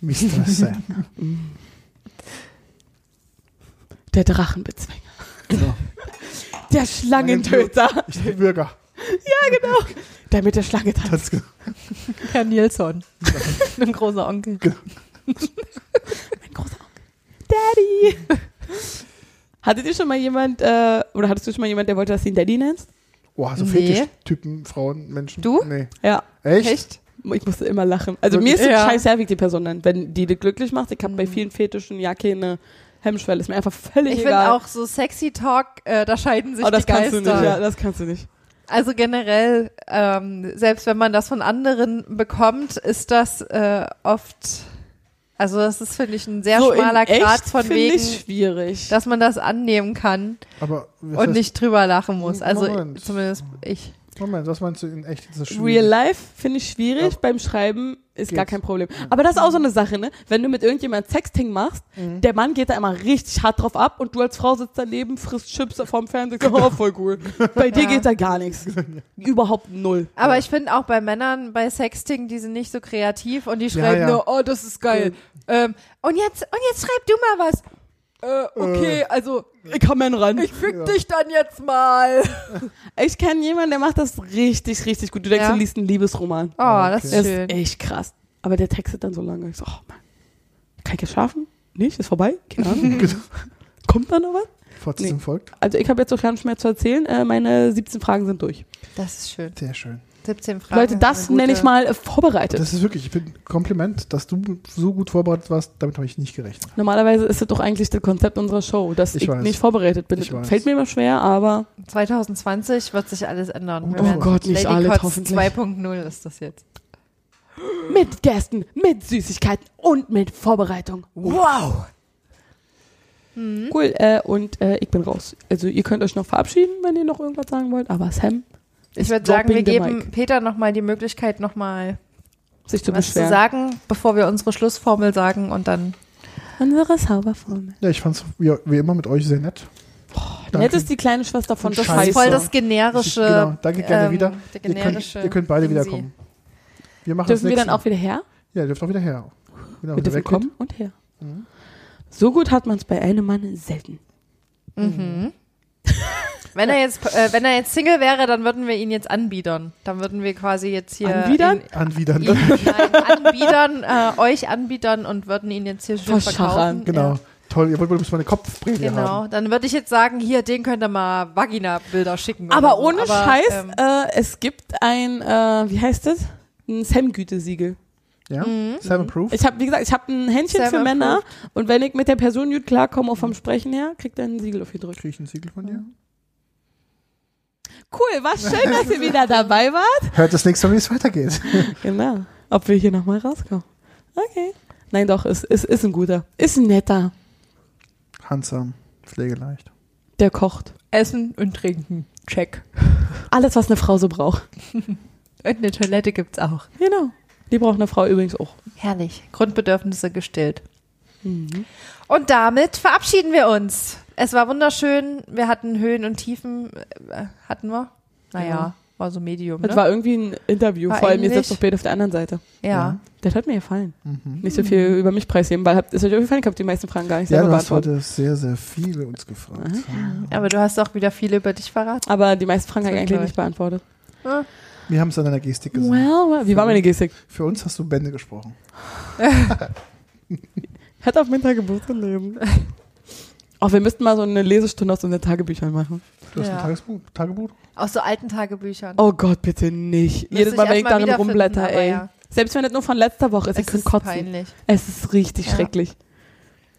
S4: Mr. <laughs> Sam.
S3: Der Drachenbezwinger.
S4: Genau.
S3: Der Schlangentöter.
S4: Ich bin Bürger.
S3: Der mit der Schlange tanzt.
S4: Genau.
S2: Herr Nilsson. Ein großer Onkel.
S3: Mein großer Onkel. Daddy. Hattet ihr schon mal jemand, äh, oder hattest du schon mal jemand, der wollte, dass du ihn Daddy nennst?
S4: Boah, so
S2: Nee.
S4: Fetisch-Typen, Frauen, Menschen.
S2: Du?
S4: Nee.
S3: Ja.
S4: Echt?
S3: Ich musste immer lachen. Also
S4: Wirklich?
S3: mir ist es
S2: Ja.
S3: scheißegal, wie die Person nennt. Wenn die dich glücklich macht, ich habe bei vielen Fetischen ja keine Hemmschwelle. Ist mir einfach völlig
S2: Ich finde
S3: egal.
S2: auch so sexy Talk, äh, da scheiden sich
S3: oh, das
S2: die
S3: kannst
S2: Geister.
S3: du nicht. Ja, das kannst du nicht.
S2: Also generell, ähm, selbst wenn man das von anderen bekommt, ist das äh, oft, also das ist, finde ich, ein sehr
S3: so
S2: schmaler
S3: in
S2: Grad von wegen,
S3: ich schwierig.
S2: dass man das annehmen kann
S4: Aber
S2: und
S4: heißt-
S2: nicht drüber lachen muss. Also
S4: Moment.
S2: zumindest ich.
S4: Moment, was meinst du in echt? Ist das
S3: Real
S4: schwierig?
S3: Life finde ich schwierig,
S4: Ja.
S3: beim Schreiben ist gar
S4: Geht's.
S3: kein Problem. Aber das ist auch so eine Sache, ne? Wenn du mit irgendjemand Sexting machst,
S4: Mhm.
S3: der Mann geht da immer richtig hart drauf ab und du als Frau sitzt daneben, frisst Chips vorm Fernseher, <laughs> oh, voll cool. Bei dir
S2: Ja.
S3: geht da gar nichts. <laughs> Überhaupt null.
S2: Aber ich finde auch bei Männern bei Sexting, die sind nicht so kreativ und die
S4: Ja,
S2: schreiben
S4: ja.
S2: nur, oh, das ist geil. Ähm, und jetzt, und jetzt schreib du mal was. Äh, okay, also
S3: Ich kann mir ran.
S2: ich fick dich dann jetzt mal. <laughs>
S3: Ich kenne jemanden, der macht das richtig, richtig gut. Du denkst,
S2: Ja.
S3: du liest einen Liebesroman.
S2: Oh, das
S4: Okay.
S2: ist
S3: Das
S2: schön.
S3: ist echt krass. Aber der textet dann so lange. Ich so, oh Mann, kann ich jetzt schlafen? Nicht? Ist vorbei? Keine Ahnung. <laughs> Kommt da noch was?
S4: Fortsetzung
S3: Nee.
S4: folgt.
S3: Also ich habe jetzt auch gar nicht mehr zu erzählen. Äh, meine 17 Fragen sind durch.
S2: Das ist schön.
S4: Sehr schön.
S2: 17 Fragen.
S3: Leute, das
S2: Eine
S3: nenne ich mal vorbereitet.
S4: Das ist wirklich, ich bin Kompliment, dass du so gut vorbereitet warst, damit habe ich nicht gerechnet.
S3: Normalerweise ist das doch eigentlich das Konzept unserer Show, dass ich,
S4: Ich weiß.
S3: nicht vorbereitet bin.
S4: Ich weiß.
S3: Fällt mir immer schwer, aber
S2: 2020 wird sich alles ändern. Wir
S3: Oh Gott, nicht
S2: Lady
S3: alles,
S2: Kotz
S3: hoffentlich.
S2: 2.0 ist das jetzt.
S3: mit Gästen, mit Süßigkeiten und mit Vorbereitung.
S2: Wow!
S3: Cool, äh, und äh, ich bin raus. Also ihr könnt euch noch verabschieden, wenn ihr noch irgendwas sagen wollt, aber Sam
S2: Ich würde sagen, wir geben. Peter nochmal die Möglichkeit, nochmal
S3: sich zu
S2: was zu
S3: beschweren.
S2: sagen, bevor wir unsere Schlussformel sagen und dann.
S3: Unsere Zauberformel.
S4: Ja, ich fand es wie, wie immer mit euch sehr nett. Danke.
S3: Nett ist die kleine Schwester von
S2: Das
S3: Scheiße.
S2: ist voll das generische.
S4: Genau, danke gerne
S2: ähm,
S4: wieder.
S2: Der
S4: Ihr
S2: generische.
S4: könnt, ihr könnt beide wiederkommen. Wir machen
S3: Dürfen
S4: das
S3: wir dann auch wieder her?
S4: Ja, ihr dürft auch wieder her. Wenn ihr
S3: Wir
S4: wieder
S3: dürfen
S4: weggeht.
S3: kommen und her.
S4: Mhm.
S3: So gut hat man es bei einem Mann selten.
S2: Mhm. <laughs> Wenn er jetzt, äh, wenn er jetzt Single wäre, dann würden wir ihn jetzt anbiedern. Dann würden wir quasi jetzt hier
S3: Anbiedern?
S4: Anwidern.
S2: Ihn, ihn, nein, anbiedern, äh, euch anbiedern und würden ihn jetzt hier schön verkaufen.
S4: Genau.
S2: Ja.
S4: Toll, ihr wollt bloß meine Kopfprämie
S2: Genau,
S4: haben.
S2: dann würde ich jetzt sagen, hier, den könnt ihr mal Vagina-Bilder schicken.
S3: Aber
S2: so.
S3: ohne
S2: Aber,
S3: Scheiß,
S2: ähm,
S3: äh, es gibt ein, äh, wie heißt das? Ein Sam-Gütesiegel.
S4: Ja?
S2: Mhm.
S4: Seven Proof.
S3: Ich habe, wie gesagt, ich habe ein Händchen
S2: Sam
S3: für Männer
S2: approved.
S3: und wenn ich mit der Person gut klarkomme, auch vom Sprechen her, kriegt er ein Siegel aufgedrückt.
S4: Krieg ich ein Siegel von dir?
S3: Cool, war schön, dass ihr wieder dabei wart.
S4: Hört das nächste Mal, wie es weitergeht. <laughs>
S3: Genau. Ob wir hier nochmal rauskommen. Okay. Nein, doch, ist, ist, ist ein guter. Ist ein netter.
S4: Handsam, pflegeleicht.
S3: Der kocht.
S2: Essen und Trinken. Check.
S3: Alles, was eine Frau so braucht. <laughs>
S2: Und eine Toilette gibt's auch.
S3: Genau. Die braucht eine Frau übrigens auch.
S2: Herrlich. Grundbedürfnisse gestillt.
S3: Mhm.
S2: Und damit verabschieden wir uns. Es war wunderschön. Wir hatten Höhen und Tiefen. Äh, hatten wir? Naja,
S3: Ja.
S2: war so Medium.
S3: Das
S2: Ne?
S3: war irgendwie ein Interview.
S2: War
S3: Vor allem, ihr sitzt doch beide auf der anderen Seite.
S2: ja.
S3: Das hat mir gefallen.
S4: Mhm.
S3: Nicht so viel über mich preisgeben, weil habt, ist euch aufgefallen, ich habe die meisten Fragen gar nicht
S4: Ja,
S3: selber
S4: du hast
S3: beantwortet.
S4: heute sehr, sehr viele uns gefragt.
S2: Aber du hast auch wieder viel über dich verraten.
S3: Aber die meisten Fragen habe ich eigentlich nicht beantwortet.
S4: Wir haben es an deiner Gestik gesehen.
S3: Well, well. Wie war meine Gestik?
S4: Für uns hast du Bände gesprochen. <laughs> <laughs>
S3: Hat auf mein Tagebuch gelesen. Oh, <laughs> wir müssten mal so eine Lesestunde aus unseren Tagebüchern machen.
S4: Du hast
S2: Ja.
S4: ein Tagesbuch? Tagebuch?
S2: Aus so alten Tagebüchern.
S3: Oh Gott, bitte nicht.
S2: Müsste
S3: Jedes
S2: ich
S3: Mal, wenn
S2: erst
S3: ich
S2: mal
S3: darin
S2: wiederfinden,
S3: rumblätter,
S2: aber
S3: ey.
S2: ja.
S3: Selbst wenn das nur von letzter Woche ist, ich
S2: es
S3: kann
S2: ist
S3: kotzen.
S2: peinlich.
S3: Es ist richtig
S2: Ja.
S3: schrecklich.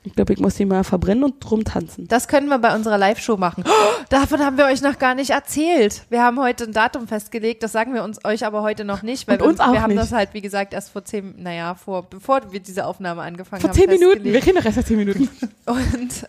S3: Ich glaube, ich muss die mal verbrennen und drum tanzen.
S2: Das können wir bei unserer Live-Show machen. <gasps> Davon haben wir euch noch gar nicht erzählt. Wir haben heute ein Datum festgelegt, das sagen wir uns euch aber heute noch nicht, weil
S3: Und
S2: wir,
S3: uns auch
S2: wir haben
S3: nicht.
S2: das halt, wie gesagt, erst vor zehn, naja, vor, bevor wir diese Aufnahme angefangen
S3: Vor
S2: haben.
S3: zehn Minuten. Wir reden doch erst zehn Minuten. <laughs>
S2: Und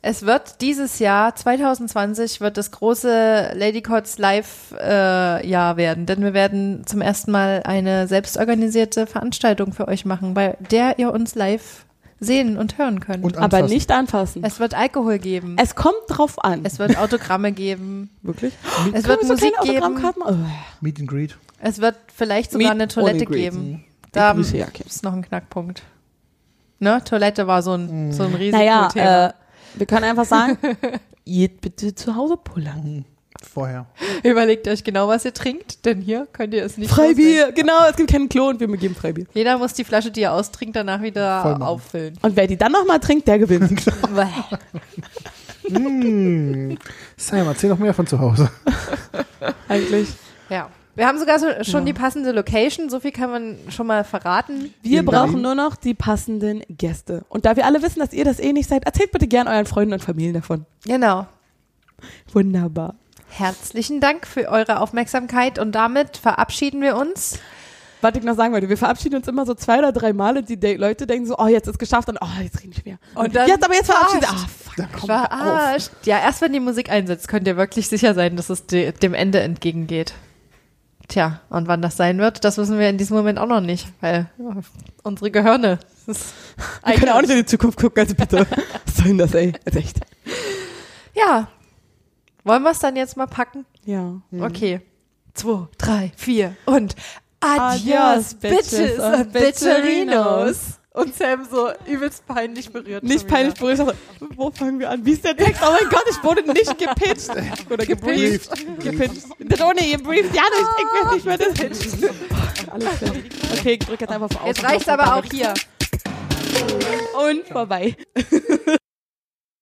S2: es wird dieses Jahr, 2020, wird das große Lady Cots Live-Jahr werden, denn wir werden zum ersten Mal eine selbstorganisierte Veranstaltung für euch machen, bei der ihr uns live sehen und hören könnt.
S4: Und
S3: Aber nicht anfassen.
S2: es wird Alkohol geben.
S3: Es kommt drauf an.
S2: Es wird Autogramme geben.
S3: Wirklich?
S2: Es
S3: Können
S2: wird
S3: wir so
S2: Musik geben.
S3: Machen?
S4: Meet and Greet.
S2: Es wird vielleicht sogar
S3: Meet
S2: eine Toilette geben. Da
S3: ja, okay.
S2: ist noch ein Knackpunkt. Ne? Toilette war so ein, so ein
S3: Oh.
S2: Risikothema.
S3: Naja, äh, wir können einfach sagen, <laughs> geht bitte zu Hause pullern.
S4: Vorher.
S2: Überlegt euch genau, was ihr trinkt, denn hier könnt ihr es nicht.
S3: Freibier, genau, es gibt keinen Klo und wir geben Freibier.
S2: Jeder muss die Flasche, die er austrinkt, danach wieder auffüllen.
S3: Und wer die dann nochmal trinkt, der gewinnt. <laughs>
S4: mm. Sam, erzähl noch mehr von zu Hause. <laughs>
S3: Eigentlich.
S2: ja. Wir haben sogar so, schon
S3: Ja.
S2: die passende Location, so viel kann man schon mal verraten.
S3: Wir
S4: In
S3: brauchen nur noch die passenden Gäste. Und da wir alle wissen, dass ihr das eh nicht seid, erzählt bitte gern euren Freunden und Familien davon.
S2: Genau.
S3: Wunderbar.
S2: Herzlichen Dank für eure Aufmerksamkeit und damit verabschieden wir uns.
S3: Was ich noch sagen wollte, wir verabschieden uns immer so zwei oder drei Mal und die De Leute denken so, oh, jetzt ist geschafft und oh, jetzt reden nicht mehr.
S2: Und dann
S3: jetzt aber jetzt verabschieden. Ah, fuck.
S2: Verarscht. Ja, erst wenn die Musik einsetzt, könnt ihr wirklich sicher sein, dass es de dem Ende entgegengeht. Tja, und wann das sein wird, das wissen wir in diesem Moment auch noch nicht, weil ja, unsere Gehirne.
S3: Wir können auch nicht in die Zukunft gucken, also bitte. <laughs> Was soll denn das, ey? Ist echt.
S2: Ja. Wollen wir es dann jetzt mal packen?
S3: Ja.
S2: Okay. Zwei, drei, vier und
S3: Adios,
S2: Adios,
S3: Bitches
S2: Bitches
S3: und
S2: und Bitcherinos. Und Sam so übelst peinlich berührt.
S3: Nicht peinlich berührt. aber Wo fangen wir an? Wie ist der Text? Oh mein Gott, ich wurde nicht gepitcht. <laughs> Oder gebrieft. Gepitcht. Drohne, gebrieft. Ja, nicht. Ich will nicht mehr das. Alles klar. Okay, ich drücke jetzt einfach auf
S2: Jetzt reicht's aber auch hier.
S3: Und vorbei. <laughs>